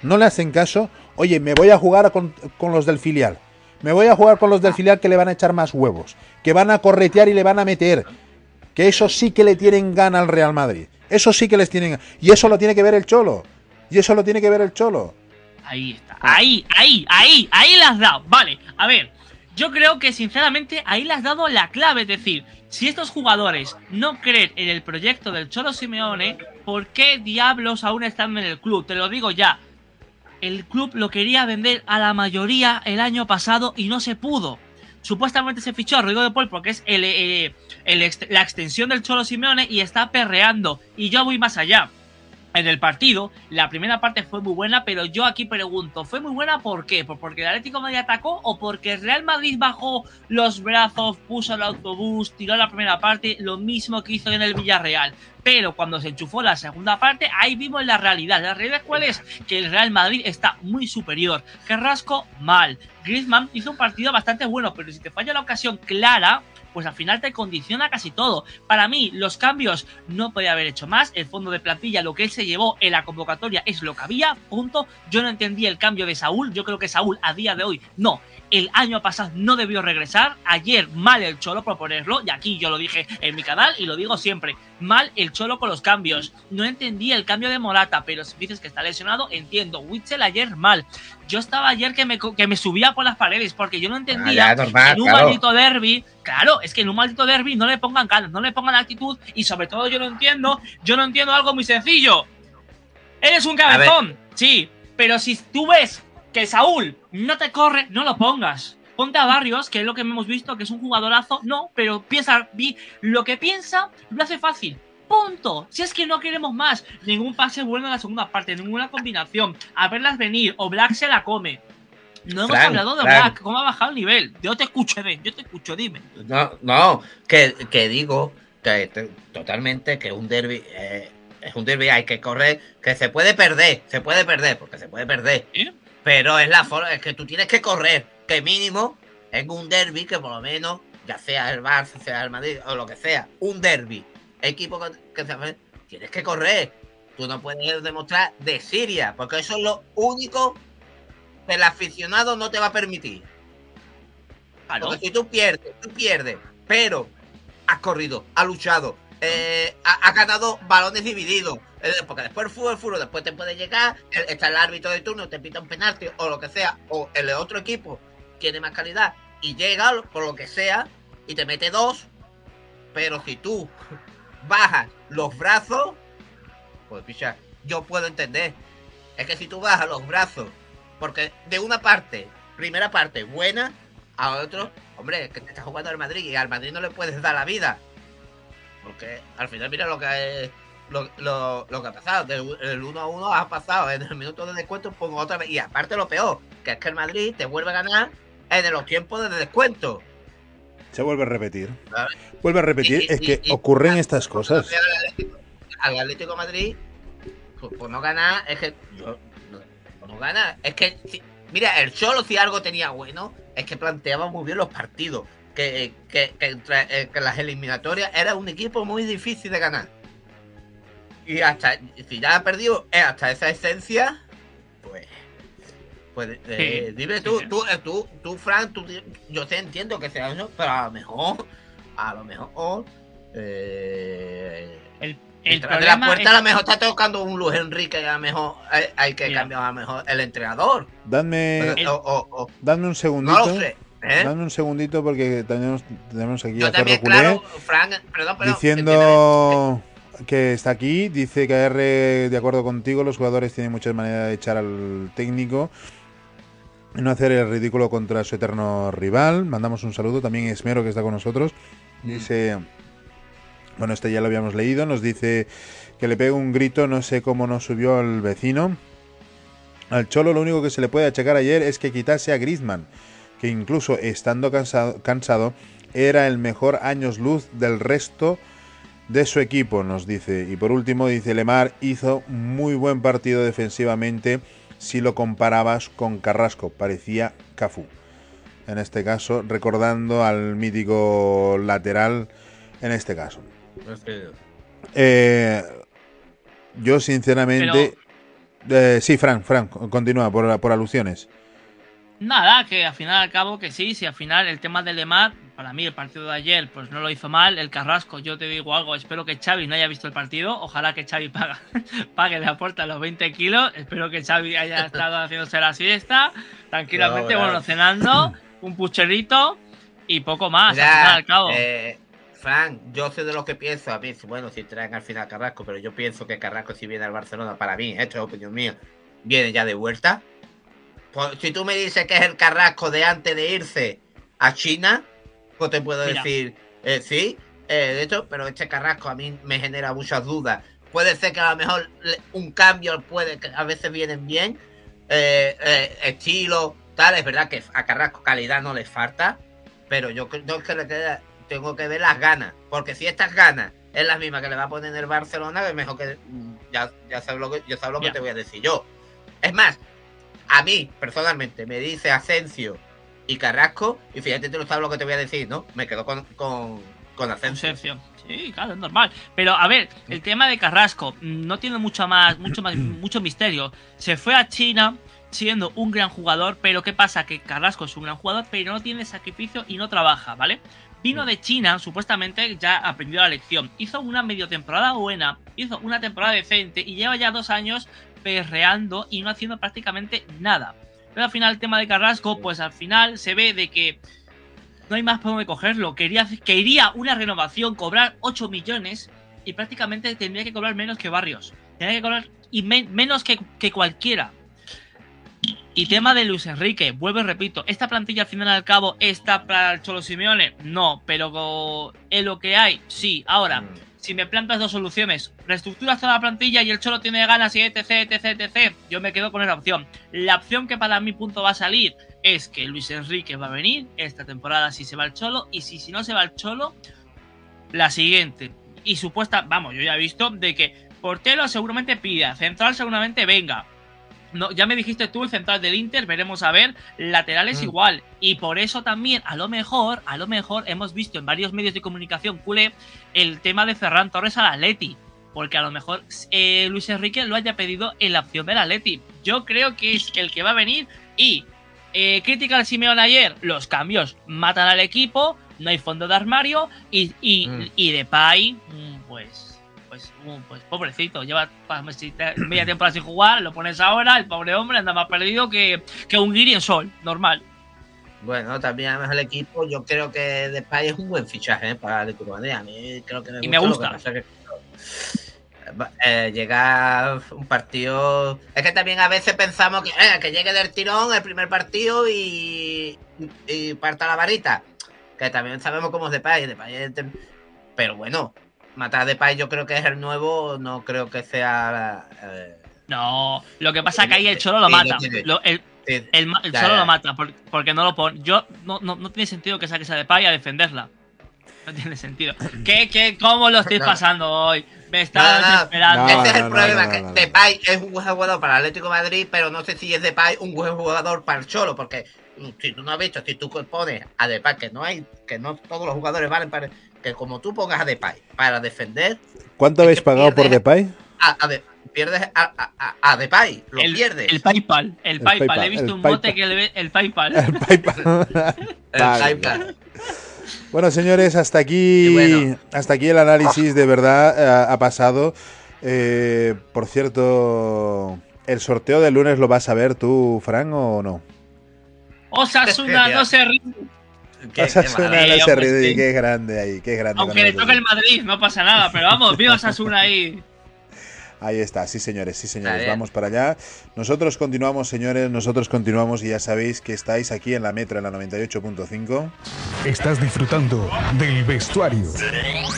no le hacen caso, oye, me voy a jugar con, los del filial. Me voy a jugar con los del filial que le van a echar más huevos, que van a corretear y le van a meter. Que eso sí que le tienen gana al Real Madrid. Eso sí que les tienen Y eso lo tiene que ver el Cholo. Y eso lo tiene que ver el Cholo. Ahí está. Ahí, ahí, ahí, ahí las has dado. Vale, a ver. Yo creo que sinceramente ahí le has dado la clave, es decir, si estos jugadores no creen en el proyecto del Cholo Simeone, ¿por qué diablos aún están en el club? Te lo digo ya. El club lo quería vender a la mayoría el año pasado y no se pudo. Supuestamente se fichó a Rodrigo de Paul porque es eh, la extensión del Cholo Simeone y está perreando. Y yo voy más allá en el partido. La primera parte fue muy buena, pero yo aquí pregunto, ¿fue muy buena por qué? ¿Porque el Atlético Madrid atacó o porque el Real Madrid bajó los brazos, puso el autobús, tiró la primera parte, lo mismo que hizo en el Villarreal? Pero cuando se enchufó la segunda parte, ahí vimos la realidad. ¿La realidad cuál es? Que el Real Madrid está muy superior. Carrasco, mal. Griezmann hizo un partido bastante bueno, pero si te falla la ocasión clara, pues al final te condiciona casi todo. Para mí, los cambios no podía haber hecho más. El fondo de plantilla, lo que él se llevó en la convocatoria es lo que había, punto. Yo no entendí el cambio de Saúl. Yo creo que Saúl a día de hoy no. El año pasado no debió regresar. Ayer mal el Cholo proponerlo. Y aquí yo lo dije en mi canal y lo digo siempre. Mal el Cholo con los cambios. No entendí el cambio de Morata, pero si dices que está lesionado, entiendo. Witzel ayer mal. Yo estaba ayer que me, que me subía por las paredes porque yo no entendía ah, en un maldito derby. Claro, es que en un maldito derby no le pongan ganas, no le pongan actitud y sobre todo yo no entiendo, yo no entiendo algo muy sencillo. Eres un cabezón, sí, pero si tú ves que Saúl no te corre, no lo pongas. Ponte a Barrios, que es lo que hemos visto, que es un jugadorazo. No, pero piensa, vi, lo que piensa lo hace fácil. Punto. Si es que no queremos más. Ningún pase bueno en la segunda parte, ninguna combinación. A verlas venir. O Black se la come. No hemos Frank, hablado de Frank. Black. ¿Cómo ha bajado el nivel? Yo te escucho, Eden. Yo te escucho, dime. No, no, que, que digo que te- totalmente que un derby eh, es un derby, hay que correr, que se puede perder, se puede perder, porque se puede perder. ¿Eh? Pero es la forma, es que tú tienes que correr, que mínimo en un derby que por lo menos, ya sea el Barça, sea el Madrid o lo que sea, un derby, equipo que, se tienes que correr. Tú no puedes demostrar de Siria, porque eso es lo único que el aficionado no te va a permitir. Claro. Porque si tú pierdes, tú pierdes, pero has corrido, has luchado, eh, ha- ganado balones divididos. eh, porque después el fútbol, el fútbol, después te puede llegar, el- está el árbitro de turno, te pita un penalti o lo que sea, o el otro equipo tiene más calidad y llega por lo que sea y te mete dos. Pero si tú bajas los brazos, pues picha, yo puedo entender. Es que si tú bajas los brazos, porque de una parte, primera parte buena, a otro, hombre, que te estás jugando al Madrid y al Madrid no le puedes dar la vida. Porque al final mira lo que lo, lo, lo que ha pasado. Del el 1 a 1 ha pasado en el minuto de descuento, pongo otra vez. Y aparte lo peor, que es que el Madrid te vuelve a ganar en los tiempos de descuento. Se vuelve a repetir. Vuelve a repetir. Y- Es y- que y- ocurren estas cosas. Al Atlético, al Atlético de Madrid, pues, pues no ganar, es que yo, no, no gana. Es que, si- mira, el Cholo si algo tenía bueno, es que planteaba muy bien los partidos. Que, que, eh, que las eliminatorias era un equipo muy difícil de ganar. Y hasta, si ya ha perdido eh, hasta esa esencia, pues. Pues eh, Sí, dime tú, sí. tú, tú, tú, Frank, tú, yo te entiendo que sea eso, pero a lo mejor, a lo mejor, eh, El de problema la puerta es- a lo mejor está tocando un Luis Enrique a lo mejor hay, hay que Mira. cambiar a lo mejor el entrenador. Dadme, El- O- o- o- dadme un segundito. no lo sé. ¿Eh? Dame un segundito porque tenemos, tenemos aquí Yo a también, Ferro Culé claro, Frank, perdón, perdón. diciendo que está aquí. Dice que R, de acuerdo contigo, los jugadores tienen muchas maneras de echar al técnico y no hacer el ridículo contra su eterno rival. Mandamos un saludo también a Esmero que está con nosotros. Dice, bueno, este ya lo habíamos leído. Nos dice que le pega un grito, no sé cómo no subió al vecino. Al Cholo lo único que se le puede achacar ayer es que quitase a Griezmann, que incluso estando cansado, cansado era el mejor años luz del resto de su equipo, nos dice. Y por último dice, Lemar hizo muy buen partido defensivamente si lo comparabas con Carrasco, parecía Cafú. En este caso, recordando al mítico lateral en este caso. Eh, yo sinceramente... Eh, sí, Fran, Fran, continúa por, por alusiones. Nada, que al final al cabo que sí, si al final el tema de Lemar, para mí el partido de ayer pues no lo hizo mal, el Carrasco, yo te digo algo, espero que Xavi no haya visto el partido, ojalá que Xavi paga, pague la puerta los 20 kilos, espero que Xavi haya estado haciéndose la siesta, tranquilamente, No, bueno, cenando, un pucherito y poco más, Mira, al final al cabo. eh, Frank, yo sé de lo que pienso. A mí, bueno, si traen al final a Carrasco, pero yo pienso que Carrasco, si viene al Barcelona, para mí, esto es opinión mía, viene ya de vuelta. Pues, si tú me dices que es el Carrasco de antes de irse a China, pues te puedo Mira. decir, eh, sí, eh, de hecho, pero este Carrasco a mí me genera muchas dudas. Puede ser que a lo mejor un cambio puede que a veces vienen bien, eh, estilo, tal. Es verdad que a Carrasco calidad no le falta, pero yo creo que le queda, tengo que ver las ganas, porque si estas ganas es la misma que le va a poner el Barcelona, es mejor que mm, ya, ya sabes lo que yo sabes lo que te voy a decir yo. Es más, a mí personalmente me dice Asensio y Carrasco, y fíjate tú no sabes lo que te voy a decir, ¿no? Me quedo con, con, con Asensio. Concepción. Sí, claro, es normal. Pero a ver, el tema de Carrasco mm, no tiene mucho más, mucho más, mucho misterio. Se fue a China siendo un gran jugador, pero ¿qué pasa? Que Carrasco es un gran jugador, pero no tiene sacrificio y no trabaja, ¿vale? Vino de China, supuestamente ya aprendió la lección. Hizo una medio temporada buena, hizo una temporada decente y lleva ya dos años perreando y no haciendo prácticamente nada. Pero al final el tema de Carrasco, pues al final se ve de que no hay más por dónde cogerlo. Quería, quería una renovación, cobrar 8 millones y prácticamente tendría que cobrar menos que Barrios. Tendría que cobrar y men- menos que, que cualquiera. Y tema de Luis Enrique, vuelvo y repito, ¿esta plantilla al final al cabo está para el Cholo Simeone? No, pero en lo que hay, sí. Ahora, Mm. Si me plantas dos soluciones, reestructuras toda la plantilla y el Cholo tiene ganas y etc, etc, etc, yo me quedo con esa opción. La opción que para mi punto va a salir es que Luis Enrique va a venir esta temporada si se va el Cholo y si, si no se va el Cholo, la siguiente. Y supuesta, vamos, yo ya he visto de que portero seguramente pida, central seguramente venga. No, ya me dijiste tú el central del Inter, veremos a ver, laterales Mm. igual. Y por eso también, a lo mejor, a lo mejor hemos visto en varios medios de comunicación culé el tema de Ferran Torres al Atleti. Porque a lo mejor eh, Luis Enrique lo haya pedido en la opción del Atleti. Yo creo que es el que va a venir y eh, crítica al Simeone ayer, los cambios matan al equipo, no hay fondo de armario y, y, Mm. y Depay, mm, pues, mm, pues pobrecito, lleva media temporada sin jugar, lo pones ahora, el pobre hombre anda más perdido que, que un guiri en sol, normal. Bueno, también además el equipo, yo creo que Depay es un buen fichaje ¿eh? para el Madrid. A mí creo que me Y gusta. me gusta. que, eh, llega un partido. Es que también a veces pensamos que, eh, que llegue del tirón el primer partido y, y parta la varita. Que también sabemos cómo es Depay. Depay es de- Pero bueno, matar a Depay yo creo que es el nuevo, no creo que sea. eh, No, lo que pasa es que ahí el Cholo lo mata. Lo- el, sí, el, ma- el Ya, Cholo ya. lo mata por- porque no lo pone. Yo no, no, no tiene sentido que saques a Depay a defenderla. No tiene sentido. ¿Qué, qué, ¿Cómo lo estáis No. pasando hoy? Me estás No, no, esperando. No, Ese es el no, problema, no, que no, no. Depay es un buen jugador para el Atlético de Madrid, pero no sé si es Depay un buen jugador para el Cholo, porque mm, si tú no has visto, si tú pones a Depay, que no hay, que no todos los jugadores valen para, que como tú pongas a Depay para defender, ¿Cuánto habéis pagado por Depay? a, a De- pierdes a, a, a- Depay, lo el, pierdes. el PayPal, el El PayPal. PayPal, He visto el un bote PayPal. que le ve el PayPal. El PayPal. El Vale. PayPal. Bueno, señores, hasta aquí, bueno. hasta aquí el análisis de verdad eh, ha pasado. Eh, por cierto, ¿el sorteo del lunes lo vas a ver tú, Fran, o no? Osasuna no se ríe. Qué- Vas a qué sonar maravilla. ese hombre, río y sí. qué grande ahí, qué grande. Aunque le toque el Osasuna. Madrid, no pasa nada. Pero vamos, viva Osasuna ahí. Ahí está, sí señores, sí señores, vamos para allá. Nosotros continuamos, señores, nosotros continuamos y ya sabéis que estáis aquí en la Metro, en la 98.5. Estás disfrutando del vestuario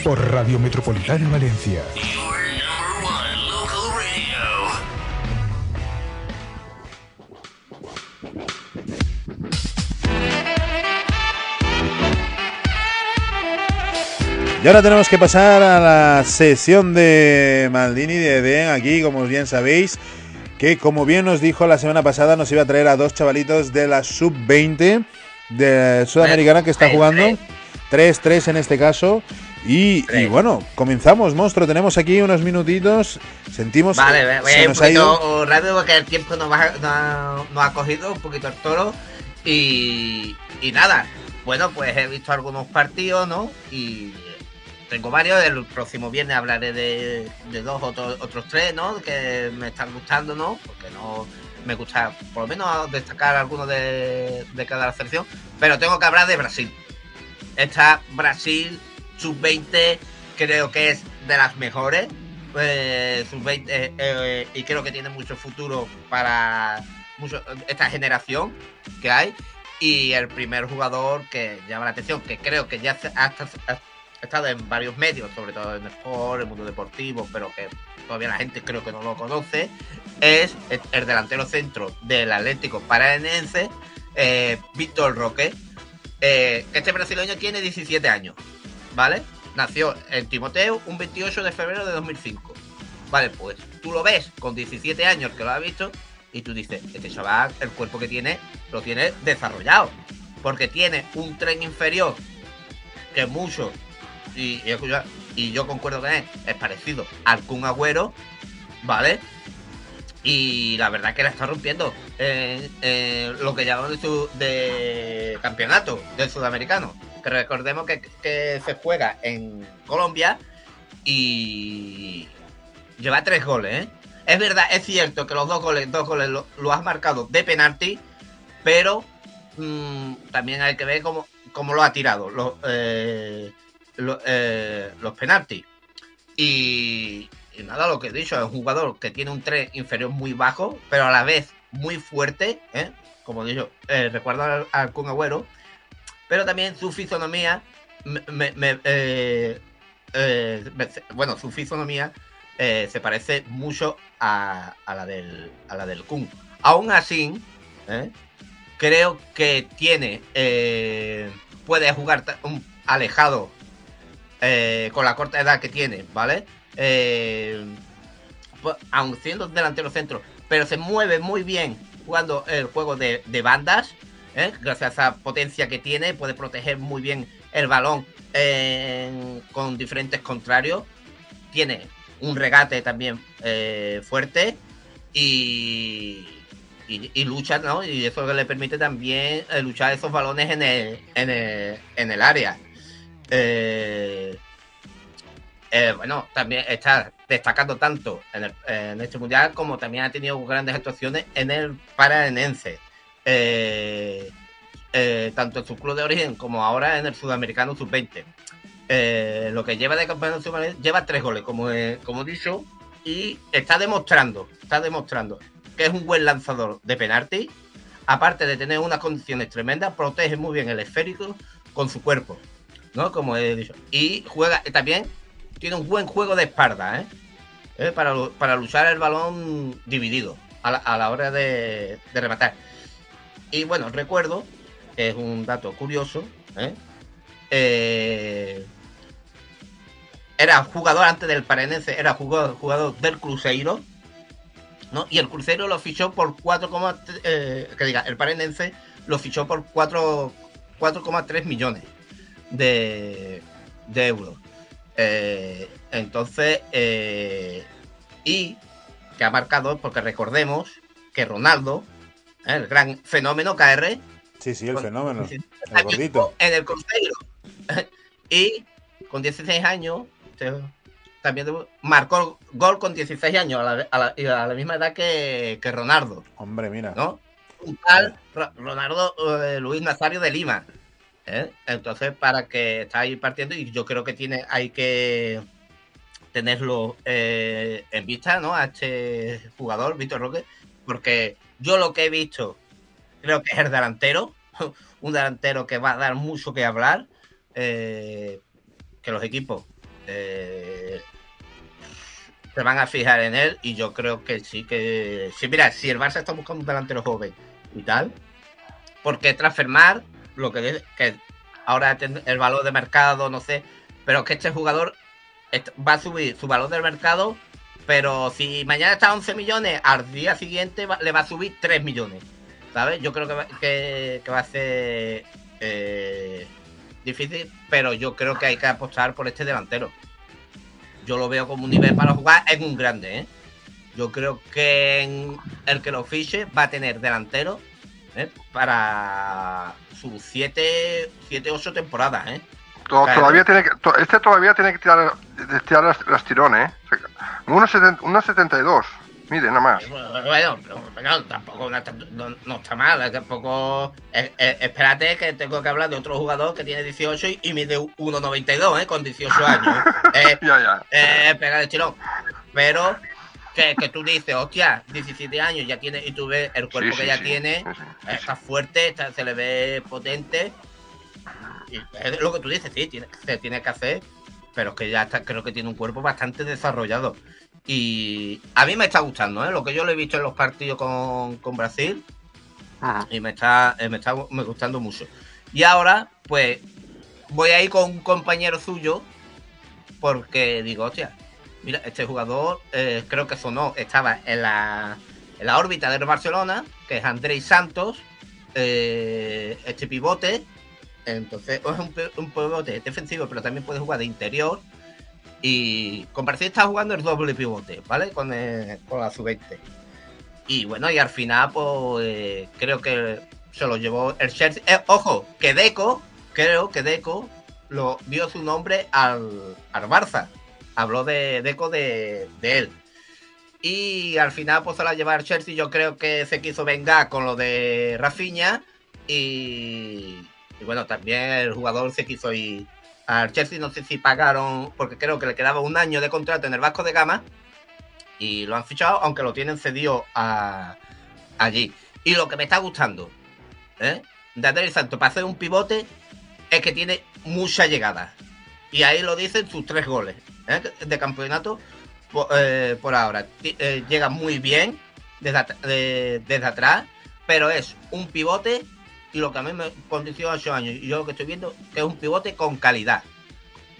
por Radio Metropolitana Valencia. Y ahora tenemos que pasar a la sesión de Maldini de Eden, aquí, como bien sabéis, que como bien nos dijo la semana pasada, nos iba a traer a dos chavalitos de la sub-20 de Sudamericana que está jugando. 3-3 en este caso. Y, bueno, comenzamos, monstruo. Tenemos aquí unos minutitos. Sentimos Vale, que voy a ir un nos ha ido. poquito rápido porque el tiempo nos ha- nos ha cogido un poquito el toro. Y, y nada, bueno, pues he visto algunos partidos, ¿no? Y tengo varios. El próximo viernes hablaré de, de dos, otros, otros tres, ¿no? Que me están gustando, ¿no? Porque no me gusta, por lo menos, destacar algunos de, de cada selección. Pero tengo que hablar de Brasil. Esta Brasil sub-20 creo que es de las mejores. eh, sub-20 eh, eh, y creo que tiene mucho futuro para mucho, esta generación que hay. Y el primer jugador que llama la atención, que creo que ya se- ha, ha estado en varios medios, sobre todo en el sport, el mundo deportivo, pero que todavía la gente creo que no lo conoce, es el, el delantero centro del Atlético Paranaense, eh, Víctor Roque. Eh, este brasileño tiene 17 años, ¿vale? Nació en Timoteo un 28 de febrero de 2005. Vale, pues tú lo ves con 17 años que lo has visto y tú dices, este chaval, el cuerpo que tiene, lo tiene desarrollado. Porque tiene un tren inferior que mucho, y, yo concuerdo con él, es parecido al Kun Agüero, ¿vale? Y la verdad que la está rompiendo en, en lo que llamamos de, campeonato del sudamericano. Que recordemos que, que se juega en Colombia y lleva tres goles, ¿eh? Es verdad, es cierto que los dos goles, dos goles lo, lo has marcado de penalti, pero mm, también hay que ver cómo, lo ha tirado eh, lo- eh, los penaltis. Y, nada, lo que he dicho, es un jugador que tiene un 3 inferior muy bajo, pero a la vez muy fuerte, ¿eh? como dicho, eh, al, al Kun Agüero, pero también su fisonomía, eh, bueno, su fisonomía se parece mucho a, la del, a la del Kun. Aún así, creo que tiene, puede jugar un alejado eh, con la corta edad que tiene, ¿vale? Eh, pues, aun siendo delantero centro, pero se mueve muy bien jugando el juego de, de bandas, ¿eh? gracias a esa potencia que tiene, puede proteger muy bien el balón eh, con diferentes contrarios, tiene un regate también fuerte y, lucha, ¿no? Y eso le permite también luchar esos balones en en el área. Eh, eh, bueno, también está destacando tanto en, este mundial como también ha tenido grandes actuaciones en el Paranense. Eh, tanto en su club de origen como ahora en el Sudamericano Sub-20. Eh, lo que lleva de campeonato sudamericano lleva tres goles, como como he dicho, y está demostrando, está demostrando que es un buen lanzador de penalti. Aparte de tener unas condiciones tremendas, protege muy bien el esférico con su cuerpo, ¿no? Como he dicho. Y juega también tiene un buen juego de espalda, ¿eh? ¿Eh? Para, para luchar el balón dividido a la, a la hora de, de rematar. Y bueno, recuerdo, es un dato curioso, ¿eh? Eh, era jugador antes del Parenense, era jugador, jugador del Cruzeiro, ¿no? Y el Cruzeiro lo fichó por 4, eh, que diga, el Parenense lo fichó por 4 4,3 millones de, de euros. Eh, entonces, eh, y que ha marcado, porque recordemos que Ronaldo, ¿eh? el gran fenómeno KR, Sí, sí, el fenómeno. sí, El gordito. en el Cruzeiro. y con 16 años, te- también marcó gol con 16 años, a la, a la- y a la misma edad que, que Ronaldo, Hombre, mira. ¿no? Un tal Ro- Ronaldo eh, Luis Nazario de Lima. ¿Eh? Entonces, para que está ahí partiendo, y yo creo que tiene, hay que tenerlo eh, en vista, ¿no? A este jugador, Víctor Roque, porque yo lo que he visto, creo que es el delantero, un delantero que va a dar mucho que hablar, eh, que los equipos se van a fijar en él, y yo creo que sí que, sí, mira, si el Barça está buscando un delantero joven y tal, porque transfermar lo que, que ahora el valor de mercado, no sé, pero que este jugador va a subir su valor del mercado, pero si mañana está a 11 millones, al día siguiente le va a subir 3 millones, ¿sabes? Yo creo que va, que, va a ser eh, difícil, pero yo creo que hay que apostar por este delantero. Yo lo veo como un nivel para jugar en un grande, ¿eh? Yo creo que el que lo fiche va a tener delantero ¿eh? para sus 7, 8 temporadas, ¿eh? To- Claro. Todavía tiene que, to- este todavía tiene que tirar, tirar las, las tirones, ¿eh? O sea, unos seten- unos 72. Mire, nada más. Bueno, pero, tampoco no está, no- está mal, tampoco... eh, eh, espérate que tengo que hablar de otro jugador que tiene 18 y, y mide 1,92, ¿eh? Con 18 años. ¿eh? Ya, ya. eh, pega el tirón. Pero que, que tú dices, hostia, 17 años ya tiene, y tú ves el cuerpo Sí, que sí, ya sí. tiene, sí, está fuerte, está- se le ve potente. Y es lo que tú dices, sí, tiene, se tiene que hacer, pero es que ya está, creo que tiene un cuerpo bastante desarrollado. Y a mí me está gustando, ¿eh? lo que yo lo he visto en los partidos con, con Brasil, y me está, eh, me está me gustando mucho. Y ahora, pues, voy a ir con un compañero suyo, porque digo, hostia, mira, este jugador eh, creo que sonó, estaba en la, en la órbita del Barcelona, que es Andrés Santos, eh, este pivote, entonces es un, pi- un pivote defensivo, pero también puede jugar de interior. Y con Brasil está jugando el doble pivote, ¿vale? Con, con la sub-20. Y bueno, y al final, pues eh, creo que se lo llevó el Chelsea. Ojo, que Deco, creo que Deco lo dio su nombre al, al Barça. Habló de Deco de, de él. Y al final, pues se la lleva el Chelsea. Yo creo que se quiso vengar con lo de Rafinha. Y, bueno, también el jugador se quiso ir al Chelsea. No sé si pagaron, porque creo que le quedaba un año de contrato en el Vasco de Gama. Y lo han fichado, aunque lo tienen cedido a, allí. Y lo que me está gustando, ¿eh? De Andrés Santos para hacer un pivote es que tiene mucha llegada. Y ahí lo dicen sus tres goles ¿eh? de campeonato por, eh, por ahora. Eh, llega muy bien desde, desde atrás, pero es un pivote y lo que a mí me con 18 años y yo lo que estoy viendo que es un pivote con calidad,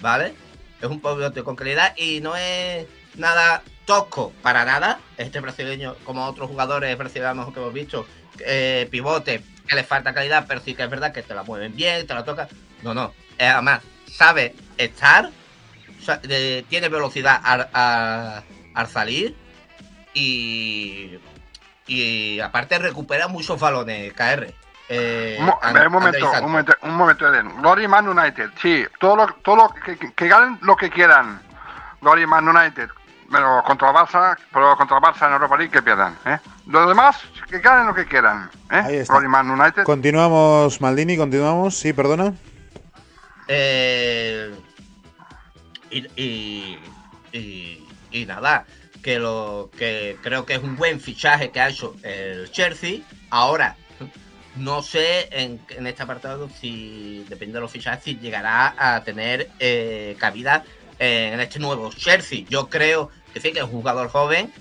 ¿vale? Es un pivote con calidad y no es nada tosco para nada. Este brasileño, como otros jugadores brasileños que hemos visto, pivote que le falta calidad, pero sí que es verdad que te la mueven bien, te la tocan. No, no. Además, sabe estar, tiene velocidad al, a- al salir y, y aparte recupera muchos balones KR. Eh, Un, mo- And- un momento, un momento, un momento, Eden. Glory Man United, sí, todo lo, todo lo que, que- que ganen lo que quieran. Glory Man United, pero contra el Barça, pero contra el Barça en Europa League que pierdan, ¿eh? Los demás que ganen lo que quieran, Ahí ¿eh? está. Glory Man United. Continuamos, Maldini, continuamos. Sí, perdona. Eh, y, y, nada, que lo que creo que es un buen fichaje que ha hecho el Chelsea. Ahora, no sé en, en este apartado si, depende de los fichajes, si llegará a tener eh, cabida en este nuevo Chelsea. Yo creo que sí, que es un jugador joven,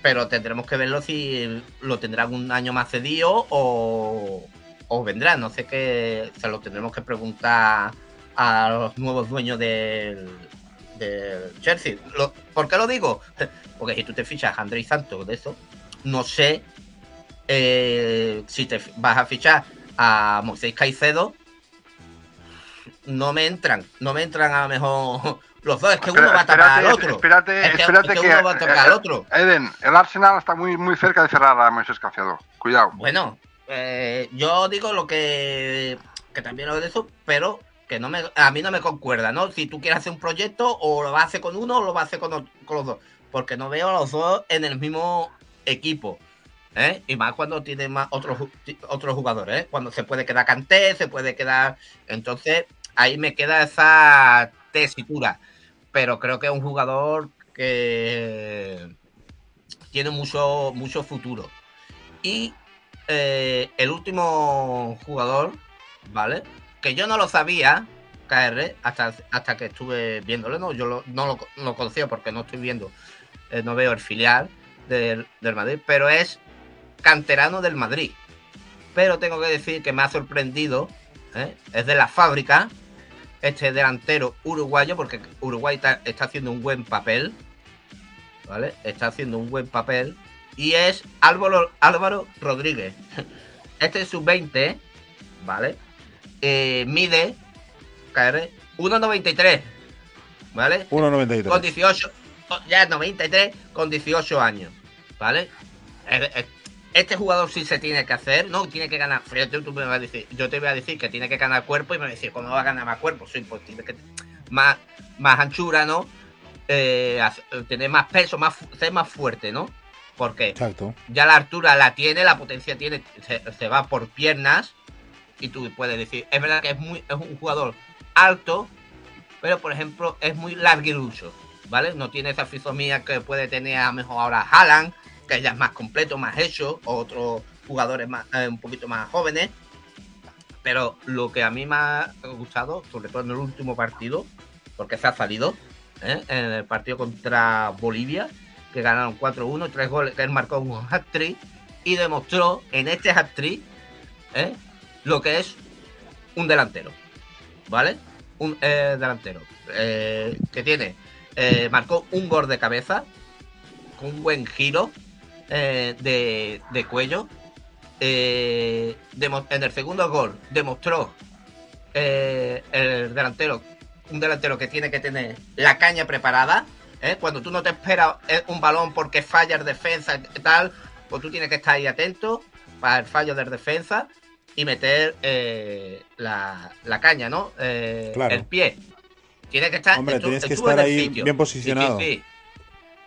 pero tendremos que verlo si lo tendrán un año más cedido o, o vendrá. No sé qué, se lo tendremos que preguntar a los nuevos dueños del, del Chelsea. Lo- ¿Por qué lo digo? Porque si tú te fichas a Andrés Santos de eso, no sé eh, si te vas a fichar a Moisés Caicedo. No me entran, no me entran a lo mejor los dos, es que uno va a tapar al otro. Espérate, Es que- espérate es que que, uno va a tocar al eh, otro. Eden, el Arsenal está muy, muy cerca de cerrar a Moisés Caicedo. Cuidado. Bueno, eh, yo digo lo que, que también lo de eso, pero no me, a mí no me concuerda, ¿no? Si tú quieres hacer un proyecto, o lo vas a hacer con uno o lo vas a hacer con, los dos. Porque no veo a los dos en el mismo equipo. ¿eh? Y más cuando tiene más otros jugadores, ¿eh? Cuando se puede quedar Canté, se puede quedar. Entonces, ahí me queda esa tesitura. Pero creo que es un jugador que tiene mucho, mucho futuro. Y eh, el último jugador, ¿vale? Que yo no lo sabía, KR, hasta, hasta que estuve viéndolo, ¿no? Yo lo- no lo, conocía porque no estoy viendo, eh, no veo el filial del, del Madrid, pero es canterano del Madrid. Pero tengo que decir que me ha sorprendido, ¿eh? es de la fábrica, este delantero uruguayo, porque Uruguay está, está haciendo un buen papel, ¿vale? Está haciendo un buen papel. Y es Álvaro, Álvaro Rodríguez. Este es sub-20, ¿vale? Eh, mide, KR, 1,93, ¿vale? 1.93. Con 18, oh, ya es 93, con 18 años, ¿vale? Este jugador sí se tiene que hacer, no tiene que ganar. Fíjate, tú me vas a decir, yo te voy a decir que tiene que ganar cuerpo y me vas a decir, ¿cómo va a ganar más cuerpo? Sí, pues tiene que más, más anchura, ¿no? Eh, tener más peso, más, ser más fuerte, ¿no? Porque Exacto. ya la altura la tiene, la potencia tiene, se, se va por piernas. Y tú puedes decir, es verdad que es muy es un jugador alto, pero por ejemplo es muy larguirucho, ¿vale? No tiene esa fisomía que puede tener a mejor ahora Haaland, que ya es más completo, más hecho, o otros jugadores más, eh, un poquito más jóvenes. Pero lo que a mí me ha gustado, sobre todo en el último partido, porque se ha salido, ¿eh? en el partido contra Bolivia, que ganaron 4-1, tres goles, que él marcó un hat-trick, y demostró en este hat-trick ¿eh? Lo que es un delantero, ¿vale? Un eh, delantero eh, que tiene, eh, marcó un gol de cabeza, con un buen giro de, de cuello. en el segundo gol demostró el delantero, un delantero que tiene que tener la caña preparada. Cuando tú no te esperas un balón porque falla el defensa y tal, pues tú tienes que estar ahí atento para el fallo del defensa y meter eh, la, la caña, ¿no? Eh, Claro. El pie. Tiene que estar. Hombre, estu- tienes que estar el ahí sitio. bien posicionado. Sí, sí, sí.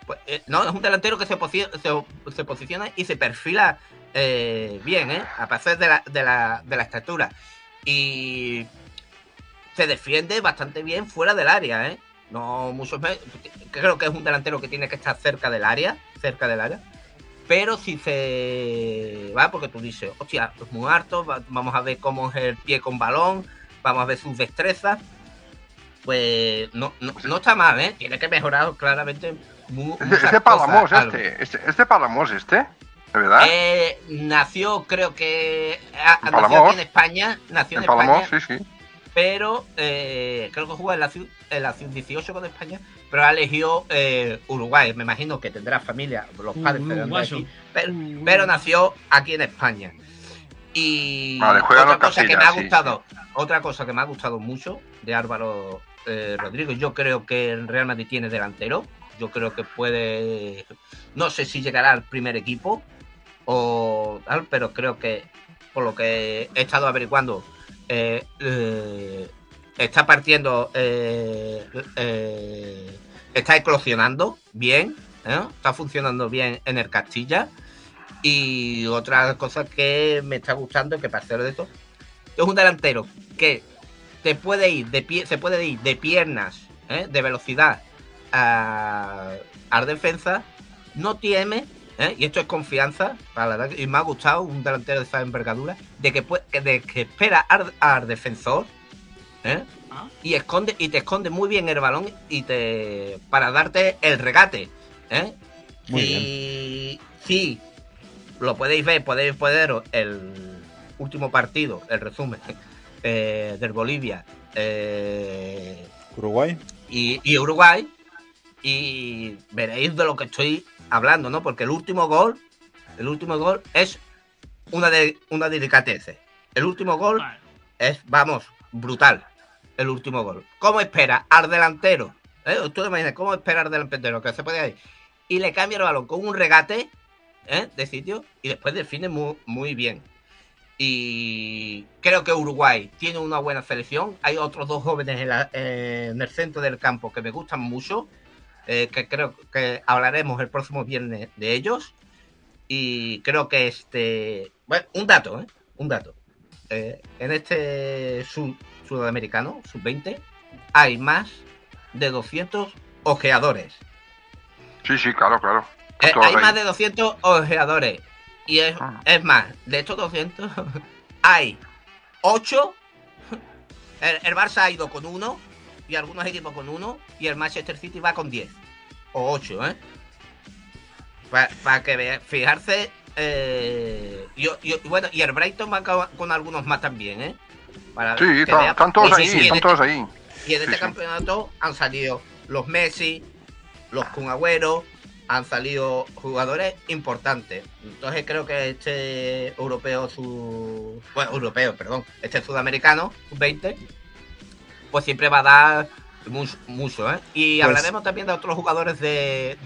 Pues, eh, no, es un delantero que se, posi- se, se posiciona y se perfila eh, bien, ¿eh? A pesar de la, de, la, de la estatura. Y se defiende bastante bien fuera del área, ¿eh? No muchos Creo que es un delantero que tiene que estar cerca del área, cerca del área. Pero si se va, porque tú dices, hostia, es muy harto, vamos a ver cómo es el pie con balón, vamos a ver sus destrezas. Pues no, no, está mal, ¿eh? Tiene que mejorar claramente. este Palamos, este, este, este Palamos, este, ¿de verdad? Eh, nació, creo que. En nació aquí en España. Nació en, España. sí, sí. Pero eh, creo que juega en la, en la 18 con España pero ha elegido eh, Uruguay. Me imagino que tendrá familia, los padres aquí, pero, nació aquí en España. Y otra cosa que me ha gustado, otra cosa que me ha gustado mucho de Álvaro eh, Rodríguez, yo creo que el Real Madrid tiene delantero. Yo creo que puede, no sé si llegará al primer equipo o tal, pero creo que por lo que he estado averiguando, eh, está partiendo, eh, eh, está eclosionando bien, ¿eh? está funcionando bien en el Castilla. Y otra cosa que me está gustando, que para de esto, es un delantero que te puede ir de pie, se puede ir de piernas, de velocidad a, a defensa, no tiene, y esto es confianza, para la y me ha gustado un delantero de esa envergadura, de que, de que espera al defensor ¿eh? Y esconde y te esconde muy bien el balón y te para darte el regate, ¿eh? y sí, lo podéis ver, podéis ver el último partido, el resumen eh, del Bolivia, Uruguay y, Uruguay y veréis de lo que estoy hablando, ¿no? Porque el último gol, el último gol es una de una delicatez. El último gol es, vamos, brutal el último gol. ¿Cómo espera al delantero? ¿Eh? Tú te imaginas cómo espera al delantero que se puede ir y le cambia el balón con un regate ¿eh? de sitio y después define muy, muy bien. Y creo que Uruguay tiene una buena selección. Hay otros dos jóvenes en, el centro del campo que me gustan mucho, eh, que creo que hablaremos el próximo viernes de ellos. Y creo que este. Bueno, un dato, ¿eh? Un dato. en este sudamericano, sub-20, hay más de 200 ojeadores. Sí, sí, claro, claro. Eh, hay más de 200 ojeadores. Y es, ah. es más, de estos 200, hay 8. El, Barça ha ido con uno, y algunos equipos con uno, y el Manchester City va con 10. O 8, ¿eh? Para que vean, fijarse. Eh, bueno, y el Brighton va con algunos más también, ¿eh? Sí, están, todos ahí, están este todos ahí. Y en este campeonato han salido los Messi, los Kun Agüero, han salido jugadores importantes. Entonces creo que este europeo, su... bueno, europeo, perdón, este sudamericano, 20, pues siempre va a dar mucho, ¿eh? Y pues hablaremos también de otros jugadores de,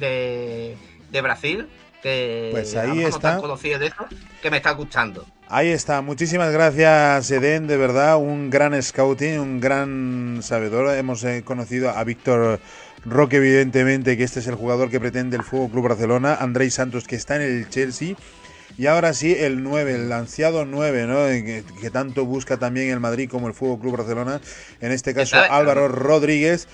de, Brasil que pues ahí está. No de eso, que me está gustando. Ahí está, muchísimas gracias Eden, de verdad, un gran scouting, un gran sabedor. Hemos eh, conocido a Víctor Roque, evidentemente, que este es el jugador que pretende el Fútbol Club Barcelona, Andrés Santos, que está en el Chelsea. Y ahora sí, el 9, el ansiado 9, ¿no? Que, tanto busca también el Madrid como el Fútbol Club Barcelona. En este caso, Álvaro Rodríguez,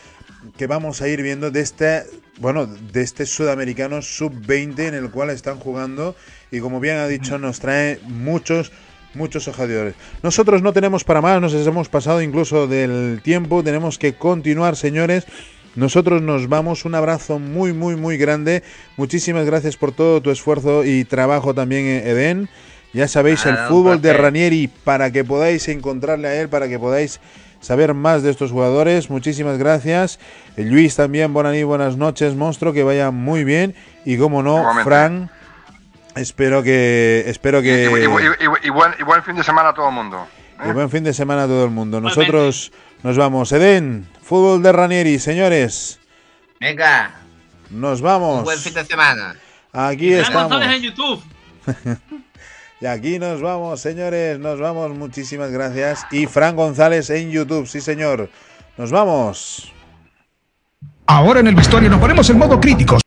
que vamos a ir viendo de este, bueno, de este sudamericano sub-20 en el cual están jugando y como bien ha dicho nos trae muchos muchos ojadores. Nosotros no tenemos para más, nos hemos pasado incluso del tiempo, tenemos que continuar, señores. Nosotros nos vamos, un abrazo muy, muy, muy grande. Muchísimas gracias por todo tu esfuerzo y trabajo también, Eden. Ya sabéis, el fútbol de Ranieri, para que podáis encontrarle a él, para que podáis saber más de estos jugadores. Muchísimas gracias. Luis también, buenas buenas noches, monstruo, que vaya muy bien. Y como no, Fran, Espero que. Espero que. Y, buen, fin de semana a todo el mundo. ¿eh? Y buen fin de semana a todo el mundo. Nosotros nos vamos. Eden, fútbol de Ranieri, señores. Venga. Nos vamos. buen fin de semana. Aquí estamos. en YouTube. y aquí nos vamos, señores. Nos vamos. Muchísimas gracias. Y Fran González en YouTube. Sí, señor. Nos vamos. Ahora en el vestuario nos ponemos en modo crítico.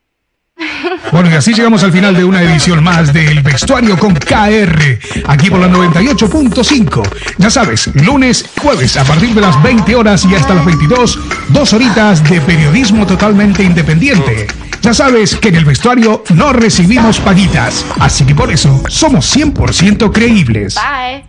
Bueno, y así llegamos al final de una edición más del Vestuario con KR, aquí por la 98.5. Ya sabes, lunes, jueves, a partir de las 20 horas y hasta las 22, dos horitas de periodismo totalmente independiente Ya sabes que en el vestuario no recibimos paguitas, así que por eso somos 100% creíbles. Bye.